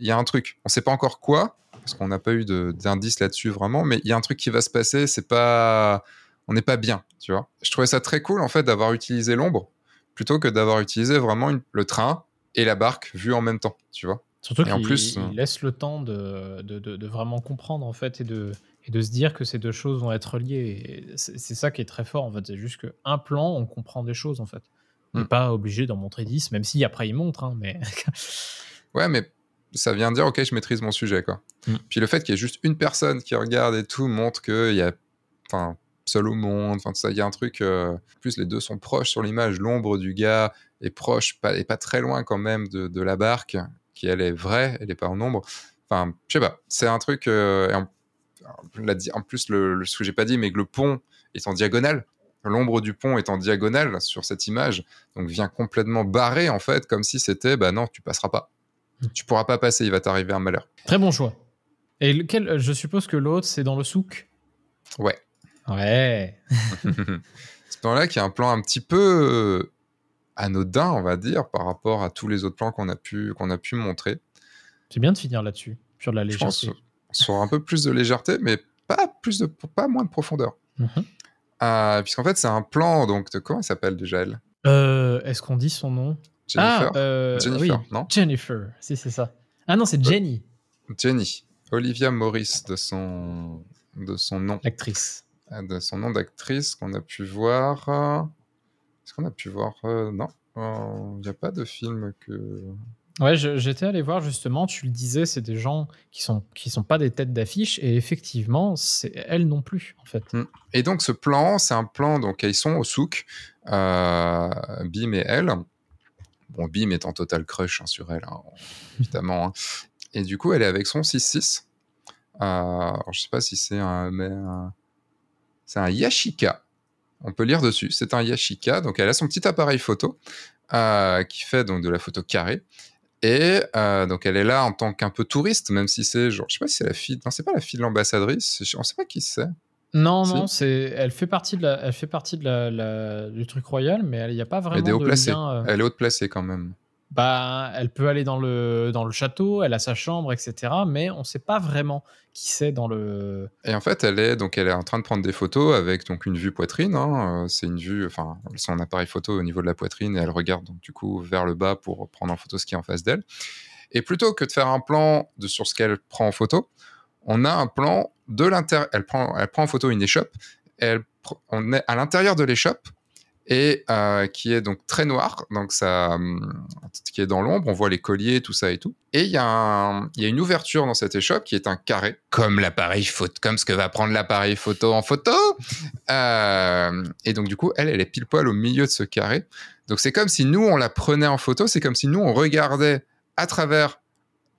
il y a un truc. On sait pas encore quoi, parce qu'on n'a pas eu d'indice là-dessus vraiment, mais il y a un truc qui va se passer, c'est pas, on n'est pas bien, tu vois. Je trouvais ça très cool, en fait, d'avoir utilisé l'ombre, plutôt que d'avoir utilisé vraiment le train et la barque vus en même temps, tu vois. Surtout qu'il plus, il laisse le temps de, de, de, vraiment comprendre, en fait, et de, et de se dire que ces deux choses vont être liées. C'est ça qui est très fort en fait. C'est juste qu'un plan, on comprend des choses en fait. On n'est mm. pas obligé d'en montrer 10, même si après il montre. Hein, mais... ouais, mais ça vient dire ok, je maîtrise mon sujet quoi. Mm. Puis le fait qu'il y ait juste une personne qui regarde et tout montre qu'il y a, enfin, seul au monde, enfin ça, il y a un truc. Euh, en plus, les deux sont proches sur l'image. L'ombre du gars est proche, pas, et pas très loin quand même de, de, la barque, qui elle est vraie, elle est pas en ombre. Enfin, je sais pas, c'est un truc. Euh, en plus, le, ce que j'ai pas dit, mais que le pont est en diagonale. L'ombre du pont est en diagonale sur cette image, donc vient complètement barré en fait, comme si c'était bah non, tu passeras pas. Hmm. Tu pourras pas passer, il va t'arriver un malheur. Très bon choix. Et lequel, je suppose que l'autre, c'est dans le souk? Ouais. Ouais. Ce plan-là qui est un plan un petit peu euh, anodin, on va dire, par rapport à tous les autres plans qu'on a pu, qu'on a pu montrer. C'est bien de finir là-dessus, sur la légèreté sur un peu plus de légèreté, mais pas, plus de, pas moins de profondeur. Euh, puisqu'en fait, c'est un plan, donc, de, comment elle s'appelle déjà elle? Euh, Est-ce qu'on dit son nom? Jennifer. Ah, euh, Jennifer, non? Jennifer, si c'est ça. Ah non, c'est Jenny. Jenny. Olivia Morris de son, de son nom. Actrice. De son nom d'actrice qu'on a pu voir. Est-ce qu'on a pu voir Non? Il n'y a pas de film que. Ouais, j'étais allé voir justement, tu le disais, c'est des gens qui sont qui sont pas des têtes d'affiche et effectivement, c'est elles non plus en fait. Mm. Et donc ce plan, c'est un plan donc ils sont au souk, euh, Bim et elle. Bon, Bim est en total crush hein, sur elle, hein, évidemment. Hein. Et du coup, elle est avec son 6-6. Euh, alors, je sais pas si c'est un, mais c'est un Yashica. On peut lire dessus. C'est un Yashica. Donc, elle a son petit appareil photo euh, qui fait donc de la photo carrée. Et euh, donc elle est là en tant qu'un peu touriste, même si c'est genre, je sais pas si c'est la fille, non c'est pas la fille de l'ambassadrice, on sait pas qui c'est. Non, non, c'est, elle fait partie de la, elle fait partie de la, du truc royal, mais il n'y a pas vraiment elle est haut de placée. Euh. Elle est haute placée quand même. Bah, elle peut aller dans le, dans le château, elle a sa chambre, etc. Mais on ne sait pas vraiment qui c'est dans le. Et en fait, elle est donc elle est en train de prendre des photos avec donc une vue poitrine. Hein. C'est une vue, enfin, son appareil photo au niveau de la poitrine et elle regarde donc du coup vers le bas pour prendre en photo ce qui est en face d'elle. Et plutôt que de faire un plan de sur ce qu'elle prend en photo, on a un plan de l'intérieur. Elle prend, elle prend en photo une échoppe. Elle on est à l'intérieur de l'échoppe et euh, qui est donc très noir, donc ça, hum, qui est dans l'ombre, on voit les colliers, tout ça et tout. Et il y, a une ouverture dans cette échoppe qui est un carré, comme l'appareil photo, comme ce que va prendre l'appareil photo en photo. Euh, et donc du coup, elle, elle est pile poil au milieu de ce carré. Donc c'est comme si nous on la prenait en photo, c'est comme si nous on regardait à travers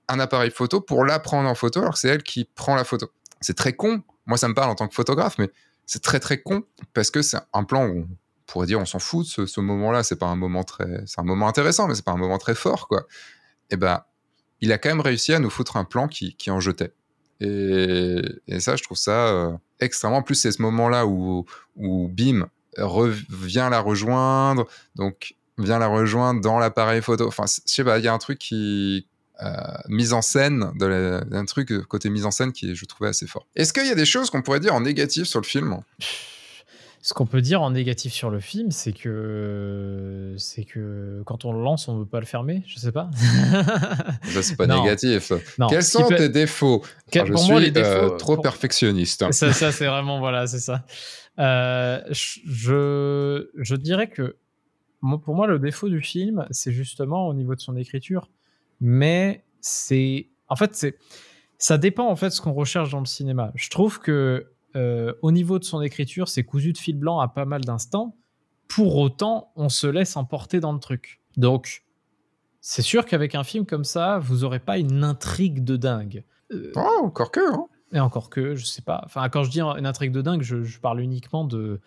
un appareil photo pour la prendre en photo, alors que c'est elle qui prend la photo. C'est très con. Moi, ça me parle en tant que photographe, mais c'est très très con parce que c'est un plan où pourrait dire on s'en fout de ce, moment-là, c'est pas un moment très, c'est un moment intéressant, mais c'est pas un moment très fort, quoi. Et eh ben, il a quand même réussi à nous foutre un plan qui, en jetait. Et, ça, je trouve ça euh, extrêmement. En plus, c'est ce moment-là où, où Bim vient la rejoindre, donc vient la rejoindre dans l'appareil photo. Enfin, je sais pas, il y a un truc qui, euh, mise en scène, un truc côté mise en scène qui je trouvais assez fort. Est-ce qu'il y a des choses qu'on pourrait dire en négatif sur le film? Ce qu'on peut dire en négatif sur le film, c'est que c'est que quand on le lance, on veut pas le fermer. Je sais pas. Ça c'est pas négatif. Quels sont tes défauts? Je pour suis moi, les défauts, euh, trop perfectionniste. Ça, ça c'est vraiment voilà, c'est ça. Euh, je je dirais que pour moi le défaut du film, c'est justement au niveau de son écriture, mais c'est en fait c'est ça dépend en fait de ce qu'on recherche dans le cinéma. Je trouve que euh, au niveau de son écriture, c'est cousu de fil blanc à pas mal d'instants. Pour autant, on se laisse emporter dans le truc. Donc, c'est sûr qu'avec un film comme ça, vous aurez pas une intrigue de dingue. Euh, oh, encore que. Hein. Et encore que, je sais pas. Enfin, quand je dis une intrigue de dingue, je, parle uniquement de,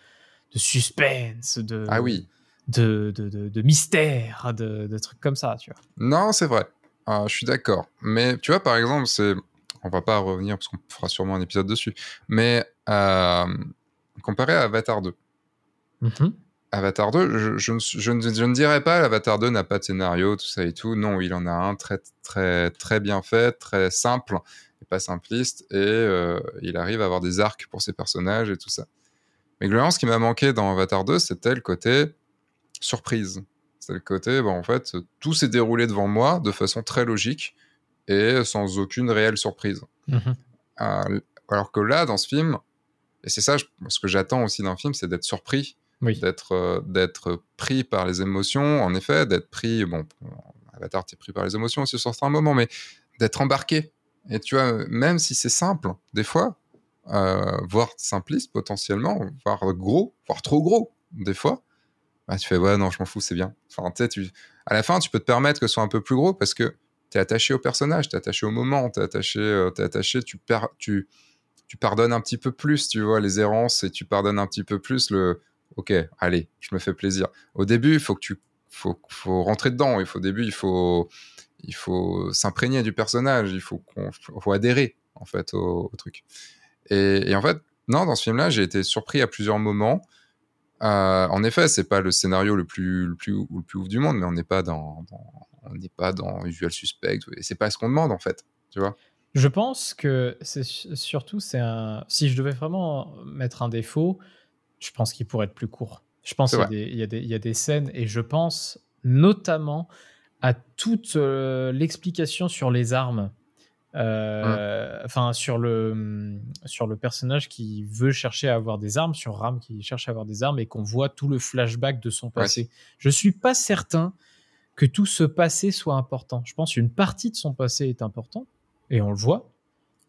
suspense, de. Ah oui. De, de, mystère, de, trucs comme ça, tu vois. Non, c'est vrai. Ah, je suis d'accord. Mais tu vois, par exemple, c'est on va pas revenir parce qu'on fera sûrement un épisode dessus. Mais euh, comparé à Avatar 2. Mm-hmm. Avatar 2, je, ne, dirais pas l'Avatar 2 n'a pas de scénario, tout ça et tout. Non, il en a un très, très, très bien fait, très simple et pas simpliste. Et euh, il arrive à avoir des arcs pour ses personnages et tout ça. Mais globalement, ce qui m'a manqué dans Avatar 2, c'était le côté surprise. C'est le côté, bon, en fait, tout s'est déroulé devant moi de façon très logique et sans aucune réelle surprise. Mhm. Euh, alors que là, dans ce film, et c'est ça ce que j'attends aussi d'un film, c'est d'être surpris, d'être euh, d'être pris par les émotions, en effet, d'être pris, bon, Avatar, t'es pris par les émotions aussi sur certains moments, mais d'être embarqué. Et tu vois, même si c'est simple, des fois, euh, voire simpliste potentiellement, voire gros, voire trop gros, des fois, bah, tu fais ouais, non, je m'en fous, c'est bien. Enfin, tu à la fin, tu peux te permettre que ce soit un peu plus gros parce que tu es attaché au personnage, tu es attaché au moment, tu es attaché, euh, attaché tu, tu, tu pardonnes un petit peu plus, tu vois, les errances et tu pardonnes un petit peu plus le OK, allez, je me fais plaisir. Au début, il faut que tu faut, faut rentrer dedans, il faut au début, il faut il faut s'imprégner du personnage, il faut qu'on faut adhérer en fait au, truc. Et, en fait, non, dans ce film-là, j'ai été surpris à plusieurs moments. Euh, en effet, c'est pas le scénario le plus, le plus, le plus ouf du monde, mais on n'est pas dans, on n'est pas dans Usual Suspect, et c'est pas ce qu'on demande en fait, tu vois. Je pense que c'est surtout, c'est un. Si je devais vraiment mettre un défaut, je pense qu'il pourrait être plus court. Je pense qu'il y, y, a des scènes, et je pense notamment à toute euh, l'explication sur les armes. Euh, enfin, sur le sur le personnage qui veut chercher à avoir des armes, sur Ram qui cherche à avoir des armes et qu'on voit tout le flashback de son passé. Je suis pas certain que tout ce passé soit important. Je pense qu'une partie de son passé est important, et on le voit.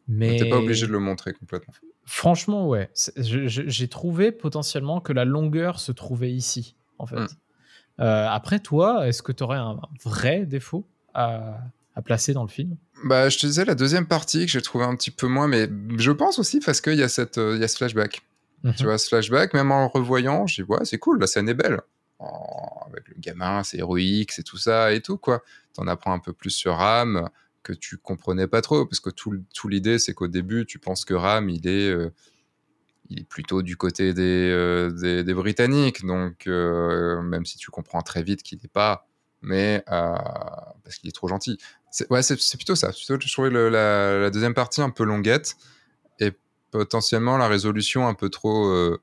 Mais t'es pas obligé de le montrer complètement. Franchement, ouais. J'ai trouvé potentiellement que la longueur se trouvait ici, en fait. Hmm. Euh, après, toi, est-ce que tu aurais un vrai défaut à, placer dans le film? Bah, je te disais la deuxième partie que j'ai trouvé un petit peu moins, mais je pense aussi parce qu'il y a cette, euh, y a ce flashback. Mhm. Tu vois, ce flashback, même en le revoyant, je dis ouais, c'est cool, la scène est belle avec le gamin, c'est héroïque, c'est tout ça et tout, quoi. T'en apprends un peu plus sur Ram que tu comprenais pas trop, parce que tout, l'idée, c'est qu'au début, tu penses que Ram, il est, euh, il est plutôt du côté des, euh, des, Britanniques, donc euh, même si tu comprends très vite qu'il n'est pas, mais parce qu'il est trop gentil. C'est, ouais, c'est, plutôt ça. je trouvais la, la, deuxième partie un peu longuette, et potentiellement la résolution un peu trop euh,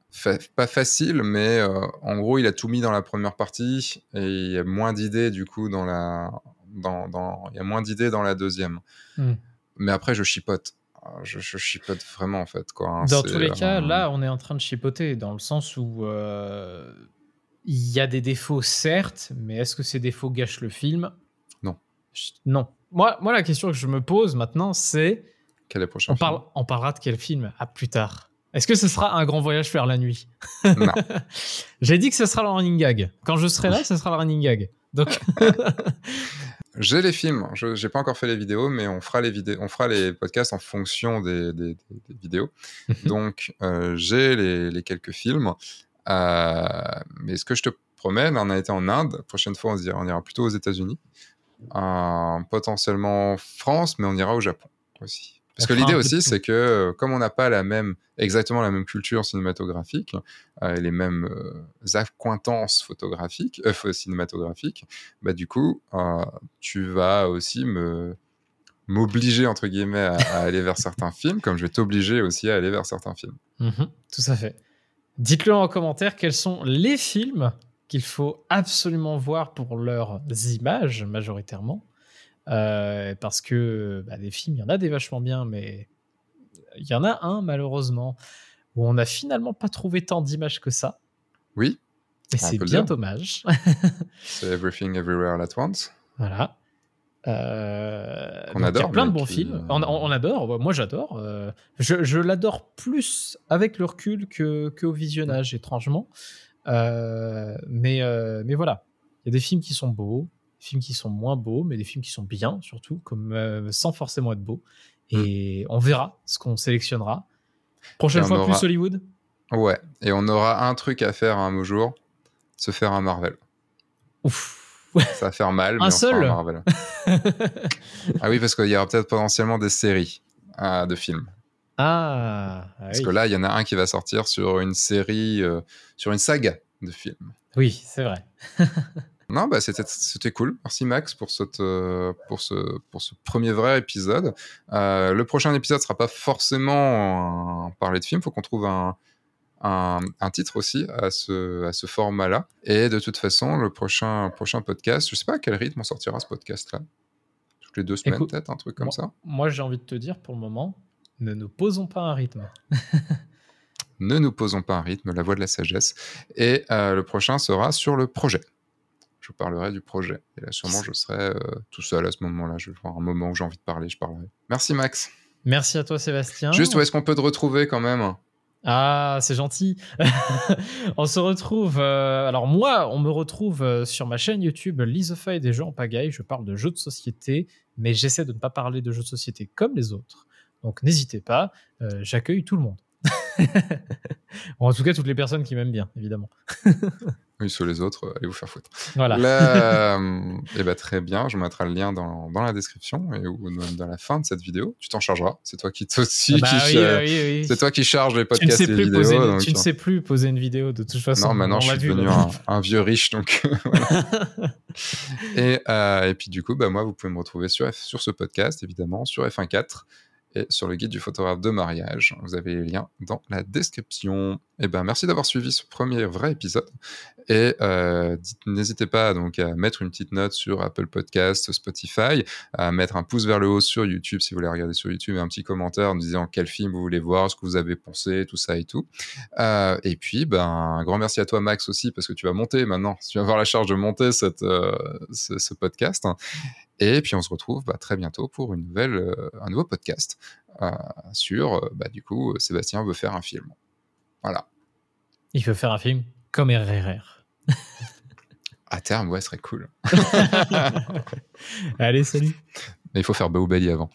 pas facile mais euh, en gros il a tout mis dans la première partie et il y a moins d'idées du coup dans la dans, dans, il y a moins d'idées dans la deuxième hmm. mais après je chipote je, je, chipote vraiment en fait. Quoi, hein. Dans tous les cas, là, on est en train de chipoter dans le sens où il y a des défauts, certes, mais est-ce que ces défauts gâchent le film? Non. Non. Moi, moi, la question que je me pose maintenant, c'est. Quel est le prochain on, parle, on parlera de quel film à plus tard. Est-ce que ce sera un grand voyage vers la nuit Non. J'ai dit que ce sera le running gag. Quand je serai là, ce sera le running gag. Donc. J'ai les films. Je n'ai pas encore fait les vidéos, mais on fera les vidéos, on fera les podcasts en fonction des, des, vidéos. Donc euh, j'ai les, les, quelques films. Euh, mais ce que je te promets, on a été en Inde. La prochaine fois, on, ira, on ira plutôt aux États-Unis. Euh, potentiellement France, mais on ira au Japon aussi. Parce que l'idée aussi, c'est que euh, comme on n'a pas la même, exactement la même culture cinématographique, euh, les mêmes euh, accointances photographiques, cinématographiques, bah du coup, tu vas aussi me m'obliger entre guillemets à, aller vers certains films, comme je vais t'obliger aussi à aller vers certains films. Mhm, tout à fait. Dites-le en commentaire quels sont les films qu'il faut absolument voir pour leurs images majoritairement euh, parce que bah, des films, il y en a des vachement bien, mais il y en a un, malheureusement, où on n'a finalement pas trouvé tant d'images que ça. Oui. Et c'est bien dommage. c'est Everything Everywhere at Once. Voilà. Euh, on adore. Il y a plein de bons films. On, adore. Moi, j'adore. Euh, je, l'adore plus avec le recul que, que au visionnage, étrangement. mais, mais voilà. Il y a des films qui sont beaux films qui sont moins beaux, mais des films qui sont bien surtout, comme euh, sans forcément être beaux. Mm. Et on verra ce qu'on sélectionnera. Prochaine fois, plus Hollywood? Ouais, et on aura un truc à faire un jour, se faire un Marvel. Ouf. Ça va faire mal, mais un seul un Marvel. ah oui, parce qu'il y aura peut-être potentiellement des séries euh, de films. Ah, ah Parce que là, il y en a un qui va sortir sur une série, euh, sur une saga de films. Oui, c'est vrai. Non, bah c'était cool. Merci Max pour, cette, euh, pour, ce, pour ce premier vrai épisode. Euh, le prochain épisode sera pas forcément un, parler de film. Il faut qu'on trouve un, un, un, titre aussi à ce, à ce format-là. Et de toute façon, le prochain, prochain podcast, je sais pas à quel rythme on sortira ce podcast-là. Toutes les deux semaines, peut-être, un truc comme ça. Moi, j'ai envie de te dire pour le moment, ne nous posons pas un rythme. ne nous posons pas un rythme, la voix de la sagesse. Et euh, le prochain sera sur le projet je parlerai du projet. Et là, sûrement, je serai euh, tout seul à ce moment-là. Je vais voir un moment où j'ai envie de parler, je parlerai. Merci, Max. Merci à toi, Sébastien. Juste, où est-ce qu'on peut te retrouver quand même? Ah, c'est gentil. on se retrouve. Euh, alors moi, on me retrouve euh, sur ma chaîne YouTube Lisofy des jeux en pagaille. Je parle de jeux de société, mais j'essaie de ne pas parler de jeux de société comme les autres. Donc n'hésitez pas. J'accueille tout le monde. En tout cas, toutes les personnes qui m'aiment bien, évidemment. oui, sur les autres, allez vous faire foutre. Voilà. euh, et bah, très bien, je mettrai le lien dans, dans la description et ou dans la fin de cette vidéo. Tu t'en chargeras. C'est toi qui aussi ah bah qui c'est toi qui charge les podcasts et les vidéos. tu ne sais plus poser une vidéo de toute façon. Non, maintenant je suis devenu un, vieux riche donc. et, euh, et puis du coup, bah, moi, vous pouvez me retrouver sur, sur ce podcast évidemment sur F1.4 et sur le guide du photographe de mariage. Vous avez les liens dans la description. Et eh ben, merci d'avoir suivi ce premier vrai épisode. Et euh, n'hésitez pas donc à mettre une petite note sur Apple Podcast, Spotify, à mettre un pouce vers le haut sur YouTube si vous voulez regarder sur YouTube, et un petit commentaire en disant quel film vous voulez voir, ce que vous avez pensé, tout ça et tout. Euh, et puis, ben, un grand merci à toi Max aussi parce que tu vas monter maintenant. Tu vas avoir la charge de monter euh, ce, podcast. Et puis on se retrouve bah, très bientôt pour une nouvelle, euh, un nouveau podcast euh, sur, euh, bah, du coup, Sébastien veut faire un film. Voilà. Il veut faire un film comme RRR. à terme, ouais, ce serait cool. Allez, salut. Mais il faut faire Baobali avant.